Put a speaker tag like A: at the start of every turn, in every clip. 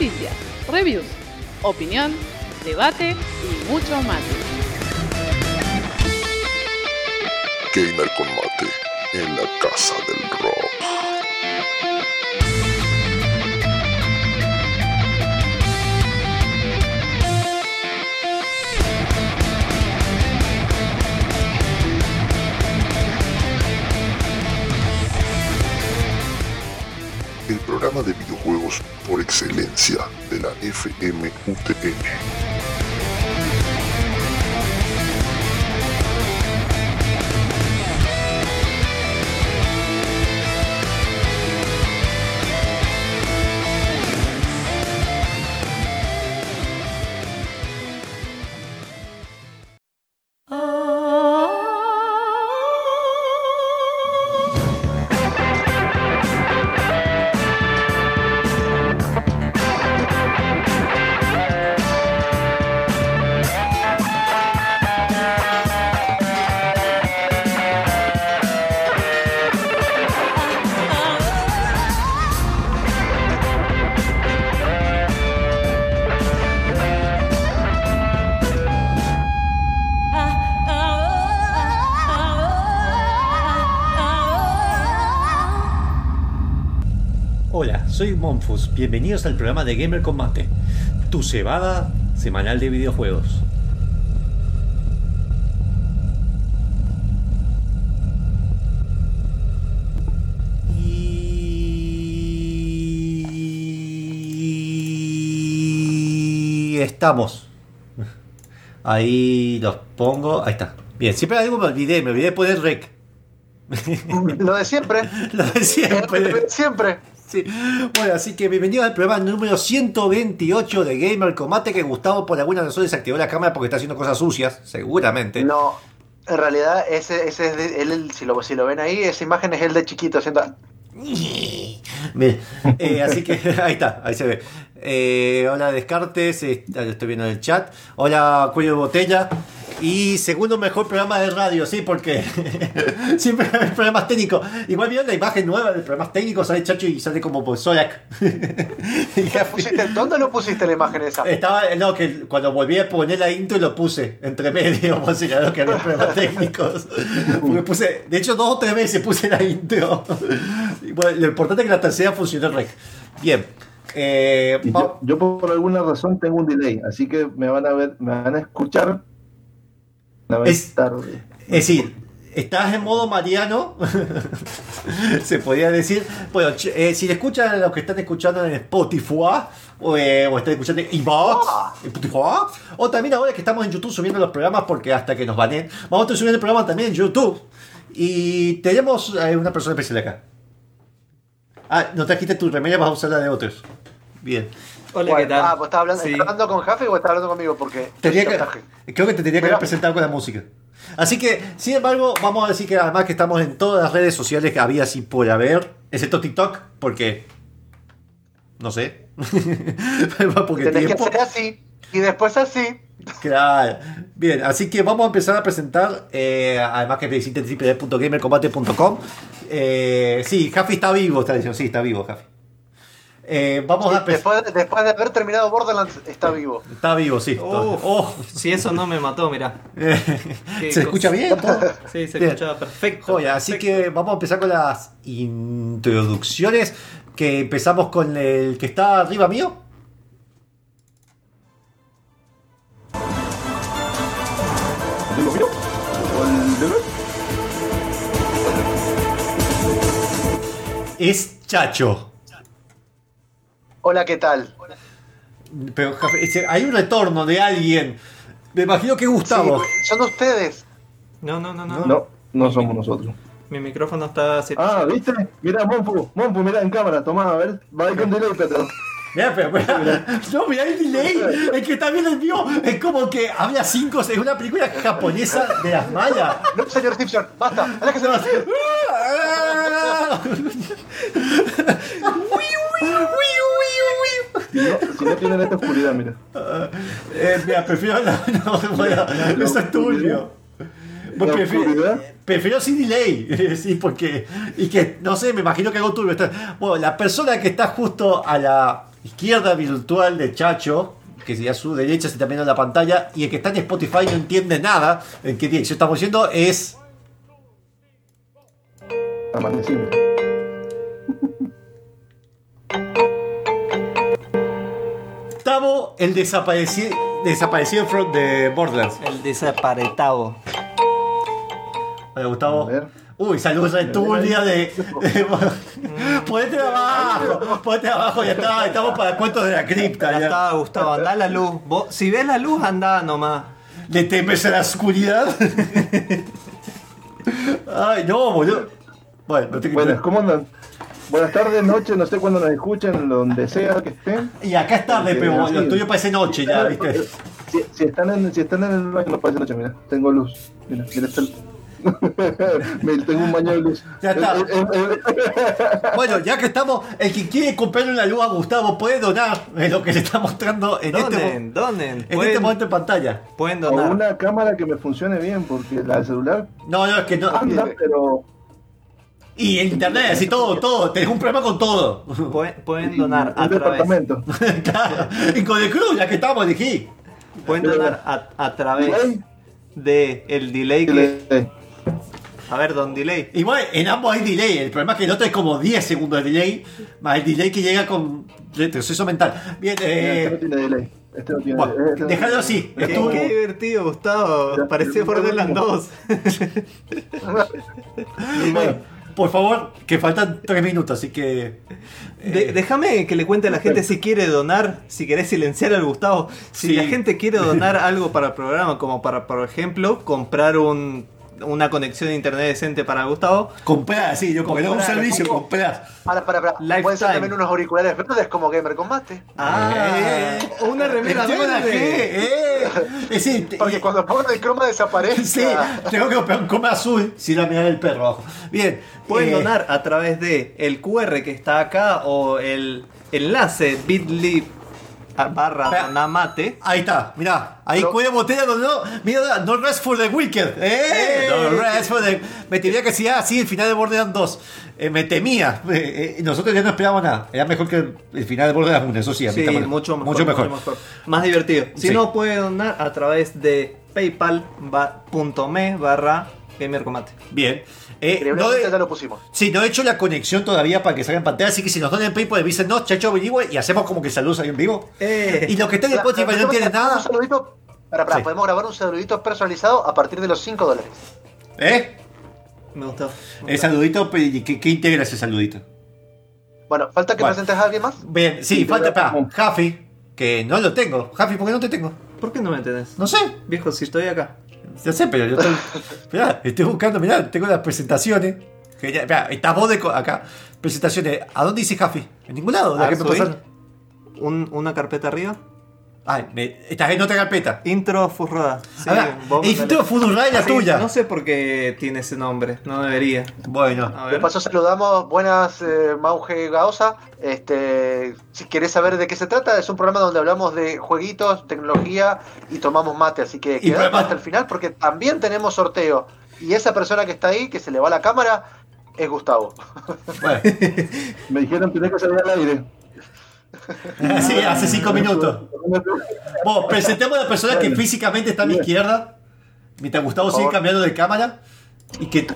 A: Noticias, reviews, opinión, debate y mucho más.
B: Gamer con mate en la casa del rock. Programa de videojuegos por excelencia de la FMUTN.
C: Bienvenidos al programa de Gamer Combate, tu cebada semanal de videojuegos. Y estamos. Ahí los pongo. Ahí está. Bien, siempre algo me olvidé, me olvidé de poner rec.
D: Lo de siempre.
C: Lo de siempre.
D: Siempre.
C: Sí. Bueno, así que bienvenidos al programa número 128 de Gamer Combate. Que Gustavo por alguna razón desactivó la cámara porque está haciendo cosas sucias, seguramente.
D: No, en realidad, ese, ese es de- él, si lo, si lo ven ahí, esa imagen es el de chiquito haciendo.
C: Eh, así que ahí está, ahí se ve. Eh, hola Descartes, eh, estoy viendo en el chat. Hola Cuello de Botella. Y segundo mejor programa de radio, sí, porque siempre hay problemas técnicos. Igual vieron la imagen nueva de problemas técnicos, sale Chacho y sale como por Zorak. Fui-
D: ¿Pusiste, ¿Dónde lo pusiste la imagen esa?
C: Estaba, no, que cuando volví a poner la intro lo puse entre medio, por si claro que había problemas técnicos. Porque puse, de hecho, dos o tres veces puse la intro. Y bueno, lo importante es que la tercera funcionó rec. Bien. Eh,
E: yo, yo por alguna razón tengo un delay, así que me van a ver, me van a escuchar vez
C: Es-
E: tarde.
C: es decir, estás en modo mariano, se podría decir. Bueno, eh, si escuchan a los que están escuchando en Spotify, o, eh, o están escuchando en Evox, Spotify, o también ahora que estamos en YouTube subiendo los programas, porque hasta que nos banen, vamos a estar subiendo el programa también en YouTube. Y tenemos eh, una persona especial acá. Ah, no trajiste tu remedia, vas a usar la de otros. Bien.
F: Hola, ¿qué tal?
D: Ah, pues estás hablando,
F: Sí.
D: ¿estás hablando con Jaffe o estás hablando conmigo? Porque.
C: Tenía que- creo que te tenía que haber presentado con la música. Así que, sin embargo, vamos a decir que además que estamos en todas las redes sociales que había así por haber, excepto TikTok, porque. No sé. porque
D: Tenés que hacer así y después así.
C: Claro. Bien, así que vamos a empezar a presentar, eh, además que visiten www.gamercombate.com. Eh, sí, Jaffi está vivo, está diciendo. Sí, está vivo, Jaffi. Eh, vamos
D: Sí,
C: a
D: después, después de haber terminado Borderlands, está vivo.
C: Está vivo, sí.
F: Uf,
C: Oh.
F: Si eso no me mató, mirá. Qué
C: ¿Se escucha bien? todo?
F: Sí, se
C: Bien.
F: escucha perfecto.
C: Joya, así
F: perfecto.
C: que vamos a empezar con las introducciones. Que empezamos con el que está arriba mío. Es Chacho.
D: Hola, ¿qué tal?
C: Pero hay un retorno de alguien. Me imagino que Gustavo.
D: Sí, son ustedes.
F: No, no, no, no.
E: No, no somos nosotros.
F: Mi micrófono está
E: Ah, ¿viste? Mira, Monfu, Monfu, mira en cámara, tomá, a ver, va ahí con delay, Petro.
C: Mirá, pero, mirá, no, mirá el delay. Es que también el mío es como que había cinco. Es una película japonesa de las mayas.
D: No, señor Simpson, basta. aléjese.
E: Si no, si no tienen esta oscuridad, mira.
C: Eh, mira, prefiero. No, no, bueno, eso es turbio.
E: ¿La
C: Prefiero, prefiero sin delay. Sí, porque. Y que, no sé, me imagino que hago turbio. Está- Bueno, la persona que está justo a la izquierda virtual de Chacho, que sería su derecha, si también en la pantalla, y el que está en Spotify no entiende nada en qué dirección estamos yendo, es.
E: Amaneciendo.
C: El desaparecido, desaparecido from de Borderlands.
F: El desaparetado.
C: Gustavo.
E: A ver.
C: Uy, saludos a tu día de. de- ponete abajo, ponete abajo, ya está, estamos para cuentos de la cripta.
F: Ya
C: Ya.
F: estaba Gustavo, anda a la luz. Vos- si ves la luz, anda nomás.
C: ¿Le temes a la oscuridad? Ay, no, boludo. Bueno, no te
E: Buenas, ¿cómo andan? Buenas tardes, noches, no sé cuándo nos escuchen, donde sea que estén.
C: Y acá es tarde, pero lo tuyo parece noche ya, ¿viste?
E: Si, si están en, si están en el baño, no parece noche, mira, tengo luz. Mira, mira, está el- Me- tengo un baño de luz.
C: Ya está.
E: Eh, eh, eh,
C: Bueno, ya que estamos, el que quiere comprarle una luz a Gustavo puede donar lo que le está mostrando en este,
F: Donen,
C: mo-
F: donen.
C: en este momento en pantalla.
F: pueden
E: o
F: donar.
E: una cámara que me funcione bien, porque la del celular
C: No, no, es que no.
E: anda, pero
C: Y el internet, así todo, todo. Tenés un problema con todo.
F: Pueden, pueden donar a través.
E: departamento.
C: claro. Y con el cruz, ya que estamos, elegí.
F: Pueden donar a, a través
E: Delay.
F: de el delay que.
E: Eh,
F: A ver, don delay.
C: Igual en ambos hay delay. El problema es que el otro es como 10 segundos de delay. Más el delay que llega con retroceso mental. Bien,
E: Este no
C: eh.
E: tiene delay. Este no tiene
C: Bueno,
E: este no-
C: déjalo así.
F: Qué,
C: Estuvo-
F: qué divertido, Gustavo. Parecía Borderlands 2.
C: Bueno, por favor, que faltan 3 minutos, así que.
F: De- déjame que le cuente a la gente si quiere donar, si querés silenciar al Gustavo. Si
C: Sí.
F: la gente quiere donar algo para el programa, como para, por ejemplo, comprar un, una conexión de internet decente para Gustavo,
C: Comprar, sí, yo porque un servicio, comprar.
D: Para, para, para.
F: Lifetime.
D: Pueden ser también unos auriculares verdes como Gamer Combate.
F: Ah, una remera verde.
C: Eh.
D: Porque cuando pongo el croma desaparece.
C: Sí, tengo que comprar un coma azul si la mirar el perro abajo. Bien.
F: Pueden
C: eh,
F: donar a través de el QR que está acá o el enlace bit.ly barra
C: Espera.
F: donamate.
C: Ahí está, mirá, ahí
D: No.
C: cuello botella donde no, mira, no rest for the wicked, eh, no rest for the, me temía que sea así el final de Borderlands 2, eh, me temía, eh, eh, nosotros ya no esperábamos nada, era mejor que el final de Borderlands 1, eso sí, a mí
F: Sí,
C: también.
F: mucho mejor,
C: mucho mejor.
F: Más divertido. Si
C: Sí.
F: no, puede donar a través de paypal.me barra gamercombate.
C: Bien, eh, no de-
D: ya lo pusimos.
C: Sí, no he hecho la conexión todavía para que salga en pantalla, así que si nos donan en PayPal dicen, no, chacho, averigüe y hacemos como que saludos ahí en vivo.
F: Eh.
C: Y los que están en Spotify no
D: grabar
C: nada,
D: Un saludito, para, para,
C: Sí.
D: podemos grabar un saludito personalizado a partir de los 5 dólares.
C: ¿eh?
F: Me gustó. me
C: El saludito, pe- ¿y ¿qué, qué integra ese saludito?
D: Bueno, falta que
C: Bueno.
D: presentes a alguien más.
C: Bien, sí,
E: Sí,
C: falta para Jafi, que no lo tengo. Jafi, ¿por qué no te tengo?
F: ¿Por qué no me tenés?
C: No sé,
F: Viejo, si estoy acá.
C: Ya sé, pero yo estoy. mirá, estoy buscando, mirá, tengo las presentaciones. Ya, mirá, está vos de acá. Presentaciones. ¿A dónde dice Jafi? En ningún lado. la que me.
F: Un- una carpeta arriba.
C: Ay, me- estás en otra carpeta.
F: Intro Furroda. Sí,
C: Ahora,
F: mandale.
C: intro Fuduray la
F: Sí,
C: tuya.
F: No sé por qué tiene ese nombre. No debería.
C: Bueno,
D: De paso saludamos, buenas eh, Mauge Gaosa. Este, si querés saber de qué se trata, es un programa donde hablamos de jueguitos, tecnología y tomamos mate. Así que quedate hasta el final porque también tenemos sorteo. Y esa persona que está ahí, que se le va la cámara, es Gustavo.
C: bueno.
E: Me dijeron tenés que salir al aire.
C: sí, hace cinco minutos. Vos, presentemos a la persona que físicamente está a mi izquierda. Mientras Gustavo sigue cambiando de cámara. Y que.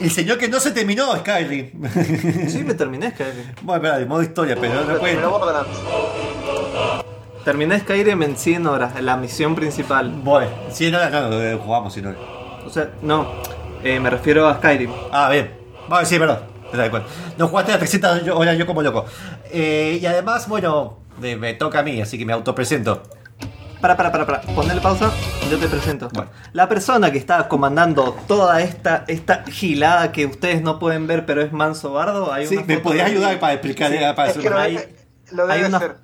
C: El señor que no se terminó, Skyrim.
F: Sí, me terminé Skyrim.
C: bueno, espera, de modo historia, pero no cuento.
F: Terminé Skyrim en 100 horas, la misión principal.
C: Bueno, si no, no, no, jugamos, si no.
F: O sea, no. eh, me refiero a Skyrim.
C: Ah, bien. Vale, sí, cuenta. No jugaste 300 yo- horas yo como loco. Eh, y además, bueno, me, me toca a mí, así que me autopresento.
F: para, para, para, para. Ponle pausa, yo te presento.
C: Bueno.
F: La persona que está comandando toda esta, esta gilada que ustedes no pueden ver, pero es Manso Bardo. Hay
C: Sí,
F: una
C: ¿Me
F: de-
C: ayudar para explicar?
F: Sí.
C: para
D: Es que lo,
F: Hay-
D: lo
F: hay
D: debe
F: una-
D: ser.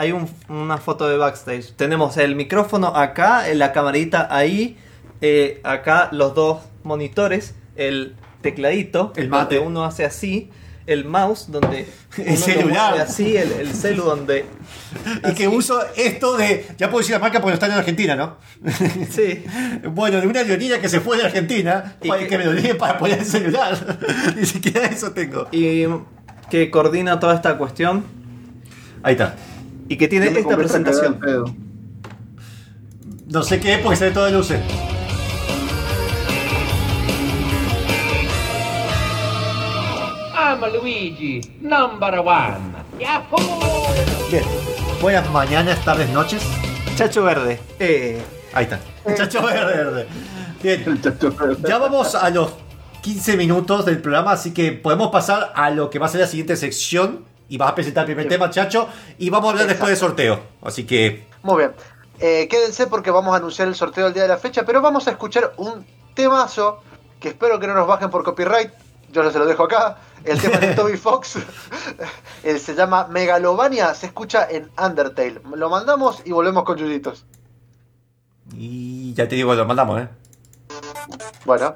F: Hay un- una foto de backstage. Tenemos el micrófono acá, la camarita ahí, eh, acá los dos monitores, el tecladito,
C: El mate.
F: donde uno hace así, el mouse donde
C: El celular.
F: así, el, el celu donde
C: Y que uso esto de. Ya puedo decir la marca porque no están en Argentina, ¿no?
F: sí,
C: Bueno, de una aerolínea que se fue de Argentina
F: Y
C: para
F: que-
C: que, me lo diga para poner el celular. Ni siquiera eso tengo.
F: y que coordina toda esta cuestión
C: Ahí está.
F: y que tiene esta presentación.
C: No sé qué es porque se ve todo de luces.
G: I'm Luigi, number one. Yahoo!
C: Bien. Buenas mañanas, tardes, noches.
F: Chacho Verde. Eh,
C: Ahí está. Chacho verde. Bien. Ya vamos a los 15 minutos del programa, así que podemos pasar a lo que va a ser la siguiente sección. Y vas a presentar el primer tema, Chacho. Y vamos a hablar después del sorteo. Así que.
D: Muy bien. Eh, quédense porque vamos a anunciar el sorteo del día de la fecha, pero vamos a escuchar un temazo que espero que no nos bajen por copyright. Yo se lo dejo acá. El tema de Toby Fox Eh, se llama Megalovania. Se escucha en Undertale. Lo mandamos y volvemos con Yuditos.
C: Y ya te digo, lo mandamos, ¿eh?
D: Bueno.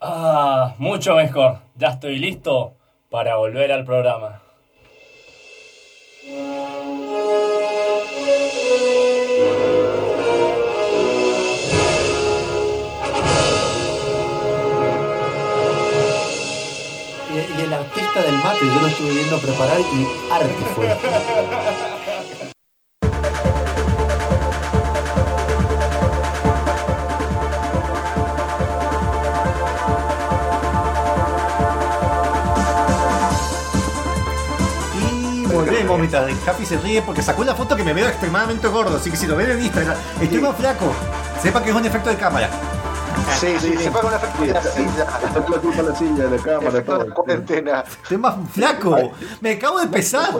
H: Ah, mucho mejor. Ya estoy listo para volver al programa.
C: Y, y el artista del mate, yo lo estuve viendo preparar y arte fue. Volvemos mientras Happy se ríe porque sacó la foto que me veo extremadamente gordo, así que si lo ven en Instagram, estoy más flaco. Sepa que es un efecto de cámara.
D: Sí, sí, se paga una efecto de la silla.
E: Está la culpa la silla, de la cámara, todo.
D: cuarentena.
C: Estoy más flaco. Me acabo de pesar.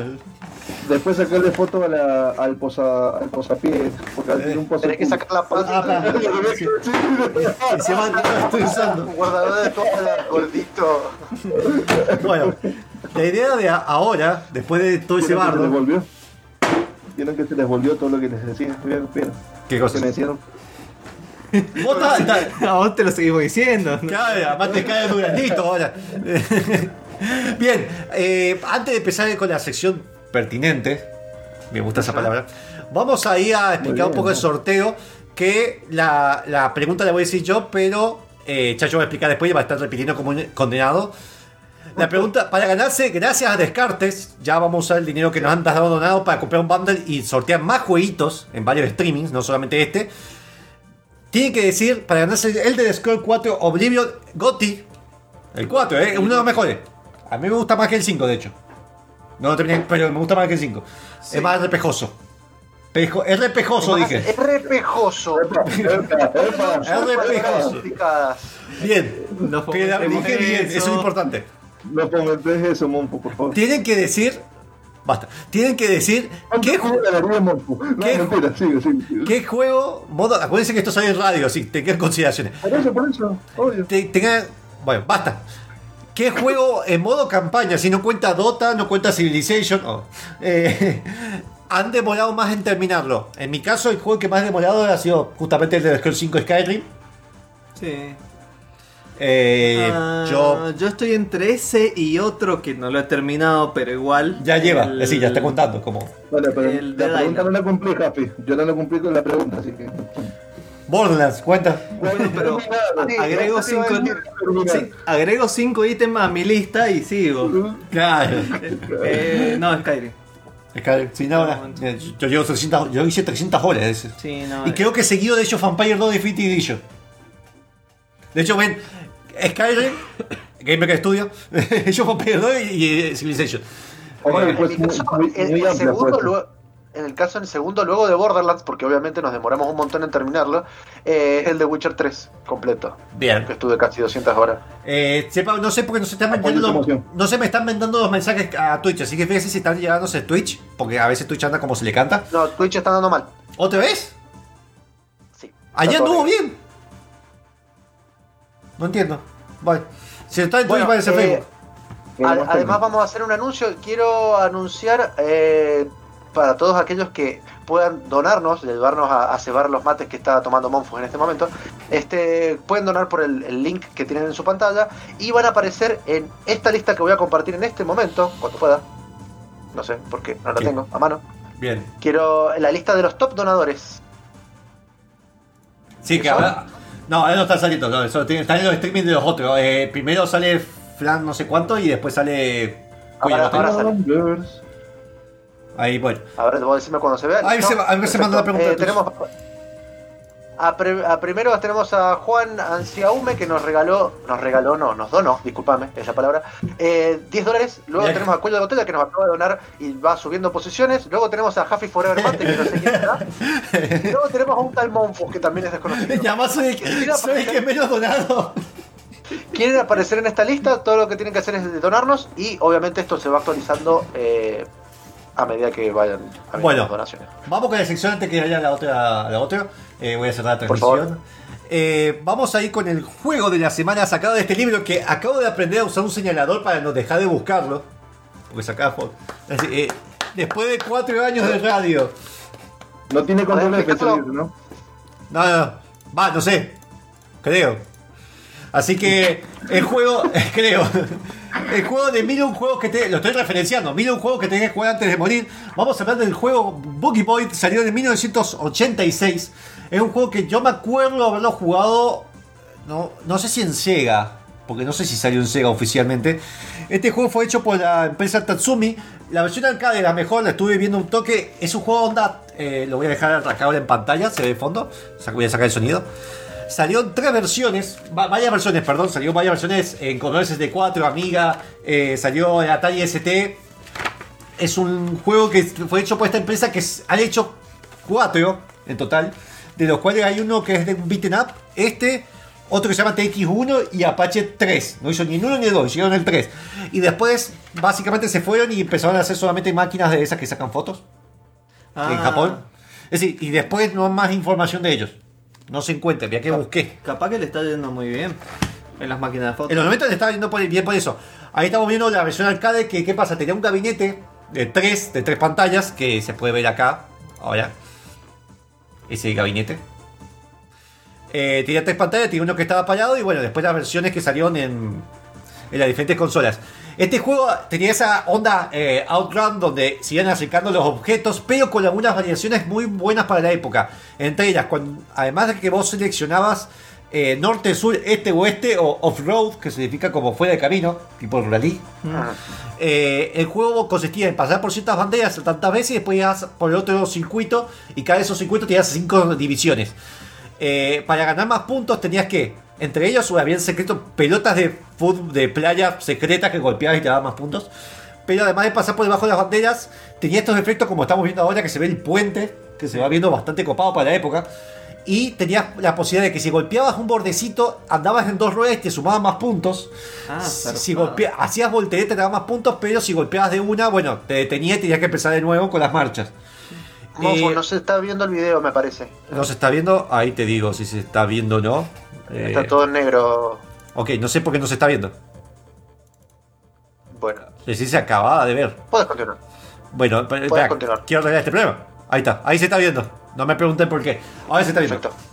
E: Después sacarle foto a la, al posa al posapiés, porque al un posa
D: Tenés que sacar la
C: Ah,
D: palma.
C: Y se lo estoy usando.
D: Guardador de todas gordito.
C: Bueno, la idea de ahora, después de todo ese
E: ¿Vieron que se les
C: bardo,
E: volvió? ¿Vieron que se les volvió todo lo que les decía?
C: ¿Qué cosa?
E: Que me decían?
C: vos
F: A vos te lo seguimos diciendo. ¿no?
C: Claro, además te cae durandito ahora. Bien, eh, antes de empezar con la sección pertinente, me gusta esa palabra, vamos a ir a explicar
E: bien,
C: un poco el
E: ¿no?
C: sorteo, que la, la pregunta la voy a decir yo, pero eh, Chacho va a explicar después y va a estar repitiendo como un condenado. La pregunta, para ganarse, gracias a Descartes, ya vamos a usar el dinero que nos han dado donado para comprar un bundle y sortear más jueguitos en varios streamings, no solamente este. Tiene que decir, para ganarse el de Scroll 4 Oblivion Gotti, el 4, ¿eh? uno de los mejores. A mí me gusta más que el 5, de hecho. No lo terminé, pero me gusta más que el 5. Es más repejoso. Pejo, es repejoso, dije.
D: Es repejoso.
C: Es repejoso. Bien.
F: No
C: Pero
F: fomentemos
C: dije bien,
F: eso
C: es importante.
E: No fomentés eso, Monpo, por favor.
C: Tienen que decir. Basta. Tienen que decir qué, ju-?
E: No,
C: ¿Qué?
E: mentira, sigue, sigue. sigue.
C: qué juego. Modo, acuérdense que esto sale en radio, así tengan consideraciones.
E: Por eso, por eso, obvio.
C: Te- tengan. Bueno, basta. ¿Qué juego en modo campaña? Si no cuenta Dota, no cuenta Civilization. oh, eh, han demorado más en terminarlo. En mi caso, el juego que más ha demorado ha sido justamente el de Scroll 5 Skyrim.
F: Sí.
C: Eh,
F: Ah,
C: yo.
F: yo estoy entre ese y otro que no lo he terminado, pero igual.
C: Ya lleva,
F: el-
C: es decir, ya está contando. Como
E: Vale, pero
F: El
E: la pregunta
F: Island.
E: no la cumplí, Happy. Yo no la cumplí con la pregunta, así que.
C: Borderlands, cuenta.
F: Bueno, pero
D: Sí,
F: agrego cinco, sí, agrego cinco ítems a mi lista y sigo.
C: Claro.
F: Eh, no, Skyrim.
C: Skyrim, sí, no, no, eh, yo, llevo 300, yo hice 300 horas.
F: Sí, no.
C: Y
F: eh,
C: creo que seguido de hecho Vampire 2 Definitive Edition. De hecho, ven, Skyrim, Game Maker Studio, yo Vampire 2 y, y, Civilization.
D: En
E: pues muy, muy, muy
D: el
E: amplia,
D: segundo, luego- en el caso en el segundo, luego de Borderlands, porque obviamente nos demoramos un montón en terminarlo, eh, es el de Witcher 3 completo.
C: Bien.
D: Que estuve casi 200 horas.
C: Eh, sepa- no sé por qué no se están vendiendo los, no se me están vendiendo los mensajes a Twitch, así que fíjense si están llegándose a Twitch, porque a veces Twitch anda como se le canta.
D: No, Twitch está dando mal.
C: ¿Otra vez?
D: Sí. Todo
C: anduvo
D: bien.
C: bien. No entiendo. Bueno, si está en Twitch
D: Bueno,
C: parece
D: eh,
C: Facebook.
D: Ad- Además vamos a hacer un anuncio. Quiero anunciar eh, para todos aquellos que puedan donarnos, y ayudarnos a, a cebar los mates que está tomando Monfus en este momento. Este, pueden donar por el, el link que tienen en su pantalla y van a aparecer en esta lista que voy a compartir en este momento, cuando pueda. No sé, porque no la
C: Sí.
D: tengo a mano.
C: Bien.
D: Quiero la lista de los top donadores.
C: Sí, que ahora. No, ahora no está saliendo, no, eso tiene- están en los streaming de los otros. Eh, primero sale Flan no sé cuánto y después sale.
D: Ahora- ahora sale.
E: Blurs.
C: Ahí, bueno.
D: A ver, vos decime cuando se vea.
C: Ahí
D: ¿no?
C: se- a mí se manda la pregunta
D: Eh, tenemos a, pre- a primero tenemos a Juan Anciaume que nos regaló, nos regaló, no, nos donó, discúlpame, esa palabra, eh, 10 dólares. Luego
C: Bien.
D: tenemos a Cuello de Botella que nos acaba de donar y va subiendo posiciones. Luego tenemos a Happy Forever Mate que no sé quién será. Y luego tenemos a un tal Monfus que también es desconocido.
C: Y además soy, soy el que menos donado.
D: Quieren aparecer en esta lista, todo lo que tienen que hacer es donarnos y obviamente esto se va actualizando eh, a medida que vayan habiendo
C: Bueno.
D: donaciones.
C: Vamos con la sección antes que vaya a la otra. a la otra. Eh, voy a cerrar la transmisión. Eh, vamos a ir con el juego de la semana sacado de este libro que acabo de aprender a usar un señalador para no dejar de buscarlo. Porque. Así, eh, después de cuatro años de radio.
E: No tiene control de ¿no?
C: No, no, no. Va, no sé. Creo. Así que el juego, creo. El juego de mil un juegos que te. Lo estoy referenciando. Mil un juegos que tenés que jugar antes de morir. Vamos a hablar del juego Boogie Boy. Salió en 1986. Es un juego que yo me acuerdo haberlo jugado. No, no sé si en Sega. Porque no sé si salió en Sega oficialmente. Este juego fue hecho por la empresa Tatsumi. La versión arcade, la mejor, la estuve viendo un toque. Es un juego onda. eh, lo voy a dejar ahora en pantalla. Se ve de fondo. Voy a sacar el sonido. Salió en tres versiones, va- varias versiones, perdón, salió varias versiones en Commodore 64, Amiga, eh, salió en Atari ST. Es un juego que fue hecho por esta empresa que han hecho cuatro en total, de los cuales hay uno que es de un beaten up, este, otro que se llama TX1 y Apache 3. No hizo ni el 1 ni el 2, hicieron el 3. Y después, básicamente, se fueron y empezaron a hacer solamente máquinas de esas que sacan fotos en
F: Ah,
C: Japón. Es decir, y después no hay más información de ellos. No se encuentra, ya que busqué.
F: Capaz que le está yendo muy bien en las máquinas de fotos.
C: En los 90 le estaba yendo por- bien por eso. Ahí estamos viendo la versión arcade que, ¿qué pasa? Tenía un gabinete de tres, de tres pantallas que se puede ver acá. Ahora. Ese gabinete. Eh, tenía tres pantallas, tenía uno que estaba apagado y bueno, después las versiones que salieron en, en las diferentes consolas. Este juego tenía esa onda eh, Outrun donde se iban acercando los objetos, pero con algunas variaciones muy buenas para la época. Entre ellas, cuando- además de que vos seleccionabas eh, norte, sur, este, oeste o off-road, que significa como fuera de camino, tipo rally. Eh, el juego consistía en pasar por ciertas banderas tantas veces y después ibas por el otro circuito y cada de esos circuitos tenías cinco divisiones. Para ganar más puntos tenías que, entre ellos había secretos, pelotas de fútbol de playa secretas que golpeabas y te daban más puntos. Pero además de pasar por debajo de las banderas, tenía estos efectos como estamos viendo ahora, que se ve el puente, que se va viendo bastante copado para la época. Y tenías la posibilidad de que si golpeabas un bordecito, andabas en dos ruedas y te sumaban más puntos.
F: Ah,
C: si si golpea- hacías voltereta te daban más puntos, pero si golpeabas de una, bueno, te detenías y tenías que empezar de nuevo con las marchas.
D: Mofo,
C: Eh,
D: no se está viendo el video, me parece.
C: ¿No se está viendo? Ahí te digo si se está viendo o no. Eh,
D: Está todo en negro.
C: Ok, no sé por qué no se está viendo.
D: Bueno,
C: Si se acababa de ver.
D: puedes continuar.
C: Bueno,
D: Puedes
C: espera,
D: continuar.
C: quiero arreglar este problema. Ahí está, ahí se está viendo. No me pregunten por qué. Ahora se está viendo.
D: Perfecto.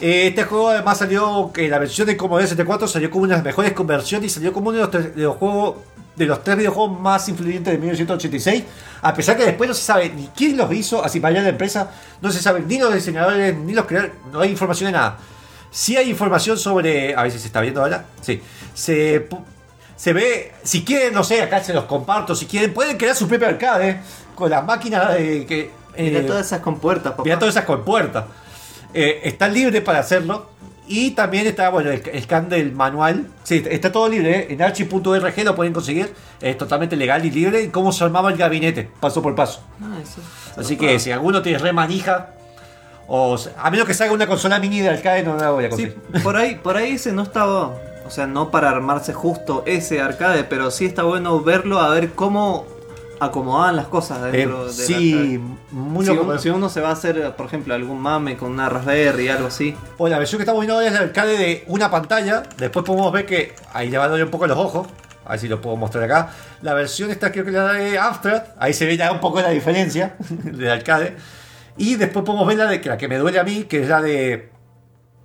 C: Eh, Este juego además salió que la versión de Commodore 64 salió como una de las mejores conversiones y salió como uno de los, tres- de los juegos de los tres videojuegos más influyentes de 1986. A pesar que después no se sabe ni quién los hizo, así para allá la empresa, no se sabe ni los diseñadores ni los creadores, no hay información de nada. Sí hay información sobre. A ver si se está viendo ahora. Sí. Se, se ve. Si quieren, no sé, acá se los comparto. Si quieren, pueden crear su propio arcade con las máquinas de que.
F: Mira
C: eh,
F: todas esas compuertas, papá.
C: Mira todas esas compuertas. Eh, están libres para hacerlo. Y también está, bueno, el, el scan del manual. Sí, está todo libre. ¿eh? En archi.org lo pueden conseguir. Es totalmente legal y libre. Y cómo se armaba el gabinete, paso por paso.
F: Ah, eso.
C: Así que si alguno tiene re manija. O, se- a menos que salga una consola mini de arcade, no la voy a
F: Sí,
C: conseguir.
F: por ahí, por ahí ese no estaba. O sea, no para armarse justo ese arcade, pero sí está bueno verlo a ver cómo acomodaban las cosas
C: Eh,
F: dentro del
C: sí,
F: arcade.
C: muy
F: si,
C: loco.
F: uno, si uno se va a hacer, por ejemplo, algún mame con una Raspberry, algo así.
C: Bueno, la versión que estamos viendo es el arcade de una pantalla. Después podemos ver que ahí le va a doler un poco los ojos. A ver si lo puedo mostrar acá. La versión esta creo que la de Amstrad. Ahí se ve ya un poco la diferencia del arcade. Y después podemos ver la de que la que me duele a mí, que es la de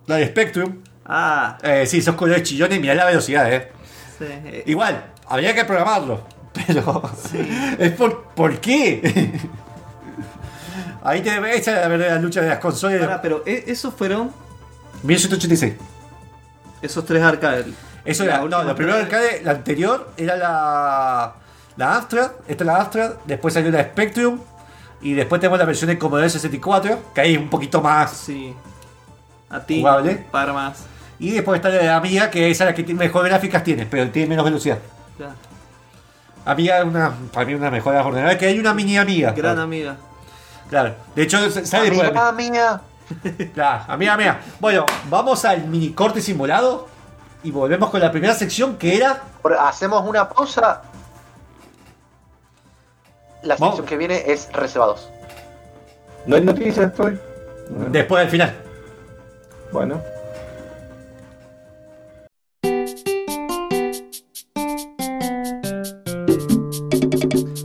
C: la de Spectrum.
F: Ah,
C: Eh, sí, esos colores chillones. Mirá la velocidad, eh.
F: sí. eh,
C: Igual, habría que programarlo. Pero es por ¿por qué? Ahí te ves la verdadera lucha de las consolas.
F: pará, pero e- esos fueron
C: 1186.
F: esos tres arcades.
C: Eso era, no,
F: última
C: la primera
F: arcade-
C: arcade, la anterior era la, la Amstrad, esta es la Amstrad, después salió la Spectrum y después tenemos la versión de Commodore 64, que ahí es un poquito más.
F: Sí. A ti,
C: Jugable.
F: para más.
C: Y después está la de Amiga, que esa es la que tiene mejor gráficas tiene, pero tiene menos velocidad.
F: Ya.
C: Amiga es una, para mí una mejor ordenadora, que hay una mini Amiga.
F: Gran amiga.
C: Claro, de hecho sale por
D: Amiga mía.
C: Claro, amiga mía. Bueno, vamos al mini corte simulado y volvemos con la primera sección que era
D: Hacemos una pausa. La
C: Vamos.
D: sección que viene es reservados.
E: No hay noticias hoy.
C: después del final.
E: Bueno.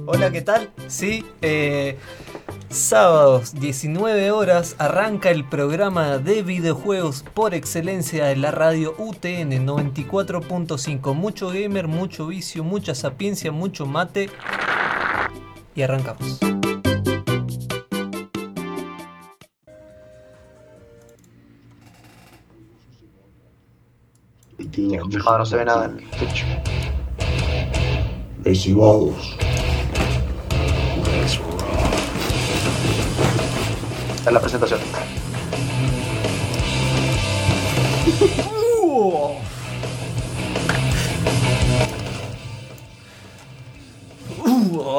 F: Hola, ¿qué tal? Sí, eh, Sábados, 19 horas, arranca el programa de videojuegos por excelencia de la radio UTN 94.5. Mucho gamer, mucho vicio, mucha sapiencia, mucho mate. Y arrancamos.
D: Ah, no se ve nada en Twitch.
B: Estimados,
D: Está en la presentación.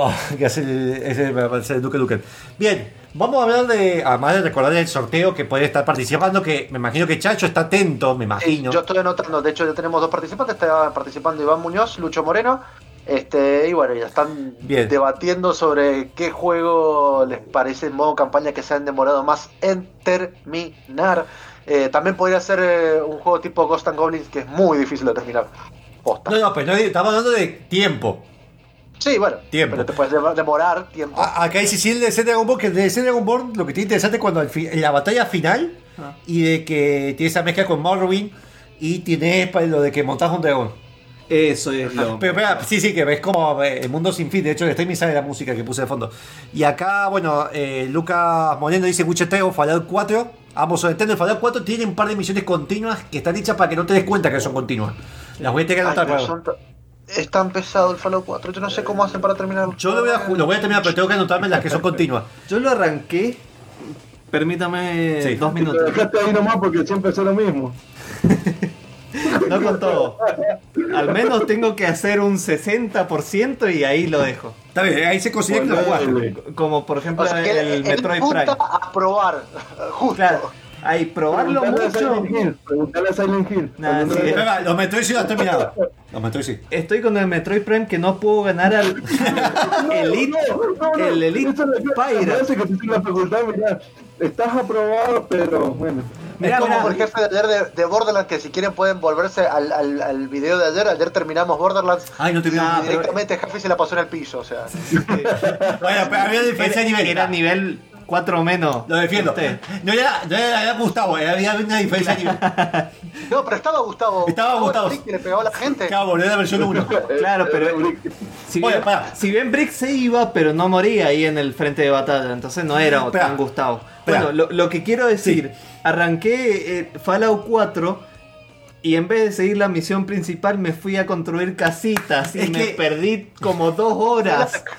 C: oh, que hace el, ese Duque Duque. Bien, vamos a hablar de, además de recordar el sorteo que puede estar participando, que me imagino que Chacho está atento, me
D: Sí,
C: imagino.
D: yo estoy anotando, de hecho ya tenemos dos participantes, está participando Iván Muñoz, Lucho Moreno, este, y bueno, ya están
C: Bien.
D: debatiendo sobre qué juego les parece en modo campaña que se han demorado más en terminar. Eh, también podría ser eh, un juego tipo Ghost and Goblins que es muy difícil de terminar. Posta.
C: No, no, pero no, estamos hablando de tiempo.
D: Sí, bueno,
C: Tiempo.
D: pero te puedes dem- demorar tiempo.
C: A- Acá dice sí el de Dragon Ball, que el de Dragon Ball lo que tiene interesante es cuando en la batalla final
F: Ah.
C: y de que tiene esa mezcla con Morrowind y tiene para lo de que montas un dragón.
F: Eso es lo.
C: Pero, espera, sí, sí, que ves como eh, el mundo sin fin. De hecho, el streaming sale la música que puse de fondo. Y acá, bueno, eh, Lucas Moreno dice Witcher 3 o Fallout 4. Ambos son Nintendo. El Fallout 4 tiene un par de misiones continuas que están hechas para que no te des cuenta que son continuas. Las voy a tener que
D: Ay,
C: anotar.
D: Pero es tan pesado el Fallout 4, yo no sé cómo hacen para terminar.
C: Yo lo voy, a, lo voy a terminar, pero tengo que anotarme las que son continuas.
F: Yo lo arranqué. Permítame
C: Sí.
F: dos minutos.
E: dejaste ahí nomás porque siempre es lo mismo.
F: No con todo. Al menos tengo que hacer un 60% y ahí lo dejo.
C: Está bien, ahí se considera que lo.
F: Como por ejemplo
D: O sea,
F: el
D: él, él
F: Metroid Prime.
D: a probar, justo.
F: Claro, ahí probarlo
E: Preguntale a
F: mucho.
E: Silent Hill. Preguntale a Silent Hill.
F: Nah, sí.
E: no-
C: Espera, los Metroid sí lo han terminado. Los Metroid sí.
F: Estoy con el Metroid Prime que no puedo ganar al Elite,
E: No, no, no,
F: el Elite Pyra.
E: Parece que te la facultad, mirá, estás aprobado, pero bueno.
F: Mirá,
D: es como
F: mirá.
D: el jefe de ayer de, de Borderlands, que si quieren pueden volverse al, al, al video de ayer. Ayer terminamos Borderlands.
C: Ay, no te vi.
D: y
F: Ah, pero-
D: directamente Jefe se la pasó en el piso. O sea,
C: Bueno, pero había diferencia de
F: Era,
C: nivel.
F: era nivel 4 menos.
C: Lo defiendo.
F: Usted.
C: No era, no era, era Gustavo, había una diferencia de nivel.
D: no, pero estaba Gustavo.
C: Estaba Gustavo.
D: sí, que le pegaba a la gente.
C: Cabo, era la versión 1.
F: Claro, pero si
C: Oye,
F: bien, si bien Brick se iba, pero no moría ahí en el frente de batalla, entonces no era
C: Espera.
F: tan Gustavo.
C: Espera.
F: Bueno, lo, lo que quiero decir, arranqué eh, Fallout 4 y en vez de seguir la misión principal me fui a construir casitas y
C: Es
F: me
C: que-
F: perdí como dos horas.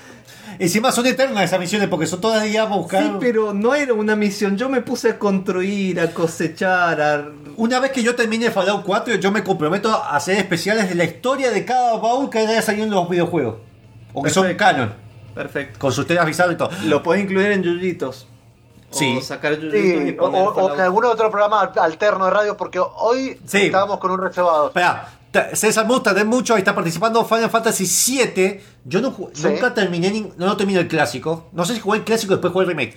C: Encima son eternas esas misiones porque son todas días a buscar.
F: Sí, pero no era una misión, yo me puse a construir, a cosechar, a...
C: Una vez que yo termine Fallout 4, yo me comprometo a hacer especiales de la historia de cada baúl que haya salido en los videojuegos. O que son canon.
F: Perfecto.
C: Con sus temas avisados y todo.
F: Lo puedes incluir en Yuyitos.
C: Sí.
F: O sacar
D: Sí, o, o- en algún otro programa alterno de radio, porque hoy
C: Sí.
D: estábamos con un reservado.
C: Espera, César Musta de mucho, ahí está participando Final Fantasy VII. Yo no,
D: Sí.
C: nunca terminé, ni- no, no terminé el clásico. No sé si jugué el clásico después jugué el remake.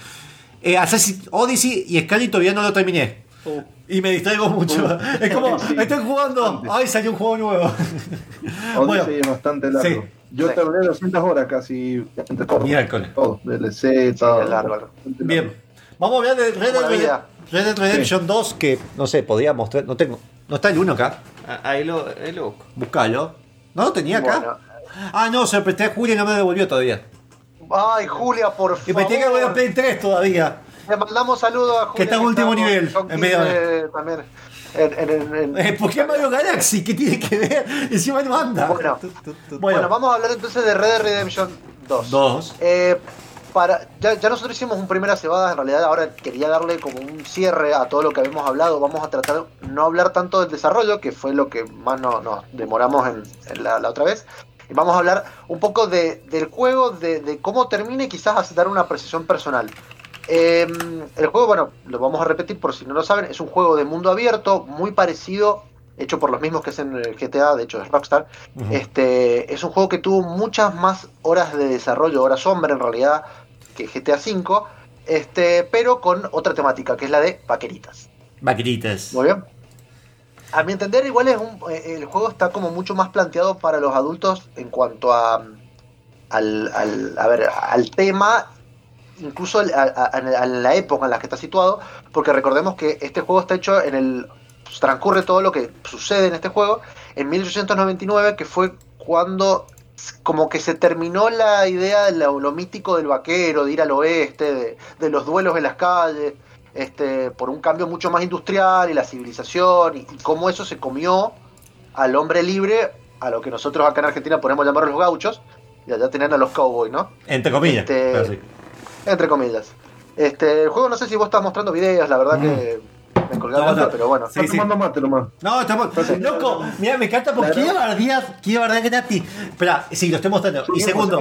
C: Eh, Assassin's Odyssey y Skyrim todavía no lo terminé.
F: Oh.
C: Y me distraigo mucho. Es como, estoy jugando. Ay, salió un juego nuevo.
E: Odyssey
C: Bueno,
E: es bastante largo.
C: sí.
E: Yo
D: Sí.
E: terminé 200 horas casi entre todo.
C: Miércoles.
E: Todo, DLC, todo.
D: es largo, largo.
C: Bien. Vamos a hablar de Red Dead, Red- Dead Redemption 2, que no sé, podría mostrar. No tengo. No está el 1 acá.
F: Ah, Ahí lo, ahí lo busco.
C: Buscalo. No lo tenía acá.
D: Bueno.
C: Ah, no, se lo presté a Julia y no me lo devolvió todavía.
D: Ay, Julia, por
C: Y me
D: favor.
C: tiene que volver a Play 3 todavía.
D: Le mandamos saludos a Julia.
C: Que está en último nivel, en medio
D: 15 también. En, en, en- en-
C: Eh, ¿Por qué Mario Galaxy? ¿Qué tiene que ver? Encima no anda.
D: Bueno,
C: Bueno,
D: bueno, vamos a hablar entonces de Red Dead Redemption 2.
C: Dos.
D: Eh, para, ya, ya nosotros hicimos un primera cebada, en realidad ahora quería darle como un cierre a todo lo que habíamos hablado. Vamos a tratar no hablar tanto del desarrollo, que fue lo que más no- nos demoramos en, en la, la otra vez. Y vamos a hablar un poco de, del juego, de, de cómo termina y quizás dar una apreciación personal. Eh, el juego, bueno, lo vamos a repetir por si no lo saben, es un juego de mundo abierto, muy parecido, hecho por los mismos que hacen el GTA, de hecho es Rockstar. Este, es un juego que tuvo muchas más horas de desarrollo, horas sombra en realidad, que GTA V, este, pero con otra temática, que es la de vaqueritas.
C: Vaqueritas.
D: Muy bien. A mi entender, igual es un, eh, el juego está como mucho más planteado para los adultos en cuanto a al, al- a ver, al tema incluso a, a- a la época en la que está situado, porque recordemos que este juego está hecho en el transcurre todo lo que sucede en este juego en 1899, que fue cuando como que se terminó la idea de lo, lo mítico del vaquero, de ir al oeste, de, de los duelos en las calles, este, por un cambio mucho más industrial y la civilización, y, y cómo eso se comió al hombre libre, a lo que nosotros acá en Argentina podemos llamar los gauchos, y allá tenían a los cowboys, ¿no?
C: Entre comillas.
D: Este,
C: sí.
D: Entre comillas. Este, el juego no sé si vos estás mostrando videos, la verdad que me colgué
C: No, no.
D: pero bueno.
C: Sí,
E: Está
C: sí.
E: tomando mate nomás.
C: No, estamos. Loco, mira, me encanta porque quiere bardear, quiere bardear que Nati. Espera, sí, lo estoy mostrando. Y segundo,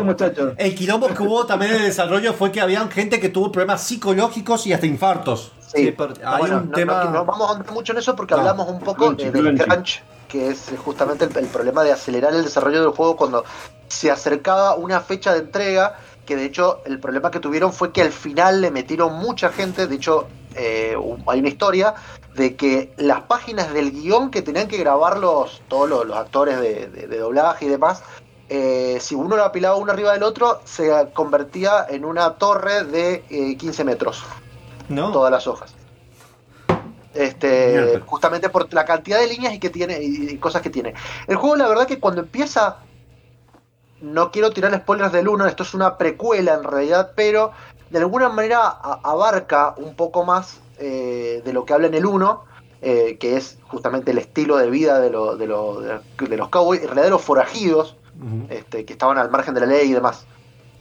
C: el quilombo que hubo también en el desarrollo fue que había gente que tuvo problemas psicológicos y hasta infartos.
D: Sí,
C: hay
D: bueno,
C: un
D: no,
C: tema-
D: no- no vamos a ahondar mucho en eso porque
C: No.
D: hablamos un poco
E: Crunchy,
D: de- del
E: crunchy.
D: crunch, que es justamente el, el problema de acelerar el desarrollo del juego cuando se acercaba una fecha de entrega, que de hecho el problema que tuvieron fue que al final le metieron mucha gente, de hecho eh, hay una historia de que las páginas del guion que tenían que grabar los, todos los, los actores de, de- de doblaje y demás, eh, si uno lo apilaba uno arriba del otro, se convertía en una torre de eh, 15 metros
C: ¿No?
D: todas las hojas. Este,
C: Mierda.
D: justamente por la cantidad de líneas y que tiene y, y cosas que tiene. El juego, la verdad, que cuando empieza, no quiero tirar spoilers del 1, esto es una precuela en realidad, pero de alguna manera a- abarca un poco más eh, de lo que habla en el 1, eh, que es justamente el estilo de vida de, lo- de, lo- de- los cowboys, en realidad de los forajidos, este, que estaban al margen de la ley y demás.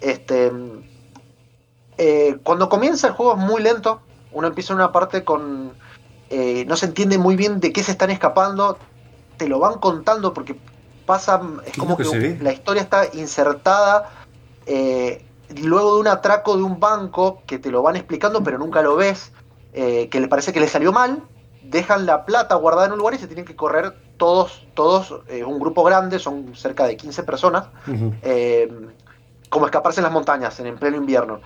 D: Este, eh, cuando comienza el juego es muy lento. Uno empieza en una parte con. no se entiende muy bien de qué se están escapando. Te lo van contando porque pasa. Es
C: ¿Qué
D: como
C: que
D: que, la historia está insertada. eh, luego de un atraco de un banco que te lo van explicando, pero nunca lo ves. eh, que le parece que le salió mal. Dejan la plata guardada en un lugar y se tienen que correr todos, todos, eh, un grupo grande, son cerca de 15 personas, eh, como escaparse en las montañas en, en pleno invierno.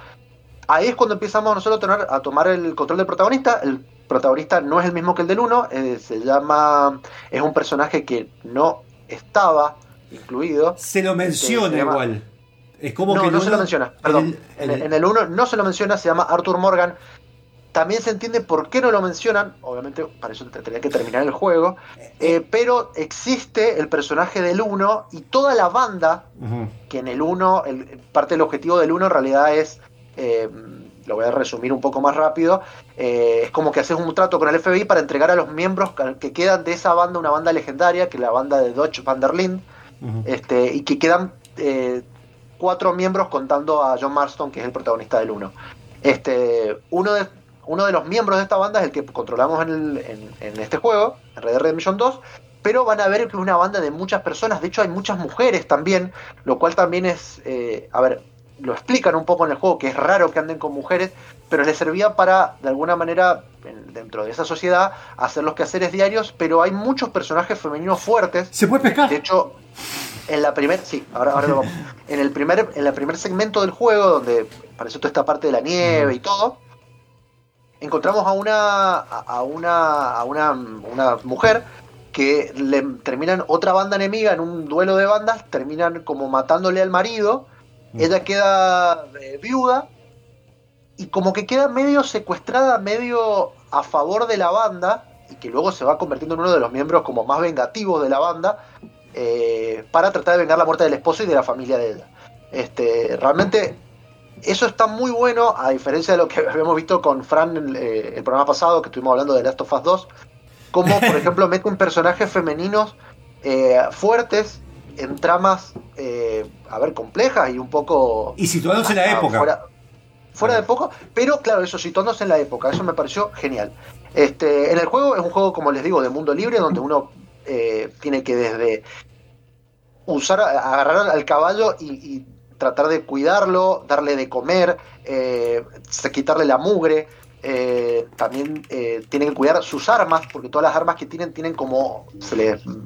D: Ahí es cuando empezamos nosotros a, tomar el control del protagonista. El protagonista no es el mismo que el del 1, eh, se llama. Es un personaje que no estaba incluido.
C: Se lo menciona
D: llama-
C: igual. Es como
D: no,
C: que
D: no
C: el
D: se lo menciona, perdón.
C: el-
D: En
C: el-
D: el- en el 1 no se lo menciona, se llama Arthur Morgan. También se entiende por qué no lo mencionan, obviamente para eso te- tendría que terminar el juego, eh, pero existe el personaje del 1 y toda la banda que en el 1, el- parte del objetivo del 1 en realidad es, eh, lo voy a resumir un poco más rápido, eh, es como que haces un trato con el FBI para entregar a los miembros que- que quedan de esa banda, una banda legendaria, que es la banda de Dodge Van der Linde,
C: Ujú.
D: este, y que quedan eh, cuatro miembros contando a John Marston, que es el protagonista del 1. Este, uno, de, uno de los miembros de esta banda es el que controlamos en, el- en- en este juego, en Red Dead Redemption 2, pero van a ver que es una banda de muchas personas, de hecho hay muchas mujeres también, lo cual también es, eh, a ver, lo explican un poco en el juego, que es raro que anden con mujeres, pero les servía para, de alguna manera, en- dentro de esa sociedad, hacer los quehaceres diarios, pero hay muchos personajes femeninos fuertes,
C: ¿Se puede pescar?
D: de hecho, en la primer, sí, ahora, ahora lo vamos. En el primer, en el primer segmento del juego, donde aparece toda esta parte de la nieve y todo, encontramos a una, a a una, a una, una mujer que le terminan otra banda enemiga en un duelo de bandas, terminan como matándole al marido, ella queda eh, viuda y como que queda medio secuestrada, medio a favor de la banda, y que luego se va convirtiendo en uno de los miembros como más vengativos de la banda, eh, para tratar de vengar la muerte del esposo y de la familia de ella. Este, realmente eso está muy bueno, a diferencia de lo que habíamos visto con Fran en eh, el programa pasado, que estuvimos hablando de Last of Us 2, como por ejemplo meten personajes femeninos eh, fuertes en tramas, eh, a ver, complejas y un poco...
C: Y situándose en la época.
D: Fuera, fuera de poco, pero claro, eso situándose en la época, eso me pareció genial. Este, en el juego es un juego, como les digo, de mundo libre, donde uno eh, tiene que desde usar, agarrar al caballo y, tratar de cuidarlo, darle de comer, eh, quitarle la mugre. eh, también eh, tienen que cuidar sus armas, porque todas las armas que tienen tienen como,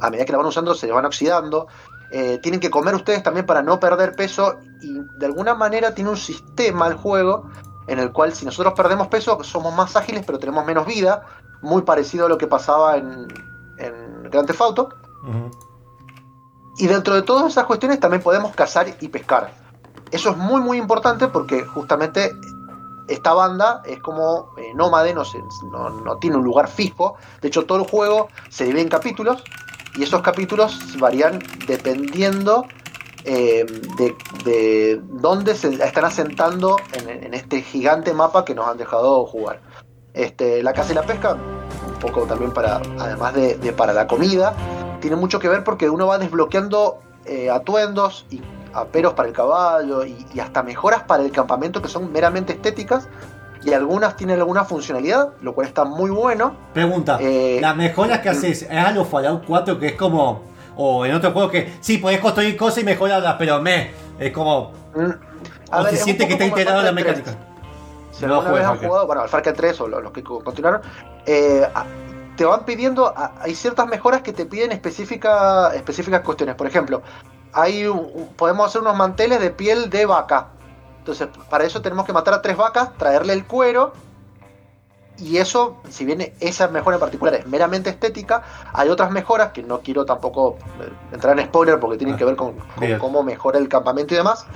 D: a medida que la van usando, se les van oxidando. Eh, tienen que comer ustedes también para no perder peso y de alguna manera tiene un sistema el juego en el cual si nosotros perdemos peso somos más ágiles pero tenemos menos vida, muy parecido a lo que pasaba en, en Grand Theft Auto. Y dentro de todas esas cuestiones también podemos cazar y pescar. Eso es muy muy importante porque justamente esta banda es como eh, nómade, no, se- no, no tiene un lugar fijo. De hecho, todo el juego se divide en capítulos y esos capítulos varían dependiendo eh, de, de dónde se están asentando en, en este gigante mapa que nos han dejado jugar. Este, la caza y la pesca, un poco también para, además de, de para la comida, tiene mucho que ver porque uno va desbloqueando eh, atuendos y aperos para el caballo y, y hasta mejoras para el campamento que son meramente estéticas y algunas tienen alguna funcionalidad, lo cual está muy bueno.
C: Pregunta,
D: Eh,
C: las mejoras que haces, ¿es a los Fallout 4 que es como... O en otro juego que sí, podés construir cosas y mejorarlas, pero me... Es como...
D: Mm, a
C: o
D: ver,
C: se siente que está integrado en la mecánica.
D: 3. Si
C: No
D: alguna
C: jugué
D: vez han jugado, bueno, al Far Cry 3 o lo- los que co- continuaron, eh, te van pidiendo, hay ciertas mejoras que te piden específica, específicas cuestiones. Por ejemplo, hay un- podemos hacer unos manteles de piel de vaca. Entonces, para eso tenemos que matar a tres vacas, traerle el cuero. Y eso, si bien esa mejora en particular es meramente estética, hay otras mejoras que no quiero tampoco eh, entrar en spoiler porque tienen que ver con, cómo mejora el campamento y demás.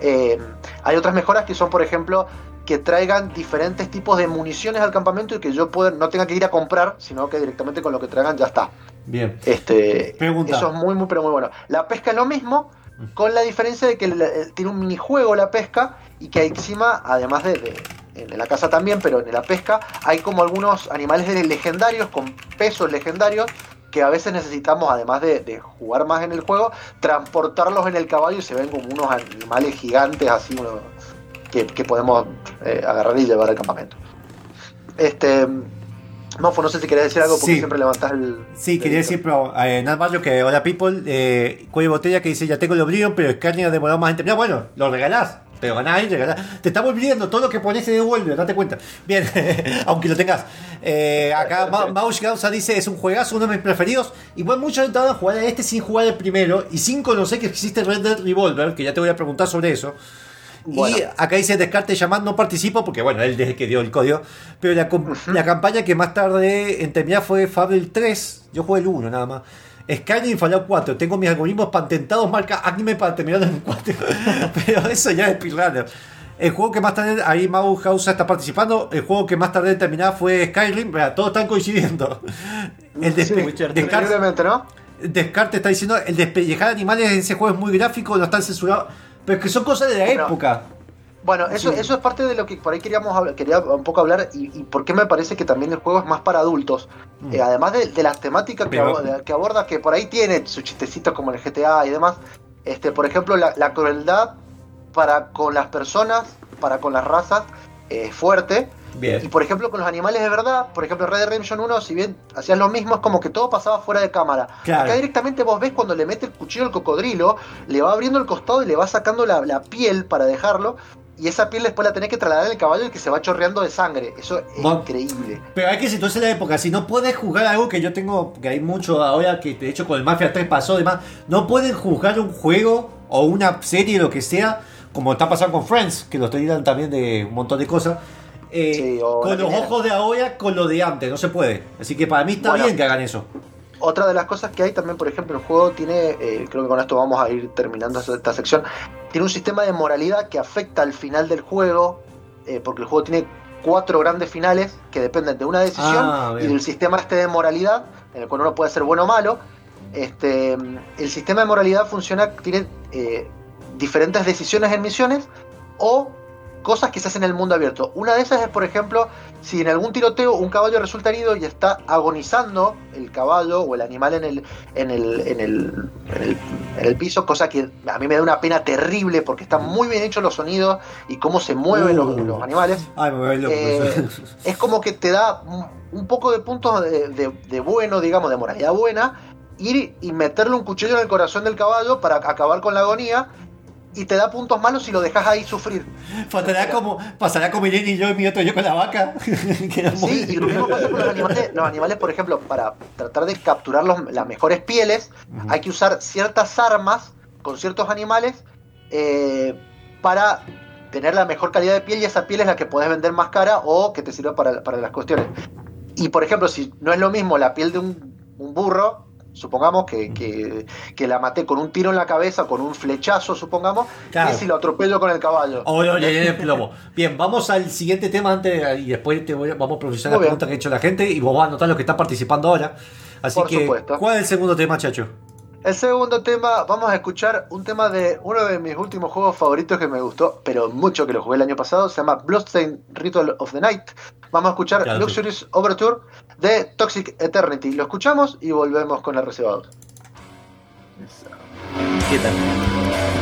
D: Eh, hay otras mejoras que son, por ejemplo, que traigan diferentes tipos de municiones al campamento y que yo pueda, no tenga que ir a comprar, sino que directamente con lo que traigan ya está.
C: Bien.
D: Este,
C: Pregunta.
D: Eso es muy, muy, pero muy bueno. La pesca es lo mismo, con la diferencia de que eh, tiene un minijuego la pesca y que encima, además de, de- en la casa también, pero en la pesca hay como algunos animales legendarios con pesos legendarios que a veces necesitamos, además de, de jugar más en el juego, transportarlos en el caballo y se ven como unos animales gigantes así uno- que, que podemos eh, agarrar y llevar al campamento. Este, Mofo, no sé si querés decir algo porque
C: Sí.
D: siempre levantás el...
C: Sí, quería decir, pero eh, nada más yo que hola people, eh, cuello botella que dice ya tengo el Oblivion, pero Skyrim ha demorado más en terminar. Bueno, lo regalás, te lo ganás y regalás. Te estamos viendo, todo lo que pones se devuelve, date cuenta. Bien, aunque lo tengas. Eh, acá Ma- Maush Gausa dice es un juegazo, uno de mis preferidos. Igual muchos entraron a jugar a este sin jugar el primero y sin conocer que existe Red Dead Revolver, que ya te voy a preguntar sobre eso.
D: Bueno.
C: Y acá dice Descarte llamar, no participo porque bueno, él desde que dio el código. Pero la, com- la campaña que más tarde en terminar fue Fable 3. Yo jugué el 1 nada más. Skyrim y Fallout 4. Tengo mis algoritmos patentados, marca anime para terminar en 4. Pero eso ya es speedrunner. El juego que más tarde, ahí Mau House está participando. El juego que más tarde en terminar fue Skyrim. Todos están coincidiendo. El
D: Sí,
C: despe- Descarte,
D: increíblemente, ¿no?
C: Descarte está diciendo: el despellejar animales en ese juego es muy gráfico, no están censurados. Pero es que son cosas de la
D: Bueno,
C: época.
D: Bueno, eso,
C: Sí.
D: eso es parte de lo que por ahí queríamos hablar- quería un poco hablar y, y por qué me parece que también el juego es más para adultos.
C: Mm.
D: Eh, además de, de las temáticas que, que aborda, que por ahí tiene sus chistecitos como el GTA y demás. Este, por ejemplo, la, la crueldad para con las personas, para con las razas, eh, es fuerte. Y
C: Bien.
D: por ejemplo, con los animales de verdad, por ejemplo, Red Dead Redemption 1, si bien hacías lo mismo, es como que todo pasaba fuera de cámara.
C: Claro.
D: Acá directamente vos ves cuando le mete el cuchillo al cocodrilo, le va abriendo el costado y le va sacando la, la piel para dejarlo. Y esa piel después la tenés que trasladar al caballo y que se va chorreando de sangre. Eso es
C: Bueno.
D: increíble.
C: Pero hay que situarse en la época. Si no puedes jugar algo que yo tengo, que hay mucho ahora, que de hecho con el Mafia 3 pasó, demás. No pueden jugar un juego o una serie, lo que sea, como está pasando con Friends, que los tiran también de un montón de cosas. Eh,
D: Sí,
C: con los ojos de ahora, con lo de antes, no se puede. Así que para mí está
D: Bueno.
C: bien que hagan eso.
D: Otra de las cosas que hay también, por ejemplo, el juego tiene, eh, creo que con esto vamos a ir terminando esta sección, tiene un sistema de moralidad que afecta al final del juego, eh, porque el juego tiene cuatro grandes finales que dependen de una decisión
C: Ah,
D: y del sistema este de moralidad, en el cual uno puede ser bueno o malo. Este, el sistema de moralidad funciona, tiene diferentes decisiones en misiones o cosas que se hacen en el mundo abierto. Una de esas es, por ejemplo, si en algún tiroteo un caballo resulta herido y está agonizando el caballo o el animal en el, en el, en el, en el, en el piso, cosa que a mí me da una pena terrible porque están muy bien hechos los sonidos y cómo se mueven los,
C: Uh.
D: los animales.
C: Ay, me loco.
D: Eh, es como que te da un- un poco de puntos de, de- de bueno, digamos, de moralidad buena, ir y meterle un cuchillo en el corazón del caballo para acabar con la agonía, y te da puntos malos si lo dejas ahí sufrir.
C: pasará como, pasará como Irene y yo y mi otro yo con la vaca.
D: Sí, y lo mismo pasa con los animales. Los animales, por ejemplo, para tratar de capturar los- las mejores pieles, hay que usar ciertas armas con ciertos animales eh, para tener la mejor calidad de piel y esa piel es la que puedes vender más cara o que te sirva para, para las cuestiones. Y por ejemplo, si no es lo mismo la piel de un, un burro supongamos que, que, que la maté con un tiro en la cabeza, con un flechazo, supongamos,
C: Claro.
D: y si lo atropello con el caballo.
C: O lo llené de plomo. Bien, vamos al siguiente tema antes y después te voy vamos a profundizar la pregunta que ha hecho la gente y vos vas a anotar lo que está participando ahora. Así
D: Por
C: que,
D: supuesto.
C: ¿cuál es el segundo tema, chacho?
D: El segundo tema, vamos a escuchar un tema de uno de mis últimos juegos favoritos que me gustó, pero mucho que lo jugué el año pasado, se llama Bloodstained Ritual of the Night. Vamos a escuchar
C: Claro.
D: Luxurious Overture de Toxic Eternity. Lo escuchamos y volvemos con la reservadora.
I: ¿Qué tal?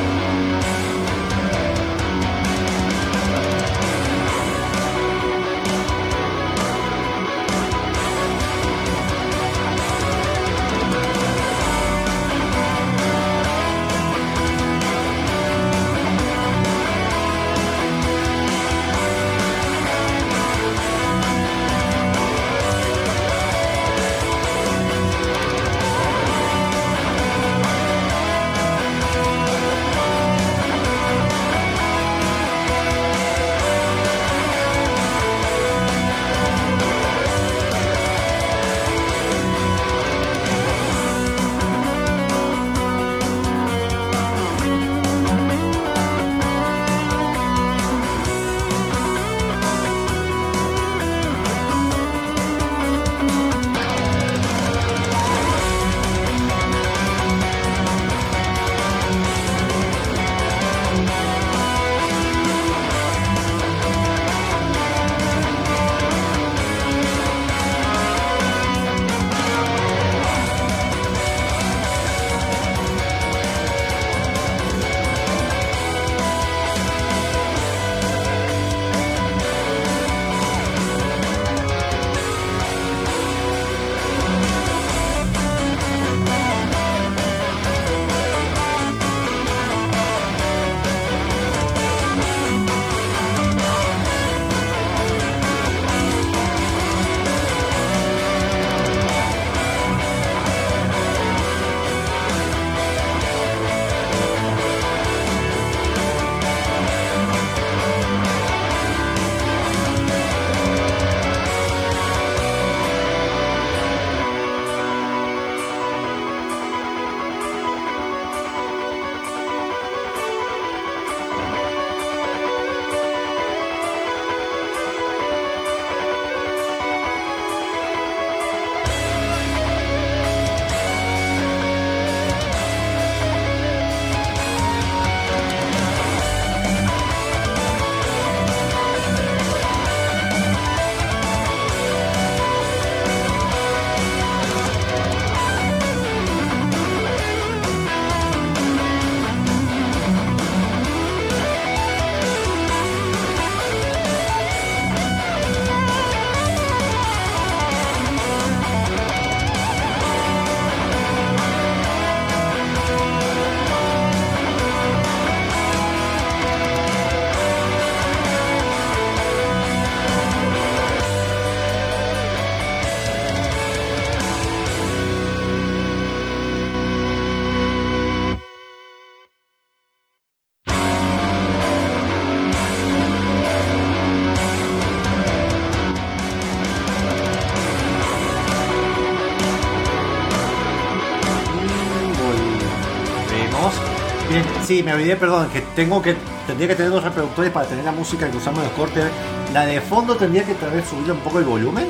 C: Sí, me olvidé, perdón, que tengo que tendría que tener dos reproductores para tener la música que usamos en los cortes. La de fondo tendría que tal vez subirle un poco el volumen.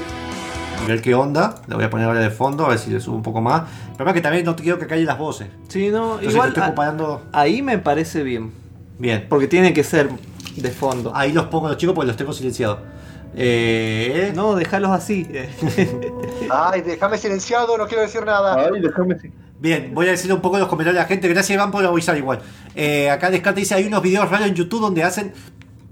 C: Y ver qué onda. La voy a poner ahora de fondo, a ver si le subo un poco más. El problema es que también no te quiero que callen las voces.
F: Sí, no,
C: Entonces
F: igual
C: estoy
F: a-
C: comparando.
F: ahí me parece bien.
C: Bien.
F: Porque tiene que ser de fondo.
C: Ahí los pongo los chicos porque los tengo silenciados. Eh,
F: No, déjalos así.
D: Ay, déjame silenciado, no quiero decir nada.
E: Ay, déjame así.
C: Bien, voy a decir un poco los comentarios de la gente. Gracias, Iván, por avisar igual. Eh, acá Descarte dice: hay unos videos raros en YouTube donde hacen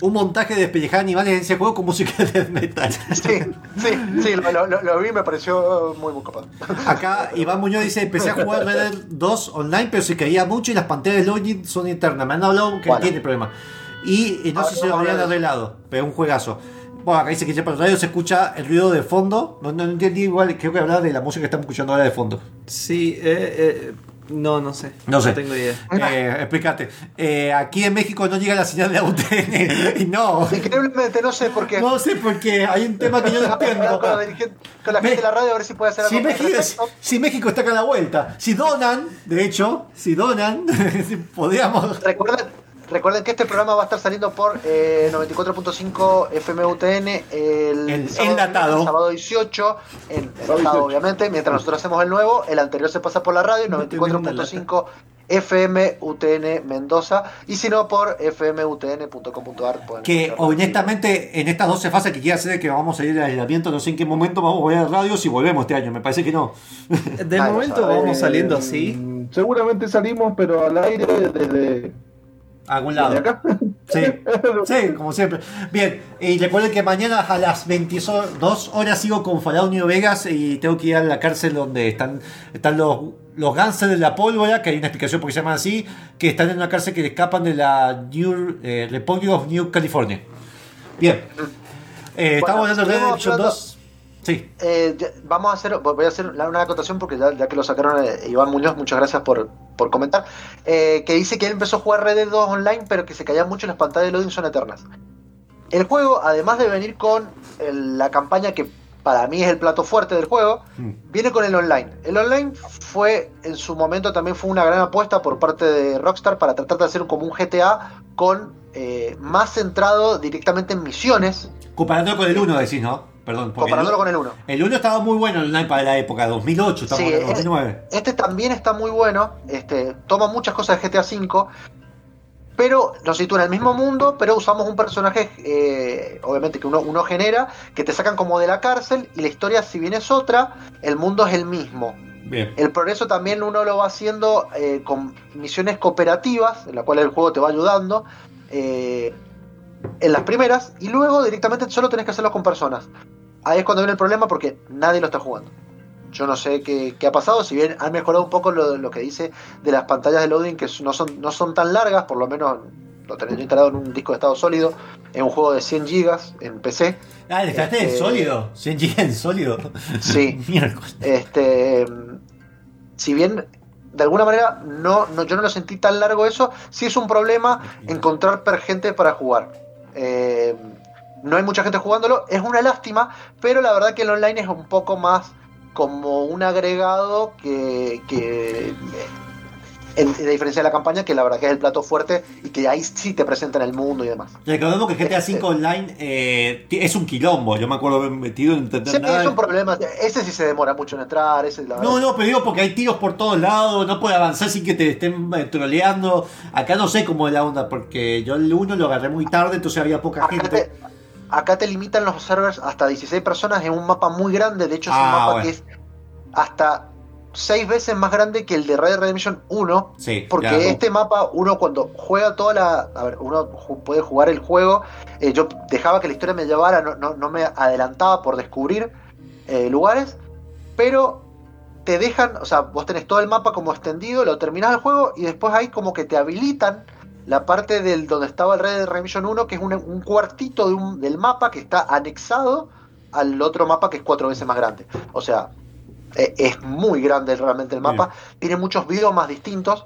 C: un montaje de despellejar animales en ese juego con música de metal.
D: Sí, sí, sí, lo, lo- lo- lo vi y me pareció muy, muy copado.
C: Acá Iván Muñoz dice: empecé a jugar Red Dead 2 online, pero se caía mucho y las pantallas de login son internas. Me han hablado que
D: Bueno.
C: tiene problema. Y, y no
D: Ah,
C: sé si
D: no,
C: lo habrían arreglado, pero es un juegazo. Bueno, acá dice que ya por radio se escucha el ruido de fondo. No, no entendí igual, creo que hablaba de la música que estamos escuchando ahora de fondo.
F: Sí, eh, eh, No, no sé.
C: No sé.
F: tengo idea.
C: Eh, explícate. Eh, aquí en México no llega la señal de UTN. Y no.
D: Increíblemente, no sé por qué.
C: No sé por qué. Hay un tema que yo no entiendo.
D: Con la, con la gente de la radio a ver si puede hacer algo
C: Si México,
D: respecto.
C: si México está acá a la vuelta. Si donan, de hecho, si donan, podríamos.
D: Recuerden, recuerden que este programa va a estar saliendo por eh, 94.5 FMUTN el,
C: El
D: sábado,
C: enlatado.
D: el sábado 18, en, enlatado
E: 18.
D: obviamente, mientras nosotros hacemos el nuevo, el anterior se pasa por la radio, 94.5 FMUTN Mendoza, y si no por fmutn.com.ar.
C: Que honestamente, en estas 12 fases que quiere hacer de que vamos a ir al aislamiento, no sé en qué momento vamos a volver a radio si volvemos este año. Me parece que no.
F: De
D: Ay,
F: momento vamos saliendo así.
E: mm, Seguramente salimos, pero al aire desde,
C: A algún lado.
E: acá.
C: Sí, sí, como siempre. Bien, y recuerden que mañana a las 22 horas sigo con Fallout New Vegas y tengo que ir a la cárcel donde están, están los, los gánsteres de la pólvora, que hay una explicación por qué se llaman así, que están en una cárcel que escapan de la New, eh, Republic of New California. Bien. Eh, estamos hablando de Redemption
D: hablando-
C: 2. Sí.
D: Eh, vamos a hacer, voy a hacer una acotación porque ya, ya que lo sacaron eh, Iván Muñoz, muchas gracias por, por comentar, eh, que dice que él empezó a jugar Red Dead 2 online, pero que se caían mucho y las pantallas de loading son eternas. El juego, además de venir con el- la campaña que para mí es el plato fuerte del juego,
C: Mm.
D: viene con el online. El online fue, en su momento también fue una gran apuesta por parte de Rockstar para tratar de hacer como un GTA con eh, más centrado directamente en misiones,
C: Comparándolo con el 1, decís, ¿no? Perdón.
D: comparándolo
C: el,
D: con el 1.
C: el 1 estaba muy bueno online para la época, 2008, estamos
D: Sí,
C: de
D: es-
C: 2009.
D: Este también está muy bueno, este, toma muchas cosas de GTA V, pero nos sitúa en el mismo mundo, pero usamos un personaje, eh, obviamente que uno, uno genera, que te sacan como de la cárcel, y la historia si bien es otra, el mundo es el mismo.
C: Bien.
D: El progreso también uno lo va haciendo eh, con misiones cooperativas, en las cuales el juego te va ayudando, eh, en las primeras, y luego directamente solo tenés que hacerlo con personas. Ahí es cuando viene el problema porque nadie lo está jugando. Yo no sé qué, qué ha pasado, si bien han mejorado un poco lo, lo que dice de las pantallas de loading, que no son, no son tan largas, por lo menos lo tenés instalado en un disco de estado sólido, en un juego de 100 gigas en PC.
C: Ah, ¿le dejaste en
D: Este-
C: sólido? ¿100 GB en sólido?
D: Sí. Este, si bien de alguna manera no, no, yo no lo sentí tan largo eso, sí es un problema encontrar per gente para jugar. Eh, no hay mucha gente jugándolo, es una lástima, pero la verdad que el online es un poco más como un agregado que, que en, en diferencia de la campaña, que la verdad que es el plato fuerte y que ahí sí te presentan el mundo y demás.
C: Recordemos que GTA
D: Este-
C: V Online eh, es un quilombo. Yo me acuerdo haber metido en entender
D: Sí,
C: nada.
D: es un problema, ese sí se demora mucho en entrar, ese la verdad.
C: No, no, pero digo porque hay tiros por todos lados, no puede avanzar sin que te estén eh, troleando. Acá no sé cómo es la onda, porque yo el 1 lo agarré muy tarde, entonces había poca gente.
D: Acá te limitan los servers hasta 16 personas en un mapa muy grande. De hecho, es un
C: Ah,
D: mapa
C: bueno.
D: que es hasta 6 veces más grande que el de Red Dead Redemption 1.
C: Sí,
D: Porque
C: claro.
D: este mapa, uno cuando juega toda la. A ver, uno ju- puede jugar el juego. eh, yo dejaba que la historia me llevara, no, no, no me adelantaba por descubrir eh, lugares. Pero te dejan, o sea, vos tenés todo el mapa como extendido, lo terminás el juego y después ahí como que te habilitan la parte del donde estaba el Red Dead Redemption 1, que es un, un cuartito de un- del mapa que está anexado al otro mapa que es cuatro veces más grande. O sea, eh, es muy grande realmente el mapa, tiene muchos biomas distintos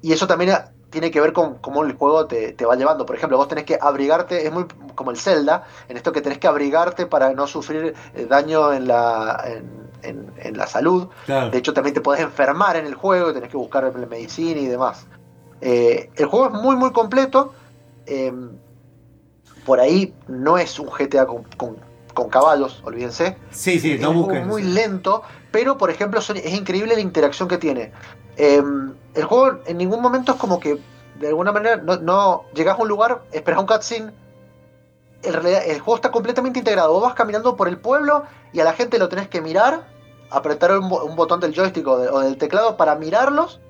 D: y eso también eh, tiene que ver con cómo el juego te, te va llevando. Por ejemplo, vos tenés que abrigarte, es muy como el Zelda, en esto que tenés que abrigarte para no sufrir eh, daño en la, en, en- en la salud.
C: Claro.
D: De hecho, también te podés enfermar en el juego, tenés que buscar medicina y demás. Eh, el juego es muy, muy completo. eh, por ahí no es un GTA con, con- con caballos, olvídense.
C: Sí, sí,
D: es
C: no busquen.
D: muy lento, pero por ejemplo son- es increíble la interacción que tiene. Eh, el juego en ningún momento es como que de alguna manera no, no llegas a un lugar, esperas un cutscene. En realidad el juego está completamente integrado. Vos vas caminando por el pueblo y a la gente lo tenés que mirar, apretar un, bo- un botón del joystick o, de- o del teclado para mirarlos,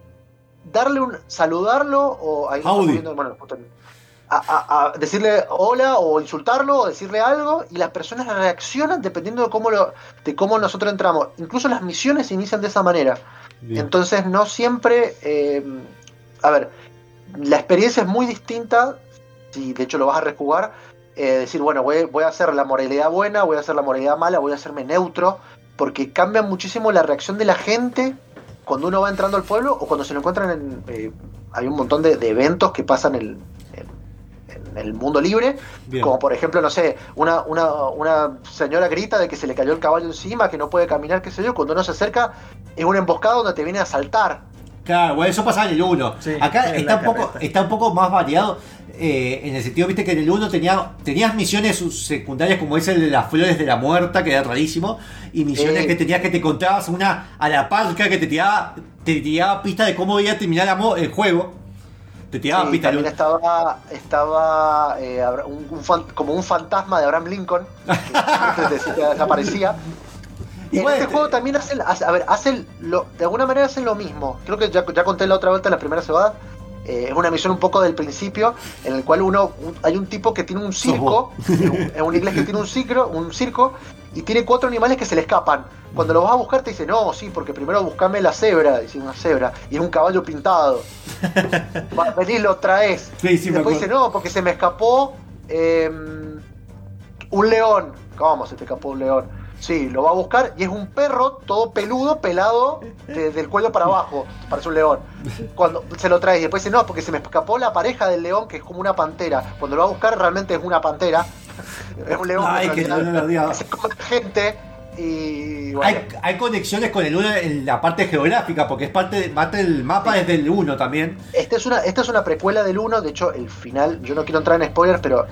D: darle un saludarlo o ahí viendo, bueno, a, a- a decirle hola o insultarlo o decirle algo y las personas reaccionan dependiendo de cómo lo de cómo nosotros entramos. Incluso las misiones se inician de esa manera.
C: Bien.
D: entonces no siempre eh, a ver la experiencia es muy distinta si de hecho lo vas a rejugar eh, decir bueno voy, voy a hacer la moralidad buena voy a hacer la moralidad mala voy a hacerme neutro porque cambia muchísimo la reacción de la gente cuando uno va entrando al pueblo o cuando se lo encuentran en... eh, hay un montón de, de eventos que pasan en, en- en el mundo libre,
C: Bien.
D: como por ejemplo, no sé, una, una, una señora grita de que se le cayó el caballo encima, que no puede caminar, qué sé yo, cuando uno se acerca es una emboscada donde te viene a saltar.
C: Claro, bueno, eso pasa en el 1.
D: Sí,
C: Acá
D: en
C: está un, poco,
D: carreta.
C: está un poco más variado. eh, en el sentido, viste que en el 1 tenía, tenías misiones secundarias como es el de las flores de la muerta, que era rarísimo. Y misiones
D: Sí.
C: que tenías que te encontrabas una a la parca que te tiraba, te tiraba pistas de cómo iba a terminar la el juego. Te tiraba
D: Sí,
C: pistas.
D: también estaba, estaba eh, un- un fan- como un fantasma de Abraham Lincoln, que se- En este juego también hacen, hace- a ver, hacen lo, de alguna manera hacen lo mismo. Creo que ya, ya conté la otra vuelta en la primera cebada. Eh, es una misión un poco del principio, en el cual uno un- hay un tipo que tiene un circo, es un inglés que tiene un circo, un circo, y tiene cuatro animales que se le escapan. Cuando lo vas a buscar te dice, no, sí, porque primero buscame la cebra, dice una cebra, y es un caballo pintado. Va, Vení, lo traes.
C: Sí, sí,
D: y después dice, no, porque se me escapó eh, un león. ¿Cómo se te escapó un león? Sí, lo va a buscar y es un perro todo peludo, pelado, de- del cuello para abajo. Parece un león. Cuando se lo traes y después dice, no, porque se me escapó la pareja del león, que es como una pantera. Cuando lo va a buscar, realmente es una pantera. Es un león.
C: Ay, que no.
D: Se come gente y. Bueno,
C: Hay, hay conexiones con el 1 en la parte geográfica, porque es parte, de- parte del mapa desde el 1 también.
D: Esta es una, esta es una precuela del 1, de hecho el final, yo no quiero entrar en spoilers, pero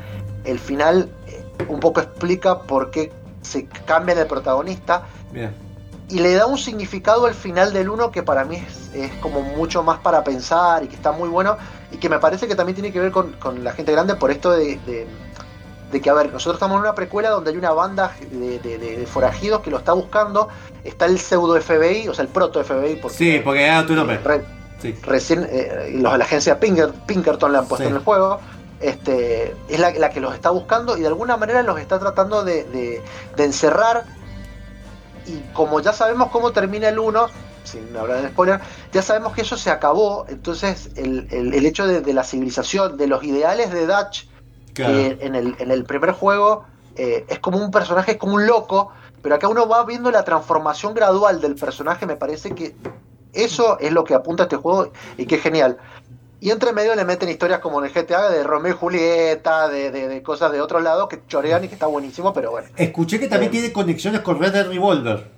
D: el final eh, un poco explica por qué se cambia el protagonista
C: Bien.
D: y le da un significado al final del 1 que para mí es, es como mucho más para pensar y que está muy bueno y que me parece que también tiene que ver con, con la gente grande por esto de, de- de que, a ver, nosotros estamos en una precuela donde hay una banda de, de- forajidos que lo está buscando, está el pseudo FBI, o sea, el proto FBI, porque
C: Sí, porque era tu nombre.
D: Re-
C: Sí.
D: recién eh, los la agencia Pinker- Pinkerton le han puesto
C: Sí.
D: en el juego. Este, es la, la que los está buscando y de alguna manera los está tratando de, de- de encerrar. Y como ya sabemos cómo termina el 1, sin hablar de spoiler, ya sabemos que eso se acabó. Entonces, el, el- el hecho de, de la civilización, de los ideales de Dutch,
C: Claro.
D: que en el, en el primer juego eh, es como un personaje, es como un loco, pero acá uno va viendo la transformación gradual del personaje. Me parece que eso es lo que apunta este juego y que es genial. Y entre medio le meten historias como en el GTA de Romeo y Julieta, de, de- de cosas de otro lado que chorean y que está buenísimo, pero bueno.
C: Escuché que también
D: Eh.
C: tiene conexiones con Red Dead Revolver.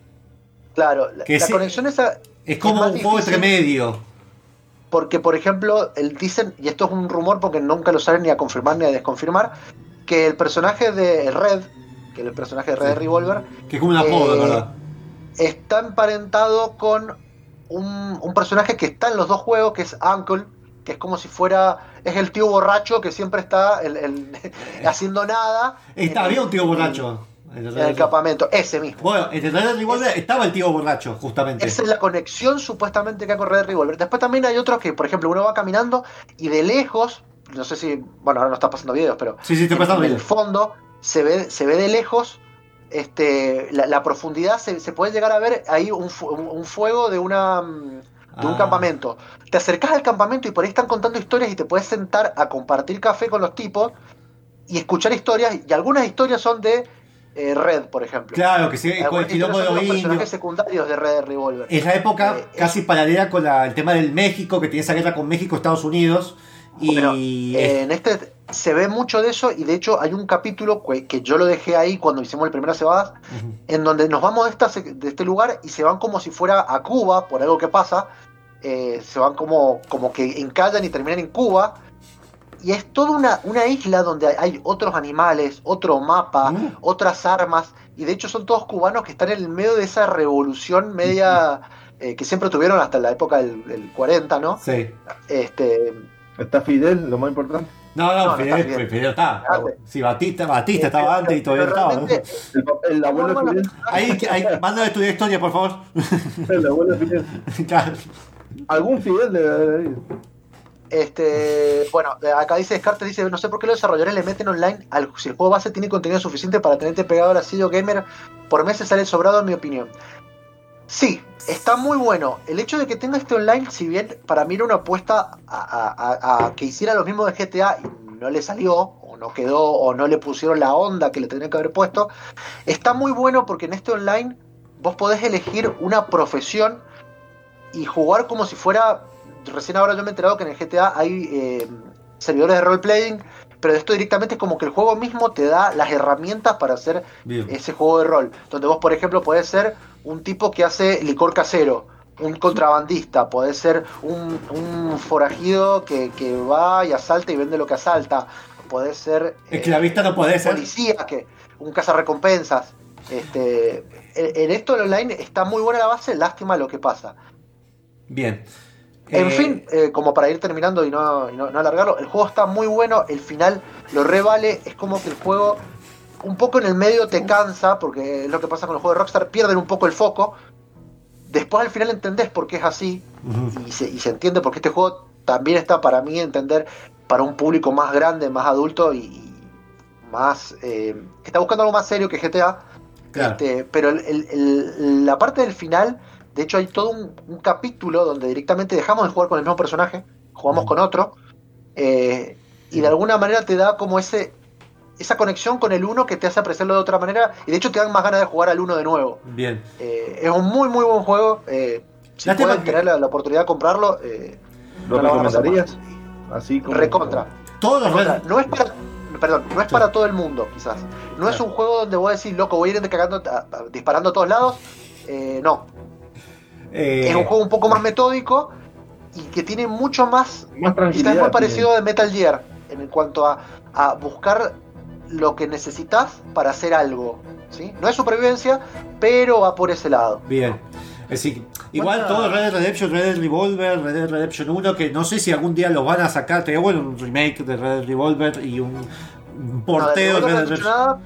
D: Claro, la,
C: Que
D: la
C: sí,
D: conexión esa
C: Es como un juego entre medio.
D: Porque, por ejemplo, el, dicen, y esto es un rumor porque nunca lo saben ni a confirmar ni a desconfirmar, que el personaje de Red, que es el personaje de Red Dead Revolver,
C: Que es como un apodo,
D: Eh,
C: ¿verdad?
D: está emparentado con un, un personaje que está en los dos juegos, que es Uncle, que es como si fuera, es el tío borracho que siempre está el- el- haciendo nada
C: Está, había un tío borracho. En el
D: en campamento, ese mismo.
C: Bueno, en el Revolver estaba el tío borracho, justamente.
D: Esa es la conexión supuestamente que hay con Red Revolver. Después también hay otros que, por ejemplo, uno va caminando y de lejos, no sé si, bueno, ahora no está pasando videos, pero
C: Sí, sí, te
D: en,
C: pasando
D: en el fondo se ve, se ve de lejos este, la, la profundidad, se, se puede llegar a ver ahí un, fu- un- un fuego de una mm, de un
C: Ah.
D: campamento. Te acercás al campamento y por ahí están contando historias y te puedes sentar a compartir café con los tipos y escuchar historias, y algunas historias son de eh, Red, por ejemplo.
C: Claro, que sí, con el quilombo de los
D: personajes secundarios de Red Revolver.
C: Es la época
D: Eh,
C: casi paralela con la- el tema del México, que tiene esa guerra con México, Estados Unidos. Y
D: Bueno,
C: es-
D: en este se ve mucho de eso y de hecho hay un capítulo que, que yo lo dejé ahí cuando hicimos el primera cebada, en donde nos vamos de, esta, de este lugar y se van como si fuera a Cuba, por algo que pasa, eh, se van como, como que encallan y terminan en Cuba. Y es toda una, una isla donde hay, hay otros animales, otro mapa,
C: Mm.
D: otras armas, y de hecho son todos cubanos que están en el medio de esa revolución media eh, que siempre tuvieron hasta la época del, del 40, ¿no?
C: Sí.
D: Este,
E: Está Fidel, lo más importante.
C: No, no,
D: No, no
C: Fidel,
D: está Fidel.
C: Fidel está. Sí, Batista, Batista estaba
D: Pero-
C: antes y todavía estaba. ¿no?
E: El, el abuelo de Fidel.
C: Ahí, ahí, mándame estudiar historia, por favor.
E: El abuelo de Fidel.
C: Claro.
E: Algún Fidel debe haber habido.
D: Este, bueno, acá dice Descartes, dice, no sé por qué los desarrolladores le meten online al, si el juego base tiene contenido suficiente para tenerte pegado al asillo gamer por meses sale sobrado en mi opinión. Sí, está muy bueno. El hecho de que tenga este online, si bien para mí era una apuesta a, que hiciera lo mismo de GTA y no le salió, o no quedó, o no le pusieron la onda que le tenían que haber puesto, está muy bueno porque en este online vos podés elegir una profesión y jugar como si fuera. Recién ahora yo me he enterado que en el GTA hay eh, servidores de role-playing, pero esto directamente es como que el juego mismo te da las herramientas para hacer
C: Bien.
D: ese juego de rol. Donde vos, por ejemplo, podés ser un tipo que hace licor casero, un contrabandista, podés ser un, un forajido que, que va y asalta y vende lo que asalta, podés ser eh,
C: Esclavista no podés ser.
D: policía, que un cazarrecompensas. Este, en, en esto el online está muy buena la base, lástima lo que pasa.
C: Bien.
D: En
C: Eh,
D: fin, eh, como para ir terminando y, no, y no- no alargarlo, el juego está muy bueno, el final lo revale, es como que el juego un poco en el medio te cansa, porque es lo que pasa con los juegos de Rockstar, pierden un poco el foco. Después al final entendés por qué es así y se, y se entiende porque este juego también está para mí entender para un público más grande, más adulto y, y más eh, que está buscando algo más serio que GTA.
C: Claro.
D: Este, pero el- el- el- la parte del final, de hecho hay todo un, un capítulo donde directamente dejamos de jugar con el mismo personaje, jugamos con otro, eh, y de alguna manera te da como ese esa conexión con el uno que te hace apreciarlo de otra manera, y de hecho te dan más ganas de jugar al uno de nuevo.
C: Bien.
D: Eh, es un muy muy buen juego. eh, si pueden
C: que-
D: tener la, la oportunidad de comprarlo, eh,
E: ¿Lo
D: no
E: recomendarías? Así como.
D: Recontra.
C: Todos
D: Recontra. No es para, perdón, no es para todo el mundo, quizás. No es un juego donde voy a decir, loco, voy a ir cagando, a- a- disparando a todos lados. Eh, no.
C: Eh,
D: Es un juego un poco más metódico y que tiene mucho más.
E: Más
D: Quizás muy parecido a Metal Gear en cuanto a, a buscar lo que necesitas para hacer algo. ¿sí? No es supervivencia, pero va por ese lado.
C: Bien. Es decir, igual
D: ¿Cuánta-
C: todo Red Dead Redemption, Red Dead Revolver, Red Dead Redemption 1, que no sé si algún día los van a sacar, te bueno, un remake de Red Dead Revolver y un, porteo de Red Dead
D: nada.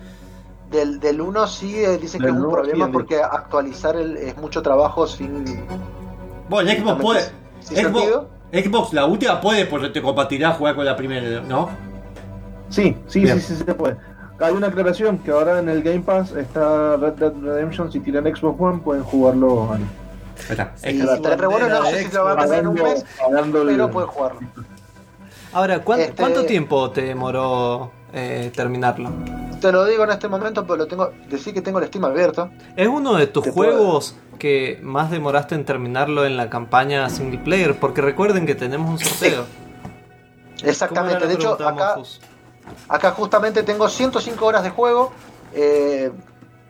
D: Del, del 1 sí eh, dicen que es un problema porque actualizar el, es mucho trabajo sin,
C: Bueno, Xbox puede.
D: sin
C: Xbox,
D: sentido.
C: Xbox, la última puede porque te compatibilidad jugar con la primera, ¿no?
E: Sí, sí,
C: Bien.
E: sí, sí, se puede. Hay una aclaración que ahora en el Game Pass está Red Dead Redemption. Si tienen Xbox One, pueden jugarlo ahí.
C: Ahí está.
D: Sí, bueno, no sé si lo van a tener en un mes, pero pueden jugarlo.
F: Ahora, ¿cuán-
D: Este-
F: ¿cuánto tiempo te demoró eh, terminarlo?
D: Te lo digo en este momento, pero lo tengo. Decir que tengo el Steam abierto.
F: ¿Es uno de tus
D: puedo-
F: juegos que más demoraste en terminarlo en la campaña single player? Porque recuerden que tenemos un sorteo.
D: Exactamente.
F: ¿Cómo era
D: De hecho, acá, acá justamente tengo 105 horas de juego. eh,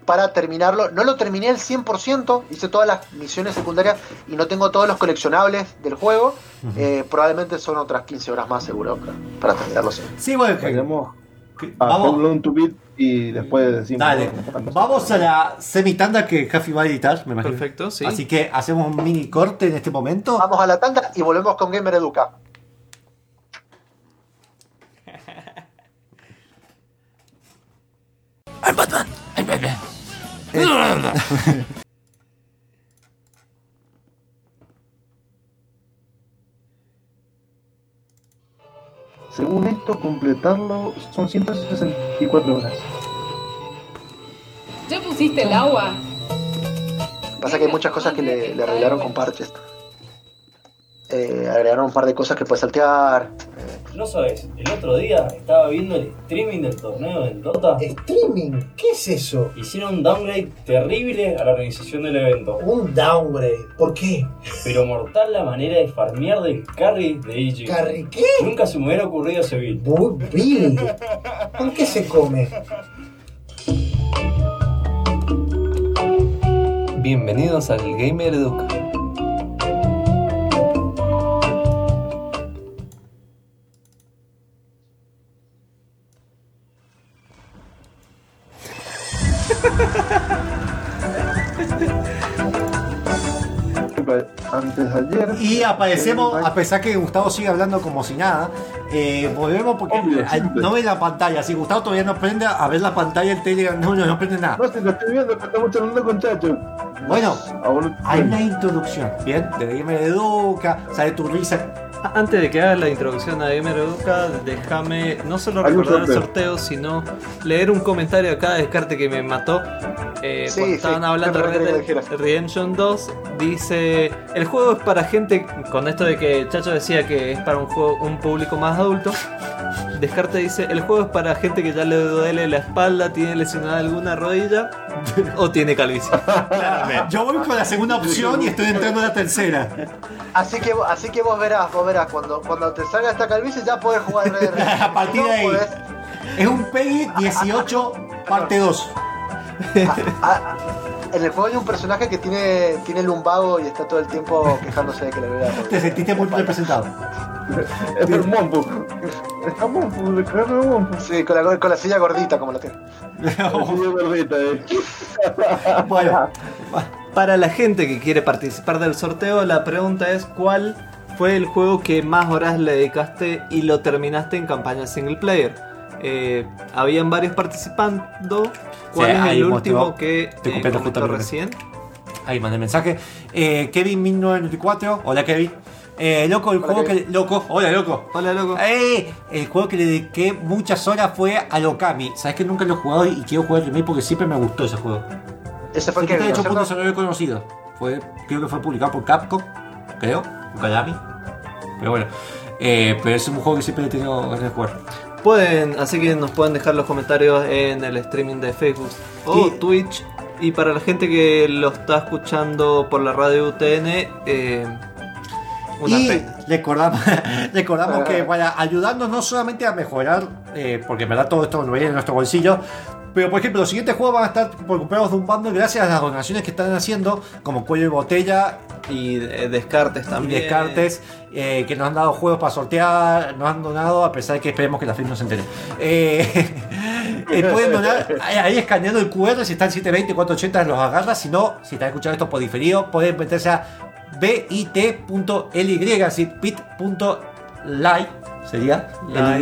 D: para terminarlo, no lo terminé al 100%, hice todas las misiones secundarias y no tengo todos los coleccionables del juego. eh, probablemente son otras 15 horas más seguro para, terminarlo. sí.
C: Bueno, que-
E: a
C: vamos,
E: Home to Beat y después decimos.
C: dale. Vamos a la semitanda que Jaffi va a editar, me imagino.
F: Perfecto, sí.
C: Así que hacemos un mini corte en este momento.
D: Vamos a la tanda y volvemos con Gamer Educa.
E: Según esto, completarlo son 164 horas.
J: ¿Ya pusiste el agua?
D: Pasa que hay muchas cosas que le, le arreglaron con parches. Eh, agregaron un par de cosas que puedes saltear.
H: No sabes, el otro día estaba viendo el streaming del torneo del Dota.
K: ¿Streaming? ¿Qué es eso?
H: Hicieron un downgrade terrible a la organización del evento.
K: Un downgrade. ¿Por qué?
H: Pero mortal la manera de farmear del carry de EG.
K: ¿Carry qué?
H: Nunca se me hubiera ocurrido ese build.
K: Bill. ¿Con qué se come?
F: Bienvenidos al Gamer Educa.
C: Y aparecemos, a pesar que Gustavo sigue hablando como si nada, eh, volvemos porque
E: Obvio,
C: no ve la pantalla. Si Gustavo todavía no prende a ver la pantalla en Telegram, no, no, no prende nada.
E: No, si lo estoy viendo, estamos charlando con Chacho.
C: Bueno, hay una introducción, ¿bien? De Gamer Educa, sale tu risa.
F: A- Antes de que hagas la introducción a Gamer Educa, déjame no solo recordar el
E: sorteo.
F: sino leer un comentario acá de Descarte que me mató. Eh,
D: Sí,
F: cuando
D: sí,
F: estaban hablando de Redemption 2, dice: El juego es para gente. Con esto de que Chacho decía que es para un, juego, un público más adulto, Descarte dice, el juego es para gente que ya le duele la espalda, tiene lesionada alguna rodilla o tiene calvicie.
C: Yo voy con la segunda opción y estoy entrando en la tercera.
D: Así que, así que vos verás, vos verás, cuando, cuando te salga esta calvicie ya podés jugar Red Dead Redemption.
C: A partir de ahí.
D: Podés-
C: Es un PEGI 18 parte 2.
D: Ah, en el juego hay un personaje que tiene, tiene lumbago y está todo el tiempo quejándose de que le duele la
C: Te sentiste muy representado.
E: Es el Monfu. Está Monfu, recuerda Monfu.
D: Sí, con la, con la silla gordita como la tiene.
E: Sí, gordita, eh.
C: Bueno,
F: Para la gente que quiere participar del sorteo, la pregunta es ¿cuál fue el juego que más horas le dedicaste y lo terminaste en campaña single player? Eh, habían varios participando. ¿Cuál
C: Sí,
F: es el último que
C: Te
F: eh, comentó
C: justamente.
F: recién?
C: ahí mandé mensaje. Eh, Kevin 1994. Hola Kevin. Eh, loco, el
D: Hola,
C: juego
D: Kevin.
C: que. Loco, hola loco.
F: Hola, loco.
C: Eh, el juego que le dediqué muchas horas fue a Lokami. Sabes que nunca lo he jugado y quiero jugar el remake porque siempre me gustó ese juego.
D: Ese fue el que
C: 78
D: ¿no?
C: puntos se lo he conocido. Fue, creo que fue publicado por Capcom, creo, Konami. Pero bueno, eh, pero es un juego que siempre he tenido ganas de jugar.
F: Pueden, así que nos pueden dejar los comentarios en el streaming de Facebook o
C: Y-
F: Twitch. Y para la gente que lo está escuchando por la radio UTN, eh, una
C: y recordamos, recordamos
D: Ah.
C: que para ayudarnos no solamente a mejorar, eh, porque en verdad todo esto lo viene en nuestro bolsillo, pero por ejemplo los siguientes juegos van a estar por comprados de un bando gracias a las donaciones que están haciendo, como Cuello y Botella
F: Y eh, Descartes
C: y
F: también.
C: Descartes, eh, que nos han dado juegos para sortear, nos han donado, a pesar de que esperemos que la film no se entere. Eh, pueden donar ahí, escaneando el QR, si están 720, 480 los agarra, si no, si están escuchando esto por diferido, pueden meterse a bit.ly, así bit.ly sería
F: la-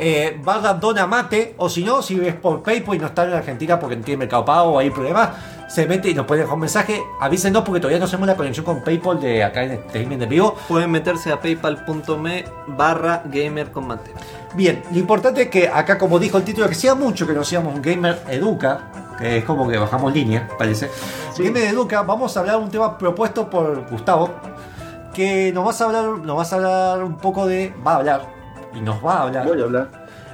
C: eh, barra Donamate, o si no, si ves por PayPal y no están en Argentina porque no tiene Mercado Pago o hay problemas, se mete y nos puede dejar un mensaje. Avísenos porque todavía no hacemos la conexión con PayPal de acá en el streaming de vivo.
F: Pueden meterse a paypal.me barra gamercombate.
C: Bien, lo importante es que acá, como dijo el título, que sea mucho que no seamos un gamer educa, que es como que bajamos línea, parece. Gamer educa, vamos a hablar de un tema propuesto por Gustavo, que nos vas a hablar, nos vas a hablar un poco de, va a hablar y nos va a hablar
E: Voy a hablar.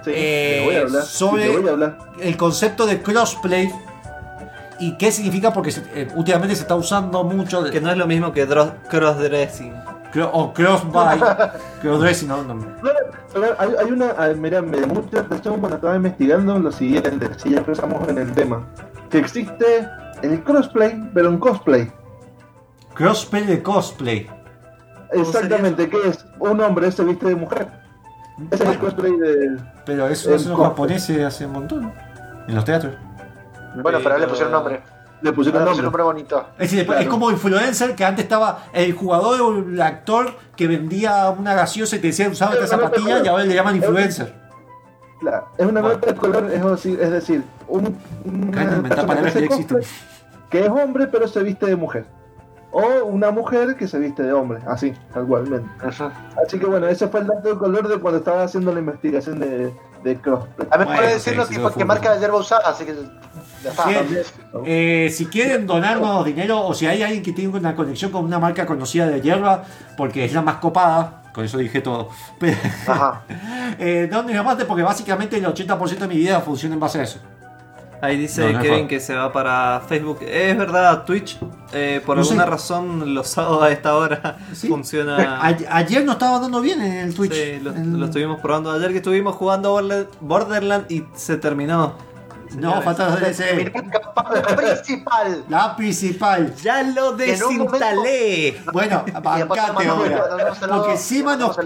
E: Sí,
C: Eh,
E: te voy a hablar.
C: sobre-
E: Te voy a hablar.
C: el concepto de crossplay y qué significa porque eh, últimamente se está usando mucho de-
F: Que no es lo mismo que crossdressing.
C: cro- o crossbuy, crossdressing, no, no.
E: Hay, hay una. Mira, me llamó mucha atención cuando estaba investigando lo siguiente, si ya empezamos en el tema. Que existe el crossplay, pero en cosplay.
C: crossplay de cosplay.
E: Exactamente, que es un hombre se viste de mujer. Ese es el cosplay de.
C: Pero eso
E: El
C: hacen los japoneses hace un montón en los teatros.
D: Bueno, pero le pusieron nombre.
E: Le pusieron
D: pusieron
E: nombre.
D: nombre bonito.
C: Es decir, es como influencer que antes estaba el jugador o el actor que vendía una gaseosa y te decía usaba esta zapatilla y ahora le llaman influencer.
E: Claro, es una nota de color, es decir, es decir un, una persona que es hombre pero se viste de mujer. O una mujer que se viste de hombre, así, igualmente.
D: Ujú.
E: Así que bueno, ese fue el dato de color de cuando estaba haciendo la investigación de, de crossplay.
D: A mí
C: Bueno,
D: puede decirlo
C: sí,
D: que,
C: no
D: marca de hierba usada, así que ya está.
C: Sí. Eh, si quieren donarnos dinero o si hay alguien que tiene una conexión con una marca conocida de hierba, porque es la más copada, con eso dije todo. Pero,
D: Ajá.
C: eh, donde mate porque básicamente el 80% de mi vida funciona en base a eso.
F: Ahí dice
C: No, no es
F: Kevin que se va para Facebook. Es verdad, Twitch, eh, por
C: No
F: alguna
C: sé.
F: razón los sábados a esta hora
C: Sí.
F: funciona.
C: A- ayer no estaba dando bien en el Twitch.
F: Sí, lo,
C: En-
F: lo estuvimos probando ayer que estuvimos jugando Border- Borderland y se terminó.
C: No, falta los DLC.
D: Capa- principal.
C: La principal.
F: Ya lo desinstalé.
C: Bueno, bancate ahora.
D: mandamos un saludo-
C: Porque encima nos.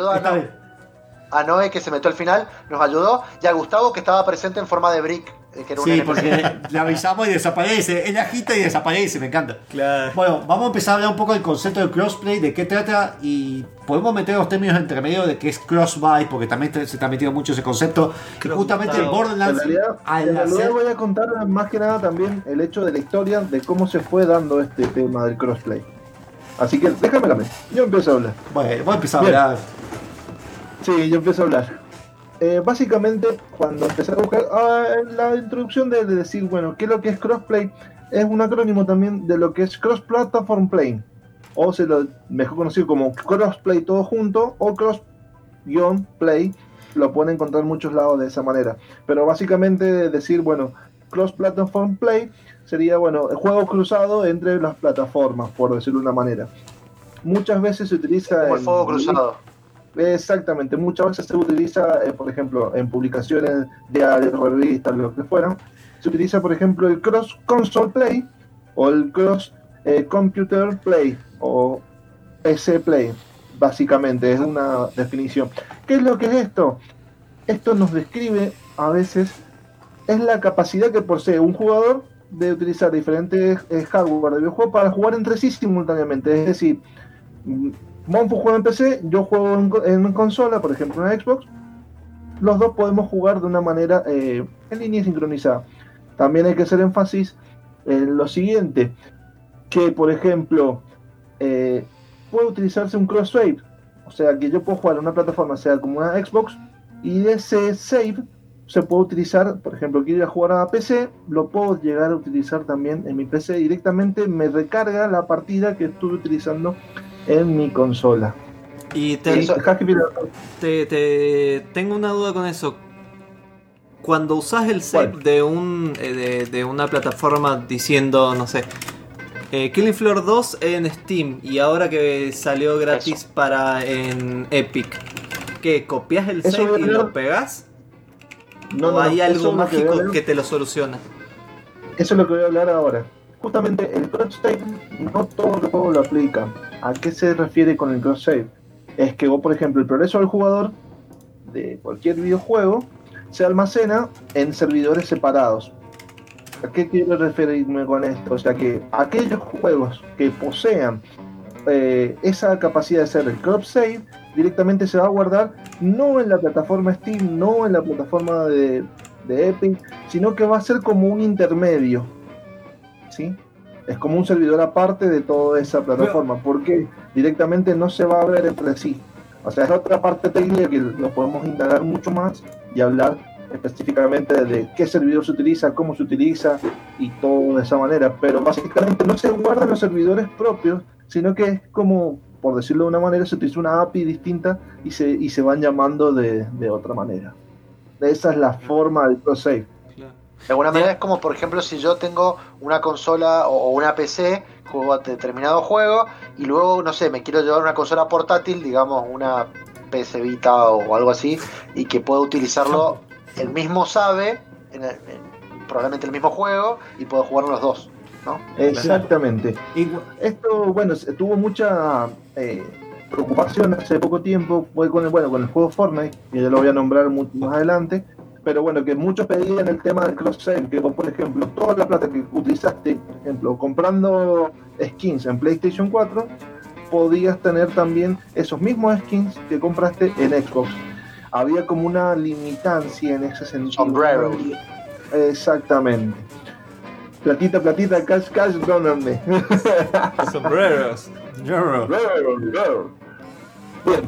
D: A Noé que se metió al final, nos ayudó. Y a Gustavo que estaba presente en forma de brick. Que era un
C: Sí,
D: NPC.
C: porque le avisamos y desaparece. Él agita y desaparece, me encanta.
F: Claro.
C: Bueno, vamos a empezar a hablar un poco del concepto del crossplay, de qué trata y podemos meter los términos entre medio de qué es crossbuy, porque también te- se está metido mucho ese concepto.
F: Cross-
C: justamente el
F: En
E: En
C: Borderlands,
E: realidad,
C: al
E: en realidad
C: hacer.
E: voy a contar más que nada también el hecho de la historia de cómo se fue dando este tema del crossplay. Así que déjame la mente. Yo empiezo a hablar.
C: Bueno, voy a empezar a
E: Bien.
C: hablar.
E: Sí, yo empiezo a hablar. Eh, básicamente, cuando empecé a buscar ah, la introducción de, de decir, bueno, ¿qué es lo que es crossplay? Es un acrónimo también de lo que es cross platform playing, o se lo mejor conocido como crossplay todo junto, o cross-play, lo pueden encontrar en muchos lados de esa manera. Pero básicamente decir, bueno, cross platform play sería, bueno, el juego cruzado entre las plataformas, por decirlo de una manera. Muchas veces se utiliza...
D: Como el fuego cruzado.
E: Exactamente, muchas veces se utiliza, eh, por ejemplo, en publicaciones diarias, revistas, lo que fueran, se utiliza, por ejemplo, el cross console play o el cross eh, computer play o PC play, básicamente, es una definición. ¿Qué es lo que es esto? Esto nos describe a veces, es la capacidad que posee un jugador de utilizar diferentes eh, hardware de videojuegos para jugar entre sí simultáneamente, es decir, Monfu juega en PC, yo juego en, en consola, por ejemplo en Xbox. Los dos podemos jugar de una manera eh, en línea sincronizada. También hay que hacer énfasis en lo siguiente, que por ejemplo eh, puede utilizarse un cross save, o sea que yo puedo jugar en una plataforma, sea como una Xbox, y ese save se puede utilizar, por ejemplo, quiero ir a jugar a PC, lo puedo llegar a utilizar también en mi PC directamente, me recarga la partida que estuve utilizando en mi consola.
F: Y te,
E: Eso-
F: te, te- tengo una duda con eso. Cuando usas el save de, un, eh, de, de una plataforma diciendo, no sé, eh, Killing Floor 2 en Steam y ahora que salió gratis para en Epic, ¿qué? ¿Copias el save y lo pegas?
E: No,
F: ¿O
E: no,
F: hay algo
E: que
F: mágico que te lo soluciona?
E: Eso es lo que voy a hablar ahora. Justamente el cross save no todo el juego lo aplica. ¿A qué se refiere con el cross save? Es que vos, por ejemplo, el progreso del jugador de cualquier videojuego se almacena en servidores separados. ¿A qué quiero referirme con esto? O sea que aquellos juegos que posean eh, esa capacidad de hacer el crop save directamente se va a guardar no en la plataforma Steam, no en la plataforma de Epic, sino que va a ser como un intermedio. ¿Sí? Es como un servidor aparte de toda esa plataforma, porque directamente no se va a ver entre sí. O sea, es otra parte técnica que lo podemos indagar mucho más y hablar específicamente de qué servidor se utiliza, cómo se utiliza y todo de esa manera. Pero básicamente no se guardan los servidores propios, sino que es como, por decirlo de una manera, se utiliza una API distinta y se, y se van llamando de, de otra manera. Esa es la forma del cross-save.
D: De alguna manera es como, por ejemplo, si yo tengo una consola o una PC, juego a determinado juego, y luego, no sé, me quiero llevar una consola portátil, digamos una PC Vita o algo así, y que puedo utilizarlo, el mismo sabe, en el- en probablemente el mismo juego, y puedo jugar los dos, ¿no?
E: Exactamente. Esto, bueno, se- tuvo mucha eh, preocupación hace poco tiempo, fue con el, bueno, con el juego Fortnite, que ya lo voy a nombrar mucho más adelante, pero bueno, que muchos pedían el tema del cross-save, que vos, por ejemplo, toda la plata que utilizaste, por ejemplo, comprando skins en PlayStation 4, podías tener también esos mismos skins que compraste en Xbox. Había como una limitancia en ese sentido.
D: Sombreros.
E: Exactamente. Platita, platita, cash, cash, dóname.
F: Sombreros.
E: Bien.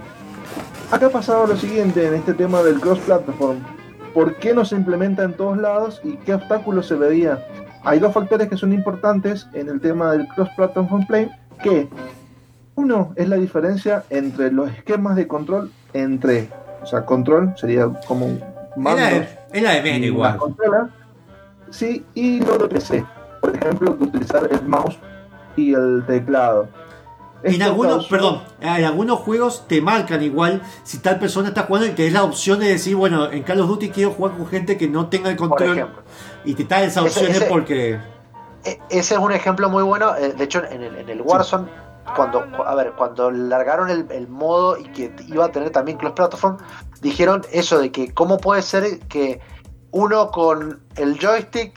E: Acá ha pasado lo siguiente en este tema del cross-platform. ¿Por qué no se implementa en todos lados y qué obstáculos se veía? Hay dos factores que son importantes en el tema del cross-platform play, que uno es la diferencia entre los esquemas de control entre, o sea, control sería como un mando
C: de, era de
E: y
C: igual.
E: sí, y lo de PC. Por ejemplo, utilizar el mouse y el teclado.
C: En algunos, perdón, en algunos juegos te marcan igual si tal persona está jugando y tenés la opción de decir, bueno, en Call of Duty quiero jugar con gente que no tenga el control. y te
D: Ese-
C: opciones
D: ese-
C: porque.
D: E- Ese es un ejemplo muy bueno. eh, De hecho, en el, en el Warzone, cuando, a ver, cuando largaron el, el modo y que iba a tener también Cross Platform, dijeron eso de que cómo puede ser que uno con el joystick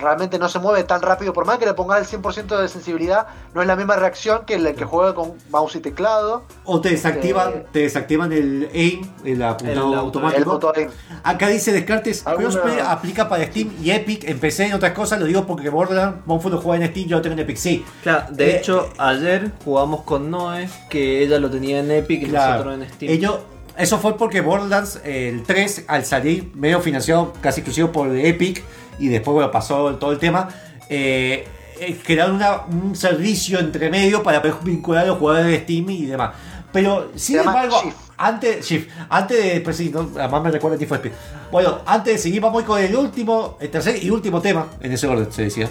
D: realmente no se mueve tan rápido, por más que le pongas el 100% de sensibilidad, no es la misma reacción que el que juega con mouse y teclado.
C: O te desactivan,
D: Eh,
C: te desactivan el aim, el apuntado
D: El
C: automático.
D: el auto aim.
C: Acá dice Descartes, Crossplay aplica para Steam y Epic, en PC en otras cosas, lo digo porque Borderlands, Monfu lo juega en Steam, yo lo tengo en Epic, sí.
F: Claro, de
C: Eh,
F: hecho, ayer jugamos con Noé, que ella lo tenía en Epic y
C: Claro.
F: nosotros en Steam.
C: Ellos- eso fue porque Borderlands, el 3, al salir medio financiado casi exclusivo por Epic, y después bueno, pasó todo el tema, eh, eh, crearon una- un servicio entre medio para vincular a los jugadores de Steam y demás. Pero, sin embargo,
D: Shift.
C: antes, Shift, antes de. Pues sí, no, además me recuerda a. Bueno, antes de seguir, vamos con el último, el tercer y último tema, en ese orden se decía.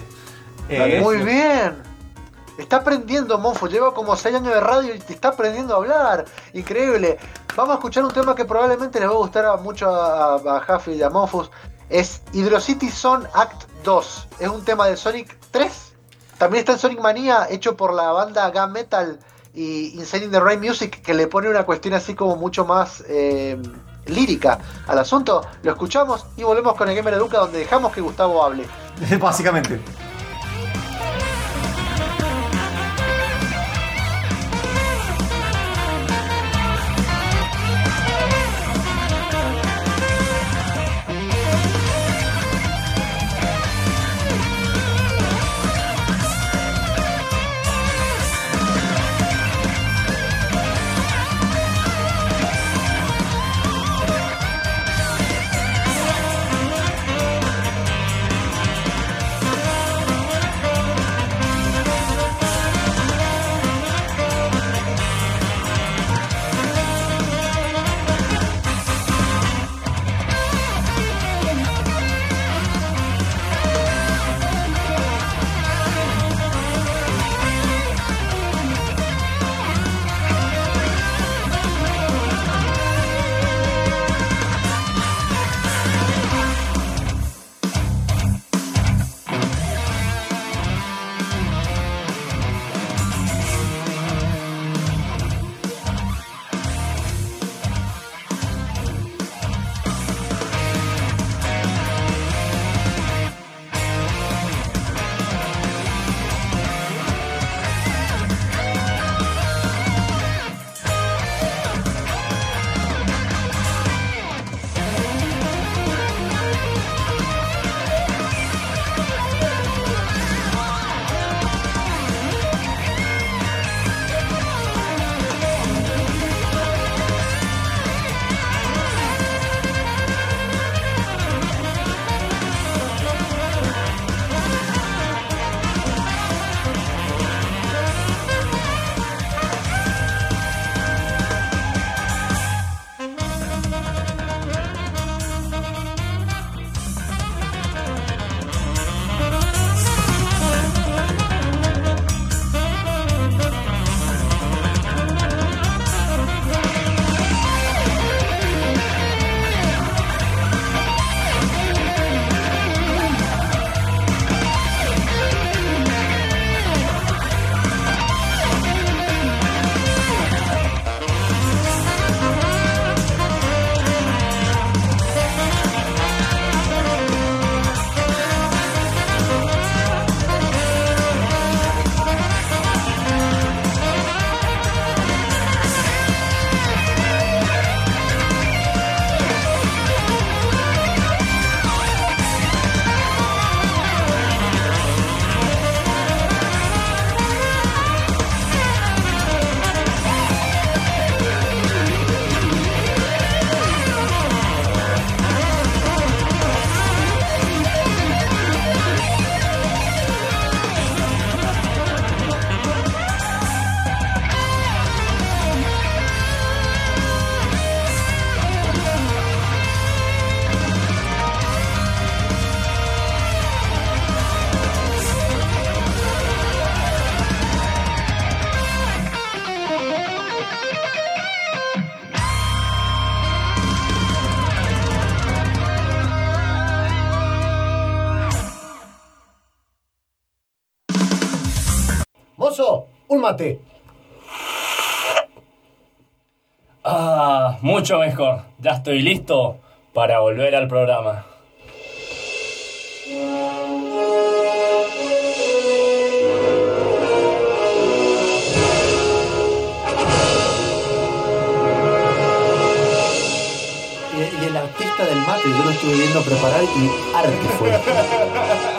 C: Eh,
D: Muy bien. Está aprendiendo, Monfo. Lleva como 6 años de radio y te está aprendiendo a hablar. Increíble. Vamos a escuchar un tema que probablemente les va a gustar a mucho a, a, Huffy y a Monfus. Es Hydro City Act 2. Es un tema de Sonic 3. También está en Sonic Mania, hecho por la banda Gun Metal y Insane in the Rain Music, que le pone una cuestión así como mucho más eh, lírica al asunto. Lo escuchamos y volvemos con el Gamer Educa, donde dejamos que Gustavo hable.
C: Básicamente.
J: Mate.
H: Ah, mucho mejor. Ya estoy listo para volver al programa.
J: Y, y el artista del mate, yo lo estuve viendo preparar y arte fue.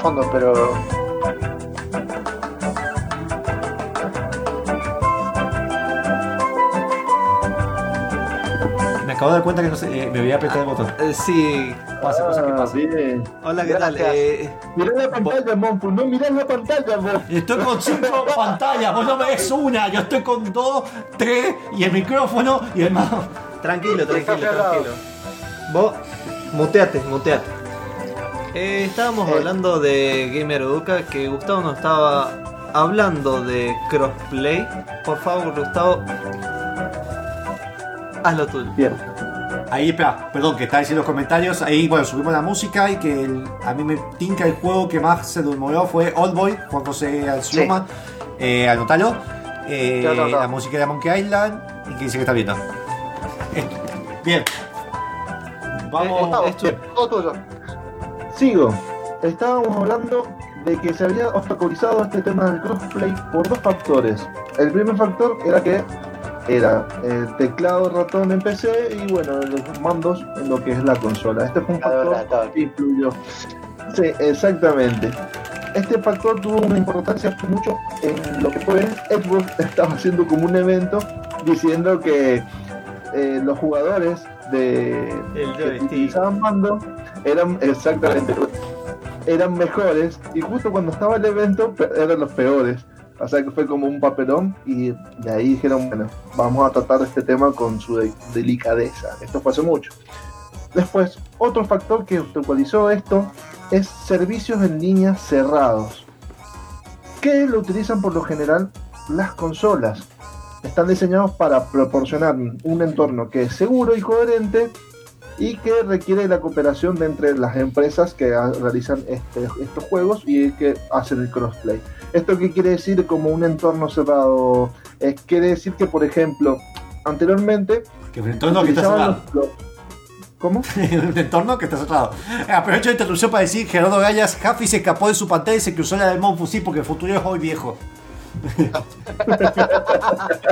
D: Fondo, pero.
C: Me acabo de dar cuenta que no sé, eh, me voy a apretar el botón.
F: Eh, sí.
C: Pasa, cosa que
E: Ah,
C: pasa.
E: bien.
F: Hola, ¿qué tal? Eh,
E: Mirá la pantalla, Monfu, no mirás la pantalla, vos.
C: Estoy con cinco pantallas, vos no me ves una, yo estoy con dos, tres, y el micrófono y el mouse.
F: tranquilo, tranquilo, tranquilo. Vos, muteate, muteate. Eh, estábamos
D: Eh.
F: hablando de Gamer Educa, que Gustavo nos estaba hablando de crossplay. Por favor, Gustavo, haz lo tuyo.
E: Bien.
C: Ahí, espera, perdón, que está diciendo los comentarios. Ahí, bueno, subimos la música y que el- a mí me tinca el juego que más se demoró fue Old Boy, Juan José Alcioma. Eh, anótalo. Eh,
D: Ya, anotado.
C: la música de Monkey Island y que dice que está viendo. Eh, bien. Vamos.
D: Gustavo,
F: es
D: todo tuyo.
E: Sigo. Estábamos hablando de que se había obstaculizado este tema del crossplay por dos factores. El primer factor era que era el teclado ratón en PC y bueno, los mandos en lo que es la consola. Este fue un factor que influyó. Sí, exactamente. Este factor tuvo una importancia mucho en lo que fue Xbox estaba haciendo como un evento diciendo que eh, los jugadores de
F: El
E: que utilizaban mando eran exactamente eran mejores y justo cuando estaba el evento eran los peores. O sea que fue como un papelón y de ahí dijeron, bueno, vamos a tratar este tema con su de- delicadeza. Esto hace mucho. Después, otro factor que obstaculizó esto es servicios en línea cerrados. que lo utilizan por lo general las consolas? Están diseñados para proporcionar un entorno que es seguro y coherente y que requiere la cooperación de entre las empresas que realizan este- estos juegos y que hacen el crossplay. ¿Esto qué quiere decir como un entorno cerrado? Es, quiere decir que, por ejemplo, anteriormente...
C: Que un entorno que está cerrado.
E: los- los- ¿Cómo?
C: un entorno que está cerrado. Eh, Aprovecho la interrupción para decir Gerardo Gallas, Jaffi se escapó de su pantalla y se cruzó la del Monfusí porque el futuro es hoy viejo.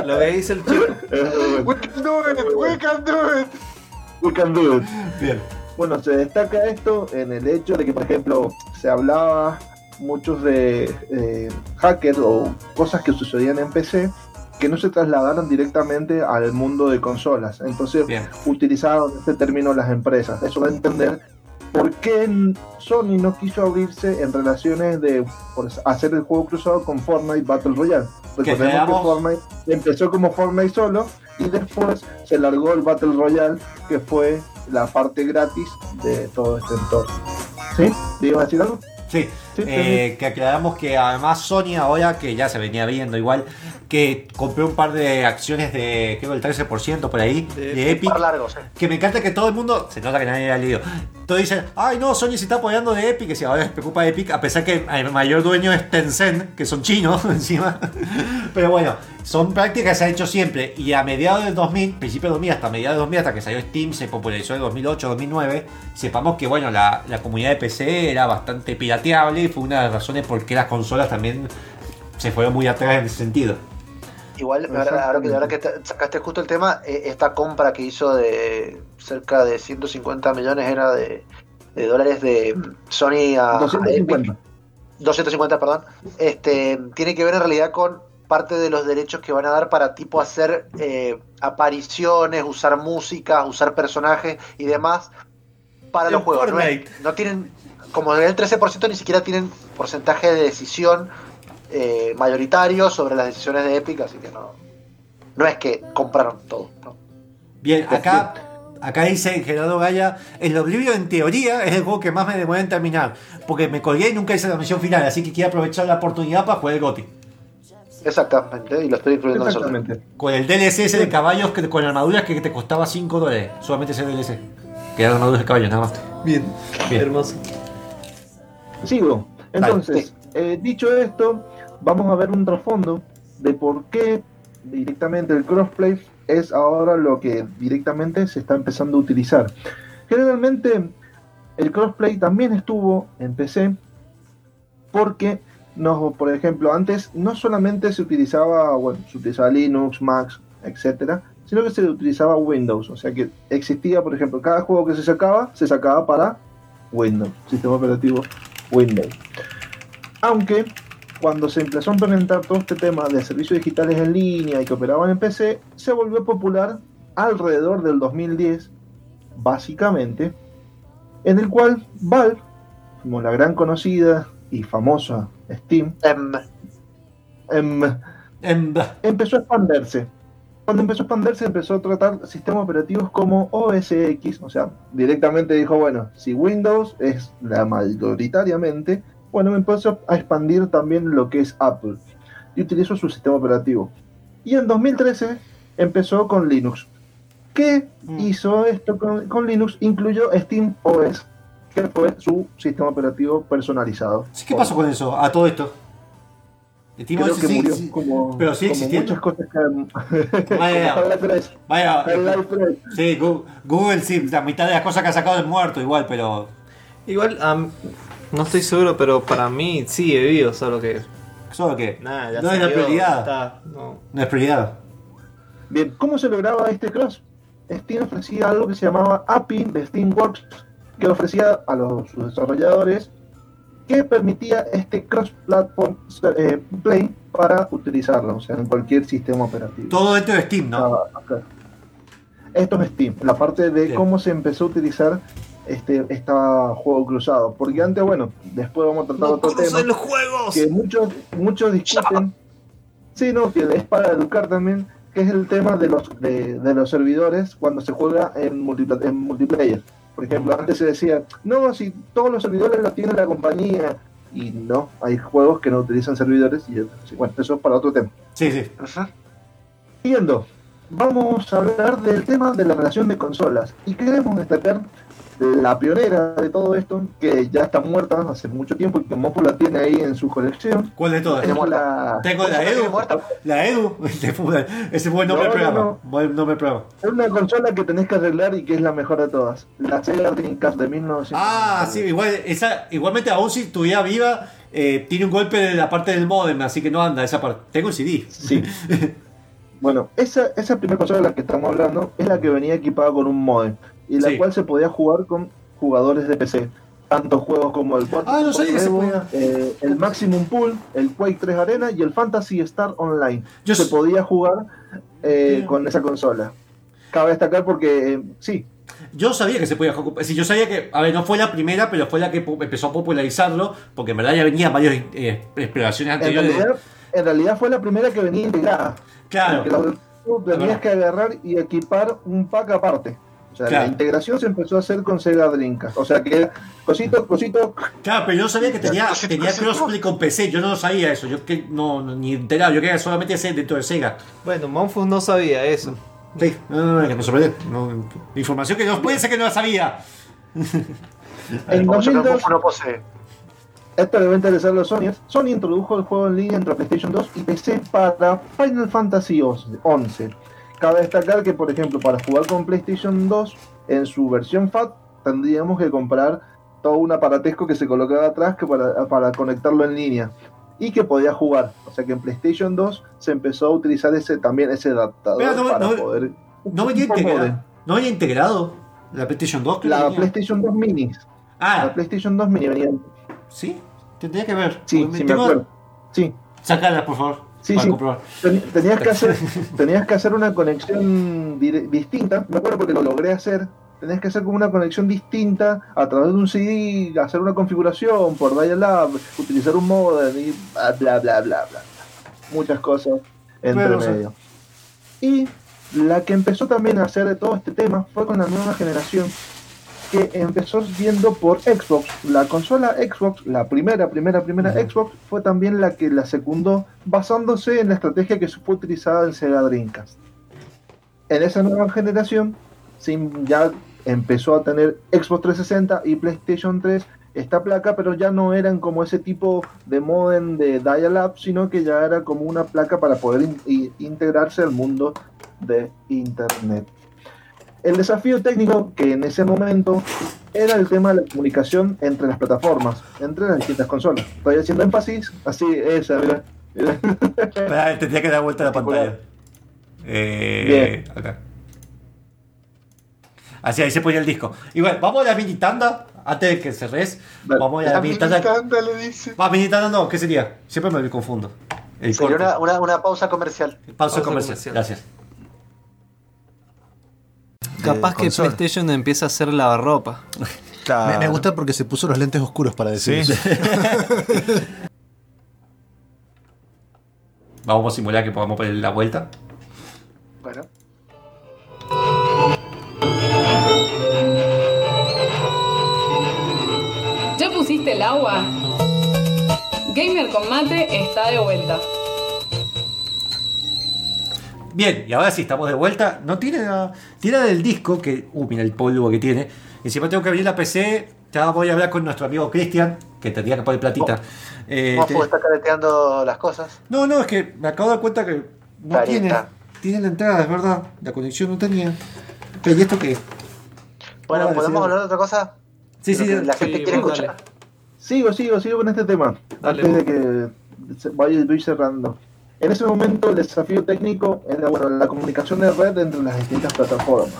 F: Lo que dice el chico.
D: We can do it, we can do it.
E: We can do it.
C: Bien.
E: Bueno, se destaca esto en el hecho de que, por ejemplo, se hablaba muchos de eh, hackers o cosas que sucedían en PC que no se trasladaron directamente al mundo de consolas. Entonces utilizaron este término las empresas. Eso da a entender por qué Sony no quiso abrirse en relaciones de por hacer el juego cruzado con Fortnite Battle Royale.
C: Que
E: Recordemos que
C: veamos-
E: Fortnite empezó como Fortnite solo y después se largó el Battle Royale, que fue la parte gratis de todo este entorno. ¿Sí? ¿Te iba a decir algo?
C: Sí, eh, que aclaramos que además Sony ahora, que ya se venía viendo igual, que compró un par de acciones de, creo el 13% por ahí, de, Epic. Que me encanta que todo el mundo, se nota que nadie ha leído, todos dicen, ay no, Sony se está apoyando de Epic, que si ahora se preocupa de Epic, a pesar que el mayor dueño es Tencent, que son chinos encima. Pero bueno, son prácticas que se han hecho siempre. Y a mediados del 2000, principio del 2000 hasta mediados del 2000, hasta que salió Steam, se popularizó en 2008-2009, sepamos que bueno, la, la comunidad de PC era bastante pirateable y fue una de las razones por qué las consolas también se fueron muy atrás en ese sentido.
D: Igual, ahora, ahora que, ahora que te- sacaste justo el tema, eh, esta compra que hizo de cerca de 150 millones era de, de dólares de Sony a, a
E: 250.
D: Epic. 250, perdón. Este, tiene que ver en realidad con parte de los derechos que van a dar para tipo hacer eh, apariciones, usar música, usar personajes y demás para los juegos. No, no tienen, como el 13% ni siquiera tienen porcentaje de decisión eh, mayoritario sobre las decisiones de Epic, así que no, no es que compraron todo. ¿no?
C: Bien, acá, acá dice Gerardo Gaya, el Oblivion en teoría es el juego que más me demoré en terminar, porque me colgué y nunca hice la misión final, así que quiero aprovechar la oportunidad para jugar el GOTI.
D: Exactamente, y lo estoy incluyendo.
E: Exactamente.
C: Con el DLC ese de caballos que, con armaduras que te costaba 5 dólares, solamente ese DLC. Que eran armaduras de caballos, nada más.
F: Bien,
C: Bien.
F: hermoso.
E: Sigo. Entonces, eh, dicho esto, vamos a ver un trasfondo de por qué directamente el crossplay es ahora lo que directamente se está empezando a utilizar. Generalmente el crossplay también estuvo en PC porque no, por ejemplo, antes no solamente se utilizaba, bueno, se utilizaba Linux, Mac, etcétera, sino que se utilizaba Windows, o sea que existía, por ejemplo, cada juego que se sacaba, se sacaba para Windows, sistema operativo Windows. Aunque cuando se empezó a implementar todo este tema de servicios digitales en línea y que operaban en PC, se volvió popular alrededor del 2010, básicamente, en el cual Valve, como la gran conocida y famosa Steam,
D: Em,
E: em,
C: En-
E: empezó a expandirse. Cuando empezó a expandirse, empezó a tratar sistemas operativos como OS X, o sea, directamente dijo, bueno, si Windows es la mayoritariamente, bueno, me empezó a expandir también lo que es Apple y utilizó su sistema operativo. Y en 2013 empezó con Linux. ¿Qué hizo esto con, con Linux? Incluyó Steam OS, que fue su sistema operativo personalizado.
C: ¿Qué pasó con eso? A todo esto. Steam
E: Creo
C: OS
E: que
C: sí,
E: murió
C: sí,
E: como,
C: pero
E: como
C: existiendo.
E: muchas cosas que
C: Vaya,
E: como Half-Life 3.
C: vaya,
E: Half-Life 3.
C: sí, Google sí, la mitad de las cosas que ha sacado es muerto igual, pero
F: Igual, am, no estoy seguro, pero para mí sigue vivo, solo que.
C: solo que
F: Nada, ya
C: no es la prioridad.
F: está, no.
C: No es prioridad.
E: Bien, ¿cómo se lograba este cross? Steam ofrecía algo que se llamaba API de Steamworks, que ofrecía a los sus desarrolladores que permitía este cross-platform eh, play para utilizarlo, o sea, en cualquier sistema operativo.
C: Todo esto es Steam, ¿no?
E: Ah. Esto es Steam, la parte de
C: Bien.
E: cómo se empezó a utilizar este, este juego cruzado. Porque antes, bueno, después vamos a tratar
F: ¡No
E: otro tema.
F: los juegos!
E: que muchos muchos discuten sí no que es para educar también que es el tema de los de, de los servidores cuando se juega en, multipla- en multiplayer por ejemplo antes se decía no si todos los servidores los tiene la compañía y no hay juegos que no utilizan servidores y bueno eso es para otro tema
C: Sí, sí.
E: siguiendo vamos a hablar del tema de la relación de consolas y queremos destacar la pionera de todo esto, que ya está muerta hace mucho tiempo y que Mopo la tiene ahí en su colección.
C: ¿Cuál de todas?
E: Es la,
C: Tengo la Edu. La Edu. Ese fue el nombre
E: No,
C: del programa.
E: no. Es una consola que tenés que arreglar y que es la mejor de todas. La Sega Dreamcast de 1900.
C: Ah, sí, igual, esa, igualmente aún si estuviera viva, eh, tiene un golpe de la parte del modem, así que no anda esa parte. Tengo el CD.
E: Sí. Bueno, esa, esa primera consola de la que estamos hablando es la que venía equipada con un modem y la
C: Sí.
E: cual se podía jugar con jugadores de PC. Tanto juegos como el Quad
C: Ah, no
E: Evo,
C: podía.
E: eh, el Maximum Pool, el Quake 3 Arena y el Fantasy Star Online.
C: Yo
E: se podía jugar eh, con esa consola. Cabe destacar porque, eh, sí,
C: Yo sabía que se podía jugar. Sí, yo sabía que, a ver, no fue la primera, pero fue la que empezó a popularizarlo, porque en verdad ya venían varias eh, exploraciones
E: en
C: anteriores.
E: realidad, en realidad fue la primera que venía integrada.
C: Claro.
E: Porque la- tenías que agarrar y equipar un pack aparte. O sea,
C: Claro.
E: la integración se empezó a hacer con Sega Dreamcast. O sea, que era cosito, cosito.
C: Claro, pero yo no sabía que tenía,
D: Cosito,
C: tenía
D: cosito.
C: crossplay con PC, yo no sabía eso, yo que no, no, ni enterado, yo quería solamente hacer dentro de Sega.
F: Bueno, Monfus no sabía eso.
C: Sí, no, no, no, que me sorprendió. No, información que no puede ser que no la sabía.
E: En
D: Como yo no,
E: 2002,
D: no posee.
E: esto le va a interesar a los Sony. Sony introdujo el juego en línea entre PlayStation 2 y PC para Final Fantasy 11. Cabe destacar que, por ejemplo, para jugar con PlayStation 2, en su versión FAT, tendríamos que comprar todo un aparatesco que se colocaba atrás que para, para conectarlo en línea y que podía jugar. O sea que en PlayStation 2 se empezó a utilizar ese también ese adaptador
C: Pero no-
E: para
C: no-
E: poder.
C: No venía integrado. No venía integrado la PlayStation 2. creo que
E: La
C: venía.
E: PlayStation 2 Mini.
C: Ah,
E: La PlayStation 2 Mini venía.
C: sí, tendría que ver.
E: Sí, sí, me acuerdo. Sí,
C: Sacala, por favor.
E: Sí, sí.
C: comprobar.
E: Tenías que hacer, tenías que hacer una conexión distinta. Me acuerdo porque lo logré hacer tenés que hacer como una conexión distinta a través de un CD, hacer una configuración por dial-up, utilizar un modem y bla bla bla bla bla. Muchas cosas entre
C: sí.
E: medio. Y la que empezó también a hacer de todo este tema fue con la nueva generación que empezó viendo por Xbox. La consola Xbox, la primera, primera, primera Xbox, fue también la que la secundó basándose en la estrategia que fue utilizada en Sega Dreamcast. En esa nueva generación, Sim ya empezó a tener Xbox 360 y PlayStation 3 esta placa, pero ya no eran como ese tipo de modem de dial-up, sino que ya era como una placa para poder in- integrarse al mundo de Internet. El desafío técnico que en ese momento era el tema de la comunicación entre las plataformas, entre las distintas consolas. Estoy haciendo énfasis, así, esa, mira.
C: tendría que dar vuelta a la pantalla. Eh, acá. Así ahí se ponía el disco. Y bueno, vamos a la mini tanda. Antes de que cerres, vamos a la,
D: La
C: mini tanda.
D: militanda le dice.
C: Va, mini tanda no, ¿qué sería? Siempre me confundo. El
D: Sería una, una, una pausa comercial.
C: Pausa
F: Pausa
C: comercial.
F: comercial.
C: Gracias.
F: Capaz que
L: consola.
F: PlayStation empieza a hacer lavarropa.
L: Me, me gusta porque se puso los lentes oscuros para decir
F: Sí.
L: eso.
C: Vamos a simular que podamos poner la vuelta.
D: Bueno.
A: ¿Ya pusiste el agua? Gamer con mate está de vuelta.
C: Bien, y ahora sí estamos de vuelta. No tiene nada. Tiene del disco que. Uh, mira el polvo que tiene. Encima tengo que abrir la PC. Ya voy a hablar con nuestro amigo Cristian, que tendría que poner platita. Eh,
D: Mofo
C: te-
D: está careteando las cosas.
C: No, no, es que me acabo de dar cuenta que no
D: Careta.
C: tiene. Tiene la entrada, es verdad. La conexión no tenía. Pero, ¿y esto qué?
D: Bueno, ¿podemos
C: decir-
D: hablar de otra cosa?
C: Sí,
D: Creo
C: sí,
D: que La
C: sí,
D: gente quiere
C: vos
D: escuchar.
E: Sigo, sigo, sigo con este tema.
F: Dale,
E: antes de que vaya voy cerrando. En ese momento el desafío técnico era bueno, la comunicación de red entre las distintas plataformas.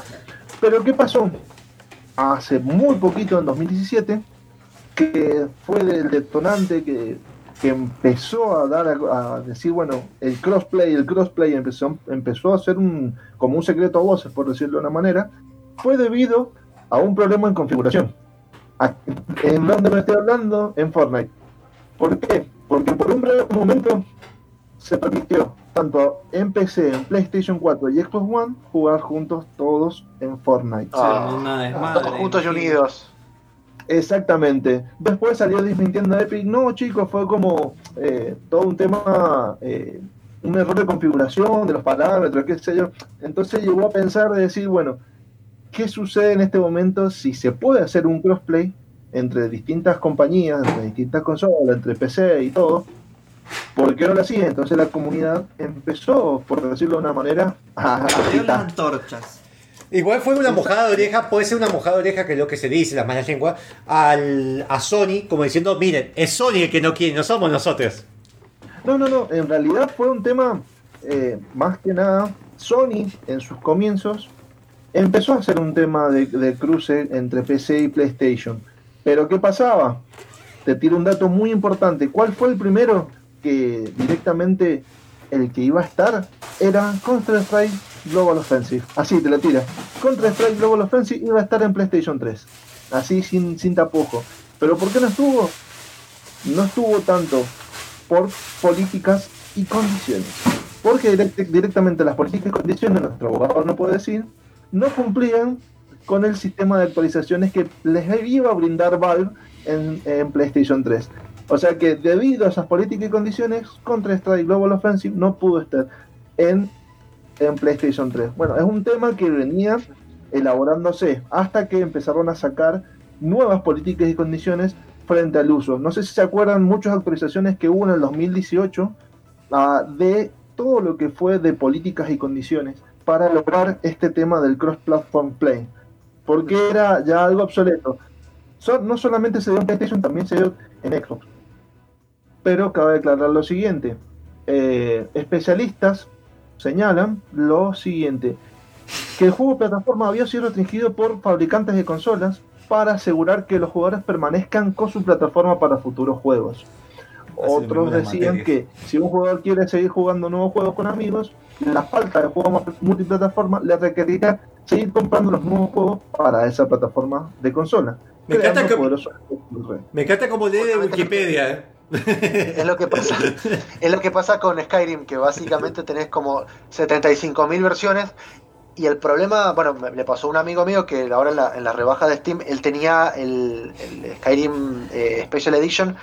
E: Pero ¿qué pasó? Hace muy poquito, en 2017, que fue del detonante que, que empezó a dar a, a decir, bueno, el crossplay, el crossplay empezó, empezó a ser un, como un secreto a voces, por decirlo de una manera, fue debido a un problema en configuración. ¿A- ¿En dónde me estoy hablando? En Fortnite. ¿Por qué? Porque por un breve momento se permitió tanto en PC, en PlayStation 4 y Xbox One jugar juntos todos en Fortnite.
D: Ah, todos juntos y unidos.
E: Exactamente. Después salió desmintiendo Epic. No, chicos, fue como eh, todo un tema, eh, un error de configuración de los parámetros, qué sé yo. Entonces llegó a pensar de decir, bueno, ¿qué sucede en este momento si se puede hacer un crossplay entre distintas compañías, entre distintas consolas, entre PC y todo? ¿Por qué no lo hacía? Entonces la comunidad empezó, por decirlo de una manera, a agitar.
F: antorchas.
C: Igual fue una mojada de oreja, puede ser una mojada de oreja que es lo que se dice, las malas lenguas, al, a Sony, como diciendo, miren, es Sony el que no quiere, no somos nosotros.
E: No, no, no. En realidad fue un tema eh, más que nada. Sony en sus comienzos empezó a hacer un tema de, de cruce entre PC y PlayStation. Pero ¿qué pasaba? Te tiro un dato muy importante. ¿Cuál fue el primero que directamente el que iba a estar? Era Counter-Strike Global Offensive. Así te lo tira. Counter-Strike Global Offensive iba a estar en PlayStation 3. Así sin, sin tapujo. ¿Pero por qué no estuvo? No estuvo tanto por políticas y condiciones. Porque direct- directamente las políticas y condiciones, nuestro abogado no puede decir, no cumplían con el sistema de actualizaciones que les iba a brindar Valve en, en PlayStation 3. O sea que debido a esas políticas y condiciones, Counter-Strike Global Offensive no pudo estar en, en PlayStation 3. Bueno, es un tema que venía elaborándose hasta que empezaron a sacar nuevas políticas y condiciones frente al uso. No sé si se acuerdan muchas actualizaciones que hubo en el 2018 ah, de todo lo que fue de políticas y condiciones para lograr este tema del cross-platform play. Porque era ya algo obsoleto. So- no solamente se dio en PlayStation, también se dio en Xbox. Pero cabe aclarar lo siguiente. eh, especialistas señalan lo siguiente. Que el juego de plataforma había sido restringido por fabricantes de consolas para asegurar que los jugadores permanezcan con su plataforma para futuros juegos. Otros decían
C: materias.
E: que si un jugador quiere seguir jugando nuevos juegos con amigos, la falta de juegos multiplataforma le requerirá seguir comprando los nuevos juegos para esa plataforma de consola.
C: Me encanta. Me como lee de Wikipedia, ¿eh?
D: Es lo que pasa. es lo que pasa con Skyrim, que básicamente tenés como 75.000 versiones. Y el problema, bueno, me- le pasó a un amigo mío que ahora en la, en la rebaja de Steam, él tenía el, el Skyrim eh, Special Edition,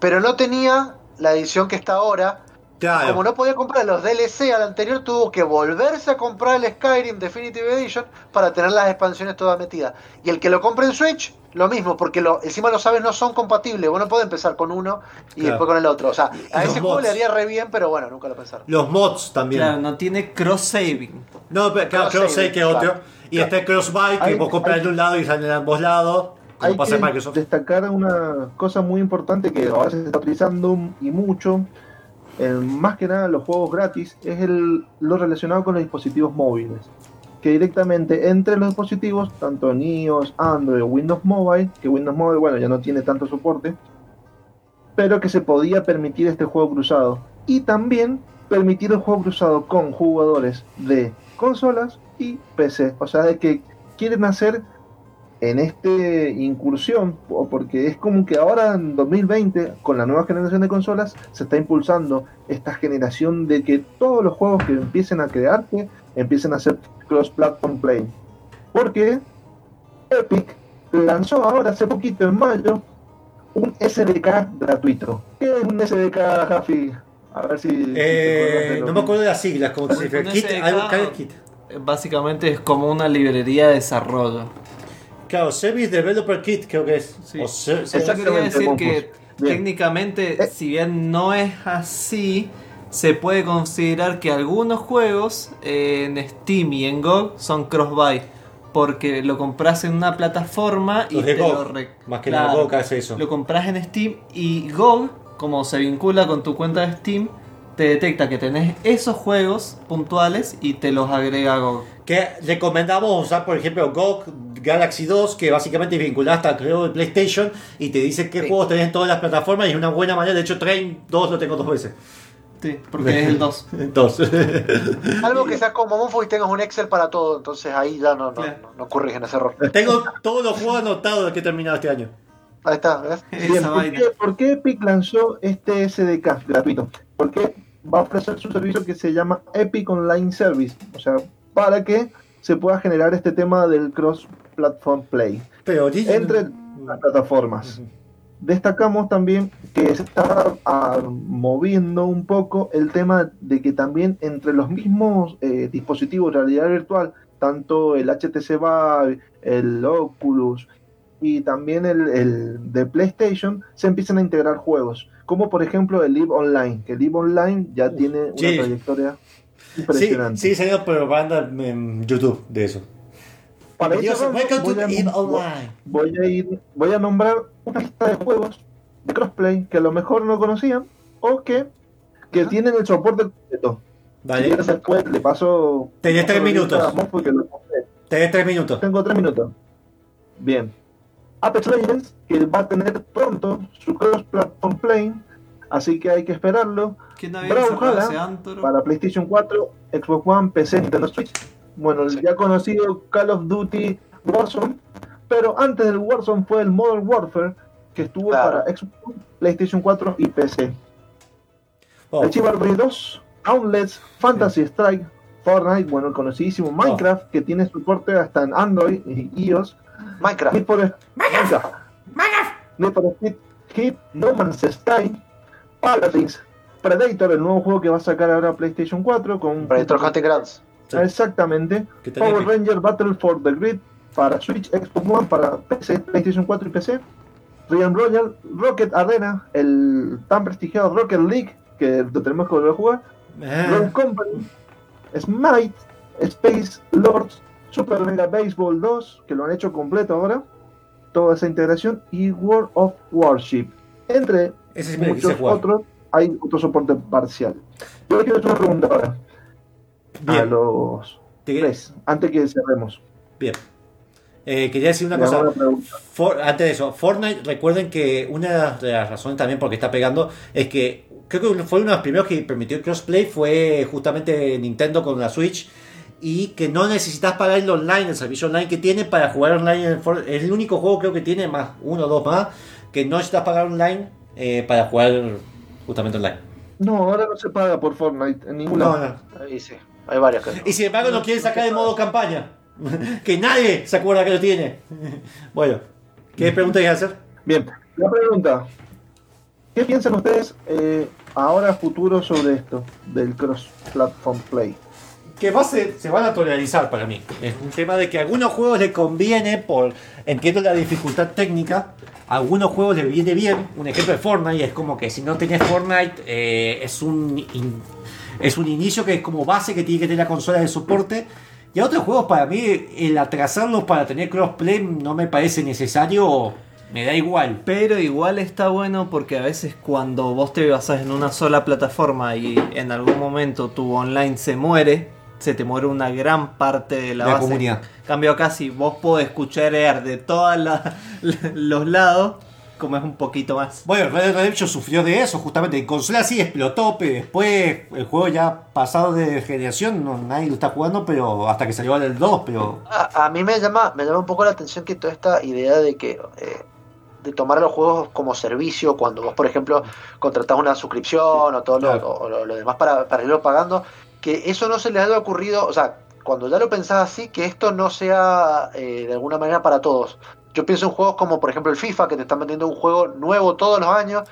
D: pero no tenía la edición que está ahora.
C: Claro.
D: Como no podía comprar los DLC al anterior, tuvo que volverse a comprar el Skyrim Definitive Edition para tener las expansiones todas metidas. Y el que lo compre en Switch, lo mismo, porque lo, encima los sabes no son compatibles. Vos no podés empezar con uno y
C: Claro.
D: después con el otro. O sea, a
C: los
D: ese juego le haría re bien, pero bueno, nunca lo pensaron.
C: Los mods también.
F: Claro, no tiene cross-saving.
C: No, pero claro,
D: Cross-saving,
C: Cross que otro.
D: claro.
C: Y está el Crossbuy, que
E: Hay-
C: vos compras
E: hay-
C: de un lado y salen de ambos lados. Como
E: Hay
C: pasa en
E: que
C: Microsoft.
E: destacar una cosa muy importante que ahora se está utilizando y mucho, eh, más que nada los juegos gratis, es el, lo relacionado con los dispositivos móviles. Que directamente entre los dispositivos, tanto en iOS, Android o Windows Mobile, que Windows Mobile, bueno, ya no tiene tanto soporte, pero que se podía permitir este juego cruzado. Y también permitir el juego cruzado con jugadores de consolas y PC. O sea, de que quieren hacer en este incursión, porque es como que ahora en 2020, con la nueva generación de consolas, se está impulsando esta generación de que todos los juegos que empiecen a crearse empiecen a ser cross-platform play. Porque Epic lanzó ahora hace poquito, en mayo, un SDK gratuito. ¿Qué es un SDK, Jafi? A ver si. si
C: Eh, no me acuerdo de las siglas, como se
F: Un
C: refiere. Kit,
F: SDK,
C: kit.
F: eh, Básicamente es como una librería de desarrollo.
C: Claro, Service Developer Kit creo que es.
F: Sí.
C: O ser-
F: Yo
E: Exactamente,
F: quería decir que
E: Bien.
F: técnicamente,
E: Eh.
F: si bien no es así, se puede considerar que algunos juegos eh, en Steam y en GOG son cross-buy. Porque lo compras en una plataforma y
C: Los de
F: te
C: GOG,
F: lo re-
C: más que nada GOG hace eso.
F: Lo compras en Steam y GOG, como se vincula con tu cuenta de Steam, te detecta que tenés esos juegos puntuales y te los agrega a GOG.
C: Que recomendamos usar, por ejemplo, GOG Galaxy 2, que básicamente es vinculado hasta creo de PlayStation y te dice qué
D: Sí.
C: juegos tenés en todas las plataformas y es una buena manera. De hecho, Train 2 lo tengo dos veces.
F: Sí, porque es el 2.
C: Entonces,
D: Algo que seas como Monfo y tengas un Excel para todo, entonces ahí ya no, no, no, no ocurres en ese error.
C: tengo todos los juegos anotados que he terminado este año.
D: Ahí está, ¿ves?
E: Bien, ¿por, qué, por qué Epic lanzó este SDK gratuito? Porque va a ofrecer su servicio que se llama Epic Online Service, o sea, para que se pueda generar este tema del cross-platform play
C: Pero
E: entre las plataformas. Destacamos también que se está ah, moviendo un poco el tema de que también entre los mismos eh, dispositivos de realidad virtual, tanto el HTC Vive, el Oculus y también el, el de PlayStation, se empiezan a integrar juegos, como por ejemplo el Live Online, que el Live Online ya tiene una
C: sí.
E: trayectoria
C: Sí,
E: impresionante.
C: sí, salió propaganda en YouTube de eso.
E: Para
C: to
E: voy a-
C: Eve Online.
E: voy a ir, voy a nombrar una lista de juegos de crossplay que a lo mejor no conocían o que, que tienen el soporte completo. Si
C: Vale,
E: quieres después le paso.
C: Tenés tres minutos. tenés tres minutos.
E: Tengo tres minutos. Bien. Apex Legends, que va a tener pronto su cross-platform play, así que hay que esperarlo.
F: ¿Quién había
E: Brawlhalla para PlayStation 4, Xbox One, PC, Nintendo Switch. Bueno, el ya conocido Call of Duty Warzone, pero antes del Warzone fue el Modern Warfare, que estuvo
D: Claro.
E: para Xbox PlayStation 4 y PC.
C: Oh,
E: El Chivalry 2, Outlets, Fantasy Strike, Fortnite, bueno, el conocidísimo Minecraft, que tiene soporte hasta en Android y iOS.
D: Minecraft.
E: Need for, Minecraft. Need for Speed Hit, No Man's Sky, Paladins, Predator, el nuevo juego que va a sacar ahora PlayStation 4 con
D: Predator Hunting Grounds.
C: Sí.
E: Exactamente. Power Ranger Battle for the Grid para Switch, Xbox One, para PC, PlayStation 4 y PC. Realm Royal, Rocket Arena, el tan prestigiado Rocket League, que lo tenemos que volver a jugar.
C: Ah,
E: Rogue Company, Smite, Space Lords, Super Mega Baseball 2, que lo han hecho completo ahora. Toda esa integración. Y World of Warship. Entre
C: Ese
E: muchos otros, hay otro soporte parcial. Yo quiero hacer una pregunta ahora. A
C: Bien.
E: los
C: Te-
E: tres, antes que cerremos.
C: Bien. Eh, quería decir una cosa. For- antes de eso, Fortnite, recuerden que una de las razones también por qué está pegando es que creo que fue uno de los primeros que permitió el crossplay fue justamente Nintendo con la Switch y que no necesitas pagar el online, el servicio online que tiene para jugar online en el For- Es el único juego creo que tiene más, uno o dos más, que no necesitas pagar online eh, para jugar justamente online.
E: No, ahora no se paga por Fortnite en ningún
C: No, no.
D: Ahí sí, hay varios que no.
C: Y sin embargo lo quieren sacar de modo campaña. que nadie se acuerda que lo tiene. bueno, ¿qué pregunta a hacer?
E: Bien, la pregunta. ¿Qué piensan ustedes eh, ahora futuro sobre esto del cross-platform play?
C: que va a ser- se van a naturalizar para mí. Es un tema de que a algunos juegos le conviene por, entiendo la dificultad técnica, a algunos juegos le viene bien. Un ejemplo de Fortnite es como que si no tenés Fortnite eh, es un in- es un inicio que es como base que tiene que tener la consola de soporte. Y a otros juegos para mí el atrasarlos para tener crossplay no me parece necesario, me da igual.
F: Pero igual está bueno porque a veces cuando vos te basás en una sola plataforma y en algún momento tu online se muere, se te muere una gran parte de la,
C: La
F: base.
C: comunidad.
F: Cambio acá si vos podés escuchar de todos los lados, como es un poquito más.
C: Bueno, Red Dead Redemption sufrió de eso, justamente. En consola sí explotó, pero después el juego ya pasado de generación, no, nadie lo está jugando, pero hasta que salió el 2, pero.
D: A, a mí me llama, me llama un poco la atención que toda esta idea de que eh, de tomar los juegos como servicio cuando vos, por ejemplo, contratás una suscripción o todo lo, o lo- lo demás para, para irlo pagando, que eso no se les haya ocurrido, o sea, cuando ya lo pensás así, que esto no sea eh, de alguna manera para todos. Yo pienso en juegos como, por ejemplo, el FIFA, que te están vendiendo un juego nuevo todos los años.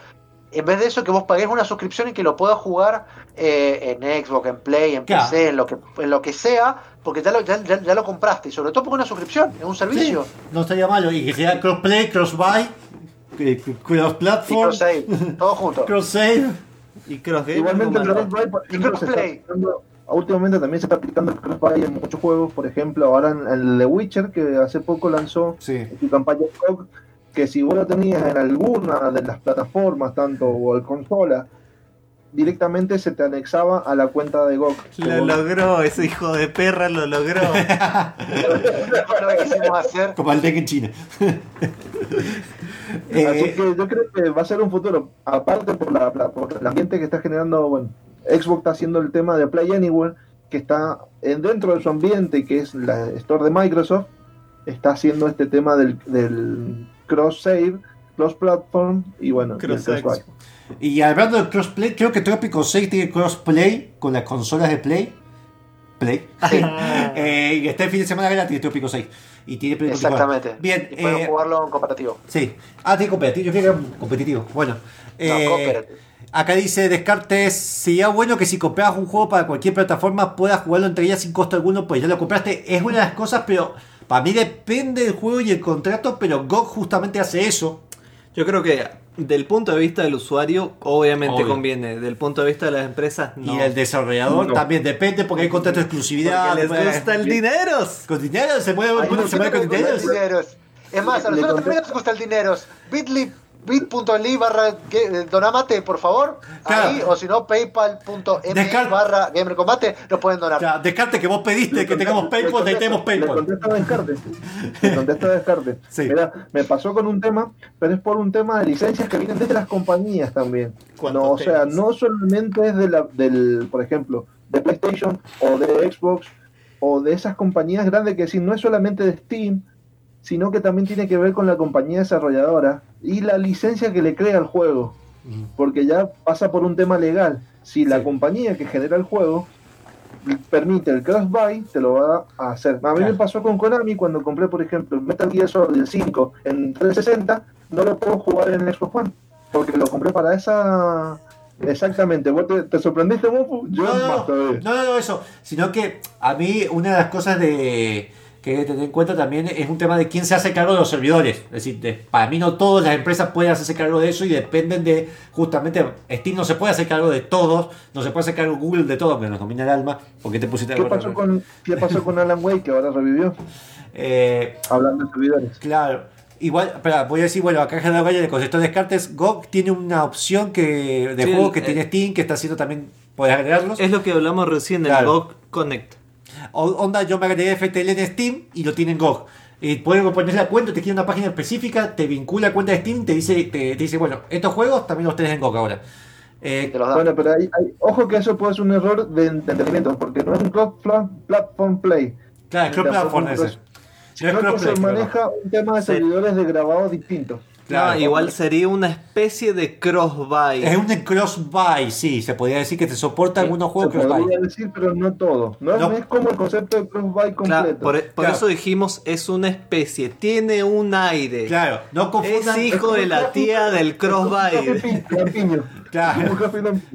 D: En vez de eso, que vos pagues una suscripción y que lo puedas jugar eh, en Xbox, en Play, en
C: Claro.
D: PC, en lo que, en lo que sea, porque ya lo, ya, ya- ya lo compraste. Y sobre todo porque una suscripción, es un servicio.
C: No estaría malo. Y que sea crossplay, crossbuy, eh, cross-platform,
D: cross-save, todo junto.
C: cross-save.
F: Y cross
E: Igualmente el crossbuy, últimamente también se está aplicando el crossbuy en muchos juegos, por ejemplo, ahora en el The Witcher, que hace poco lanzó su campaña GOG, que si vos lo tenías en alguna de las plataformas, tanto o el consola, directamente se te anexaba a la cuenta de GOG.
F: Lo logró, ese hijo de perra lo logró.
D: lo quisimos hacer.
C: Como el deck en China.
E: Así que yo creo que va a ser un futuro, aparte por, la, la- por el ambiente que está generando, bueno, Xbox está haciendo el tema de Play Anywhere, que está en, dentro de su ambiente, que es la store de Microsoft, está haciendo este tema del, del cross-save, cross-platform y bueno, crossbuy.
C: Y hablando de crossplay, creo que Tropico 6 tiene crossplay con las consolas de Play. Play. Eh, y este fin de semana gratis Tropico 6. Y tiene Play
D: Exactamente.
C: Bien,
D: Y pueden
C: eh,
D: jugarlo en cooperativo.
C: Sí. Ah, tiene competitivo. Yo creía que era competitivo. Bueno. eh,
D: cooperativo.
C: acá dice Descartes, sería bueno que si compras un juego para cualquier plataforma puedas jugarlo entre ellas sin costo alguno, pues ya lo compraste. Es una de las cosas, pero para mí depende del juego y el contrato, pero GOG justamente hace eso.
F: Yo creo que del punto de vista del usuario, obviamente
C: Obvio.
F: conviene. Del punto de vista de las empresas, no.
C: Y el desarrollador
F: No.
C: también depende porque hay contrato de exclusividad.
F: Porque les
C: después-
F: gusta el dinero.
C: Con dinero se mueve, se mueve con dinero.
D: dineros. Es más, a nosotros también nos gusta el dinero. Bitly bit.ly barra que- eh, donamate, por favor. Ahí, o si no, paypal.me barra gamercombate, nos pueden donar.
C: Ya, descarte que vos pediste que tengamos PayPal, ahí tenemos
E: Le
C: PayPal.
E: contesto Descartes. Le contesto a Descartes. Mira, me pasó con un tema, pero es por un tema de licencias que vienen desde las compañías también. No, o sea, no solamente es de la, del, por ejemplo, de PlayStation o de Xbox o de esas compañías grandes que decir, no es solamente de Steam, sino que también tiene que ver con la compañía desarrolladora y la licencia que le crea el juego. Porque ya pasa por un tema legal. Si la compañía que genera el juego permite el cross-buy, te lo va a hacer. A mí me pasó con Konami cuando compré, por ejemplo, Metal Gear Solid 5 en 360, no lo puedo jugar en Xbox One, porque lo compré para esa... Exactamente, ¿vos te, te sorprendiste? Yo
C: No,
E: más
C: no, no, no, eso. Sino que a mí una de las cosas de que tener en cuenta también es un tema de quién se hace cargo de los servidores. Es decir, de- para mí no todas las empresas pueden hacerse cargo de eso y dependen de, justamente, Steam no se puede hacer cargo de todos, no se puede hacer cargo Google de todo, que nos domina el alma, porque te pusiste
E: ¿Qué
C: algo
E: pasó, con, ¿Qué pasó con Alan Wake que ahora revivió?
C: Eh,
E: Hablando de servidores.
C: Claro. Igual, espera, voy a decir, bueno, acá Gerardo Valle le contestó Descartes. GOG tiene una opción que de
F: Sí,
C: juego que tiene Steam, que está haciendo también, puedes agregarlos.
F: Es lo que hablamos recién del
C: Claro.
F: GOG Connect.
C: Onda, yo me agregué FTL en Steam y lo tiene en GOG. Y puedes poner la cuenta, te quiere una página específica, te vincula a cuenta de Steam, te dice, te, te dice, bueno, estos juegos también los tenés en GOG ahora. Eh,
D: Te los dan.
E: Bueno, pero hay, hay- ojo que eso puede ser un error de entendimiento, porque no es un cross-platform play.
C: Claro, es cross-platform
E: Tampoco
C: ese.
E: cross-
C: No es claro.
E: maneja un tema de
F: Sí.
E: servidores de grabado distintos.
C: Claro.
F: No, igual sería una especie de cross-buy.
C: Es un cross-buy, sí, se podría decir que te soporta algunos juegos cross-buy.
E: podría decir, pero no todo. No,
C: No.
E: es como el concepto de cross-buy
F: Claro,
E: completo.
F: por, por
C: Claro.
F: eso dijimos es una especie, tiene un aire.
C: Claro, no confundan.
F: Es hijo de la tía del crossbuy.
C: Claro.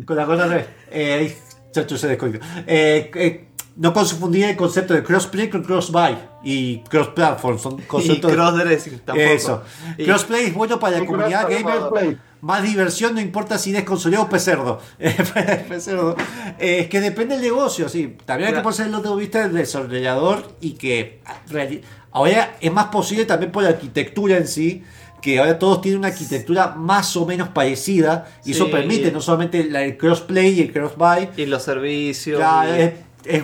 C: Con la cosa revés. Eh, se descolgó. Eh, eh, no confundir el concepto de crossplay con crossbuy y cross-platform. Son
F: Y
C: conceptos.
F: crossdressing tampoco.
C: Eso.
F: Y-
C: Crossplay es bueno para la
E: Y
C: comunidad
E: cross-
C: gamer.
E: crossplay.
C: Más diversión, no importa si eres consolero o pecerdo. Eh, pecerdo. Eh, es que depende del negocio, sí. También hay que poner el otro vista del desarrollador y que ah, ahora es más posible también por la arquitectura en sí. Que ahora todos tienen una arquitectura más o menos parecida y eso
F: Sí.
C: permite no solamente la- el crossplay y el crossbuy,
F: Y los servicios.
C: Claro,
F: y-
C: es,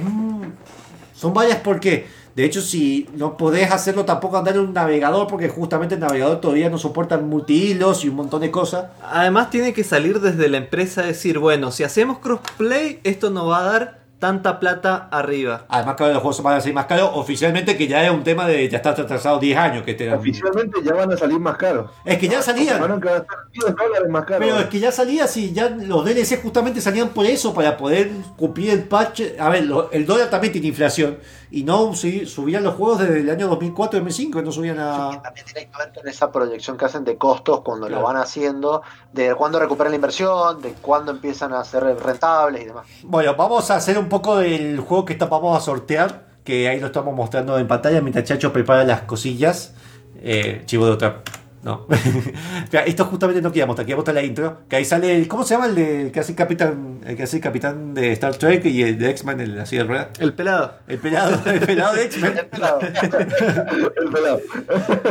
C: son varias porque, de hecho, si no podés hacerlo tampoco andar en un navegador, porque justamente el navegador todavía no soporta multihilos y un montón de cosas.
F: Además tiene que salir desde la empresa decir, bueno, si hacemos crossplay, esto nos va a dar tanta plata arriba.
C: Además, cada vez los juegos van a ser más caros oficialmente, que ya es un tema de ya está atrasado 10 años. que te
E: Oficialmente ya van a salir más caros.
C: Es que ya salían.
E: Van a estar 10 dólares más caros.
C: Pero es que ya salía, si ya los DLC justamente salían por eso, para poder cumplir el patch. A ver, lo- el dólar también tiene inflación. Y no si- subían los juegos desde el año 2004, 2005, no subían a.
D: También tiene que ver con esa proyección que hacen de costos cuando
C: Claro.
D: lo van haciendo, de cuándo recuperan la inversión, de cuándo empiezan a ser rentables y demás.
C: Bueno, vamos a hacer un poco del juego que está- vamos a sortear, que ahí lo estamos mostrando en pantalla mientras Chacho prepara las cosillas. Eh, chivo de otra. No. Esto justamente no quería mostrar, quería mostrar la intro. Que ahí sale el. ¿Cómo se llama el, de, el que hace capitán? El que hace capitán de Star Trek y el de X-Men, el así de rueda.
F: El pelado.
C: El pelado, el pelado de X-Men.
D: El pelado.
E: El pelado.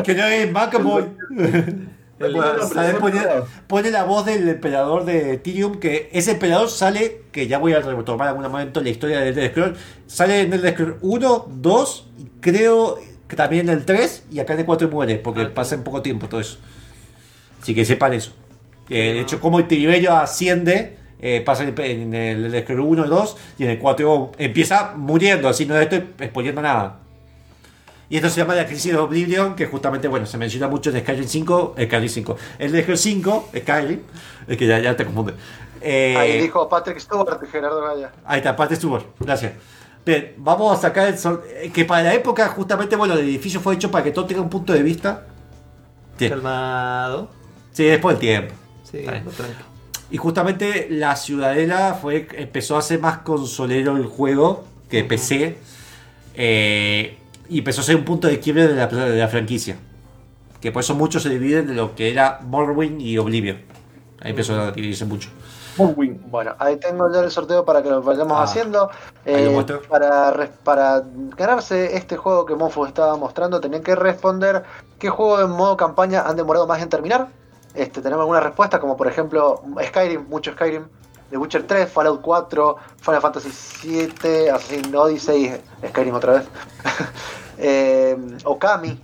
C: que no es McAvoy.
F: El-
C: Bueno, pone, la voz del emperador de Tyrion, que ese emperador sale, que ya voy a retomar en algún momento la historia de Elder Scrolls, sale en Elder Scrolls 1, 2, y creo que también en el 3, y acá en el 4 muere, porque
F: Ah,
C: pasa en poco tiempo todo eso. Así que sepan eso. Que, de hecho, como el Tiberio asciende, eh, pasa en el, en el Elder Scrolls 1 y 2, y en el 4 empieza muriendo, así no estoy exponiendo nada. Y esto se llama la crisis de Oblivion, que justamente, bueno, se menciona mucho en Skyrim 5, Skyrim 5. El de Skyrim 5, Skyrim, es que ya, ya te confunde. Eh,
D: Ahí dijo Patrick Stewart, Gerardo Gaya.
C: Ahí está, parte Stewart, gracias. Bien, vamos a sacar el sol- eh, que para la época, justamente, bueno, el edificio fue hecho para que todo tenga un punto de vista. Sí,
F: Calmado.
C: sí después del tiempo.
F: Sí, no.
C: Y justamente la Ciudadela fue, empezó a ser más consolero el juego que PC. eh, y empezó a ser un punto de quiebre de la, de la franquicia. Que por eso muchos se dividen de lo que era Morrowind y Oblivion. Ahí empezó a dividirse mucho.
D: Bueno, ahí tengo ya el sorteo para que lo vayamos
C: Ah,
D: haciendo. Eh, para, para ganarse este juego que Monfo estaba mostrando, tenían que responder qué juego en modo campaña han demorado más en terminar. Este, tenemos algunas respuestas, como por ejemplo Skyrim, mucho Skyrim, The Witcher 3, Fallout 4, Final Fantasy 7, Assassin's Odyssey, Skyrim otra vez, eh, Okami,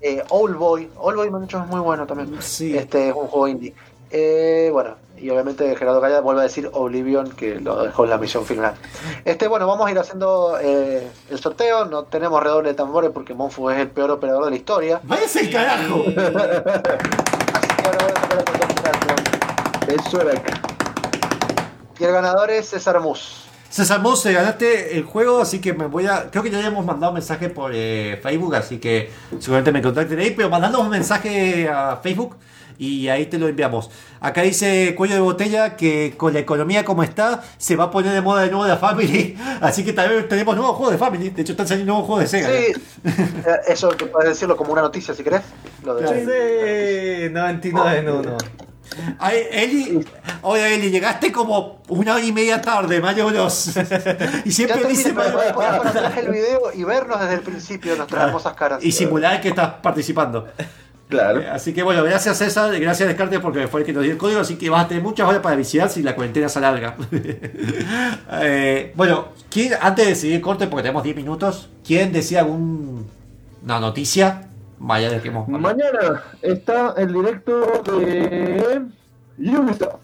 D: eh, Oldboy, Oldboy me han dicho es muy bueno también.
C: Sí.
D: Este es un juego indie. Eh, bueno, y obviamente Gerardo Calla vuelve a decir Oblivion, que lo dejó en la misión final. Este, bueno, vamos a ir haciendo eh, el sorteo. No tenemos redoble de tambores porque Monfu es el peor operador de la historia.
C: ¡Váyase el carajo!
D: Así que ahora voy a sacar el botón final.
E: Eso era.
D: Y el ganador es César Mus.
C: César Mose, ganaste el juego, así que me voy a. Creo que ya habíamos mandado un mensaje por eh, Facebook, así que seguramente me contacten ahí, pero mandando un mensaje a Facebook y ahí te lo enviamos. Acá dice Cuello de Botella que con la economía como está, se va a poner de moda de nuevo la Family, así que también tenemos nuevos juegos de Family. De hecho, están saliendo nuevos juegos de Sega.
D: Sí, eh, eso que puedes decirlo como una noticia si querés. Lo de-
F: Sí, 99 en uno.
C: Ay, Eli, oye Eli, llegaste como una hora y media tarde, Mario Bros. y
D: Ya
C: siempre dice
D: terminé,
C: Mario
D: para atrás el video y vernos desde el principio nuestras hermosas caras.
C: y simular que estás participando.
E: Claro.
C: Eh, Así que bueno, gracias César, gracias Descartes porque fue el que nos dio el código, así que vas a tener muchas horas para visitar si la cuarentena se alarga. Eh, bueno, ¿quién, antes de seguir corte, porque tenemos 10 minutos, ¿quién decía alguna noticia? Vaya de que hemos
E: Mañana está el directo de Ubisoft.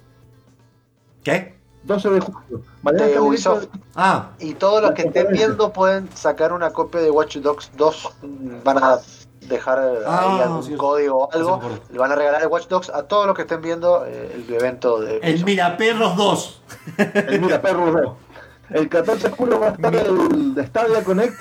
C: ¿Qué?
E: 12 de julio. Mañana
D: de Ubisoft.
C: Ah,
D: Y todos los que estén viendo pueden sacar una copia de Watch Dogs 2. mm, Van a dejar eh,
C: Ah,
D: ahí algún
C: sí.
D: código o algo. Le van a regalar el Watch Dogs a todos los que estén viendo eh, el evento de
C: el. Miraperros 2.
E: El Mira Perro 2. El 14 de julio va a estar el de Stadia Connect.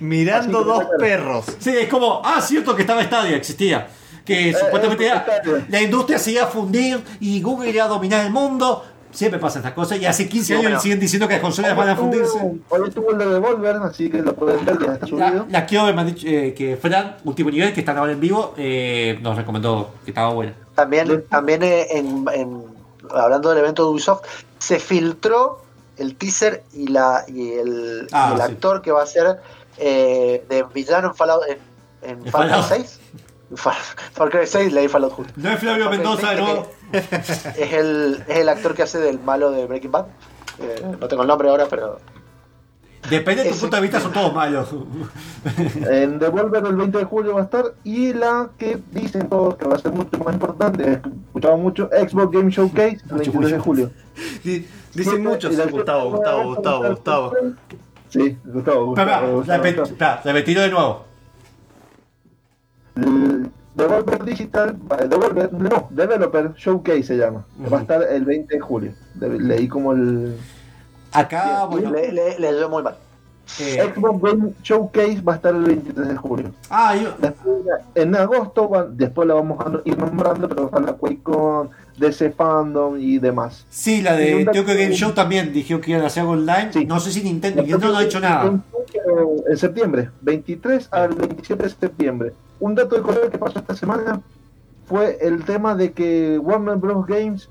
F: Mirando dos perros.
C: Sí, es como, ah, cierto que estaba Stadia, existía. Que supuestamente
E: eh,
C: era-
E: Stadia.
C: la industria se iba a fundir y Google iba a dominar el mundo. Siempre pasan estas cosas y hace 15
D: Sí,
C: años
D: bueno.
C: siguen diciendo que las consolas van a fundirse.
E: Hoy estuvo el de Devolver, así que lo pueden ver, ya está
C: La,
E: subido.
C: la quiero ver, me han dicho eh, que Fran, último nivel, que están ahora en vivo, eh, nos recomendó que estaba buena.
D: También, también eh, en, en- hablando del evento de Ubisoft, se filtró el teaser y la y el,
C: Ah,
D: y el
C: sí.
D: actor que va a ser eh, de villano en Fallout en, en
C: Fallout.
D: 6. Far, Far Cry 6, leí Fallout justo.
C: No es Flavio Mendoza, no.
D: Es el, es el actor que hace del malo de Breaking Bad. Eh, no tengo el nombre ahora, pero
C: Depende de tu punto de vista, son todos malos.
E: En Devolver el 20 de julio va a estar. Y la que dicen todos que va a ser mucho más importante, escuchamos mucho, Xbox Game Showcase el 23 de julio.
F: Dicen muchos. Gustavo, Gustavo, Gustavo, Gustavo.
E: Sí, Gustavo, Gustavo.
C: espera,
E: Gustavo.
C: repet- espera, repetirlo de nuevo.
E: Devolver Digital, Devolver, no, Developer Showcase se llama. Va a estar el 20 de julio. De- leí como el.
C: Acá, bueno.
D: le, le, le dio muy mal.
C: eh,
E: Xbox Game Showcase va a estar el 23 de julio.
C: ah, yo-
E: Después, en agosto, después la vamos a ir nombrando, pero va a estar la QuakeCon, DC Fandom y demás.
C: sí, la de Tokyo Game Show también dijeron que iban a hacer algo online.
E: Sí.
C: No sé si Nintendo, Nintendo no ha hecho nada.
E: En septiembre, 23 al 27 de septiembre. Un dato de correo que pasó esta semana fue el tema de que Warner Bros. Games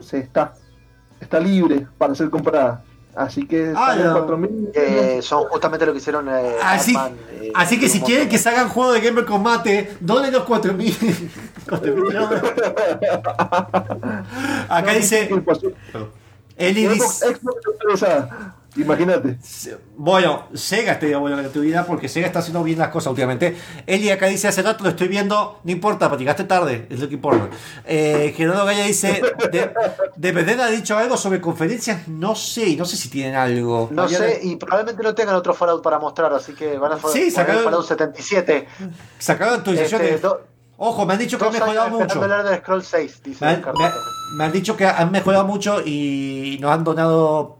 E: se está, está libre para ser comprada. Así que
C: Ah,
E: salen
C: ya.
E: 4.000
D: Eh, son justamente lo que hicieron eh,
C: Así,
D: Batman, eh,
C: así que si quieren
D: montón.
C: que se hagan juego de Gamer Combate, donen los 4000. 4000 dólares. Acá dice. Eli
E: Xbox,
C: dice.
E: Xbox. Imagínate.
C: Bueno, Sega bueno en tu vida porque Sega está haciendo bien las cosas últimamente. Eli acá dice hace rato lo estoy viendo, no importa, llegaste tarde, es lo que importa. Eh, Gerardo Gaya dice, de, de ha dicho algo sobre conferencias, no sé, no sé si tienen algo.
D: No
C: Mañana-
D: sé, y probablemente no tengan otro Fallout para mostrar, así que van a
C: Sí, sacaron-
D: Fallout 77.
C: Sacaron actualizaciones.
D: Este, do-
C: Ojo, me han dicho que han mejorado mucho.
D: esperando el Elder Scrolls 6, dice
C: Me han,
D: Ricardo
C: me-
D: también.
C: me han dicho que han mejorado mucho y nos han donado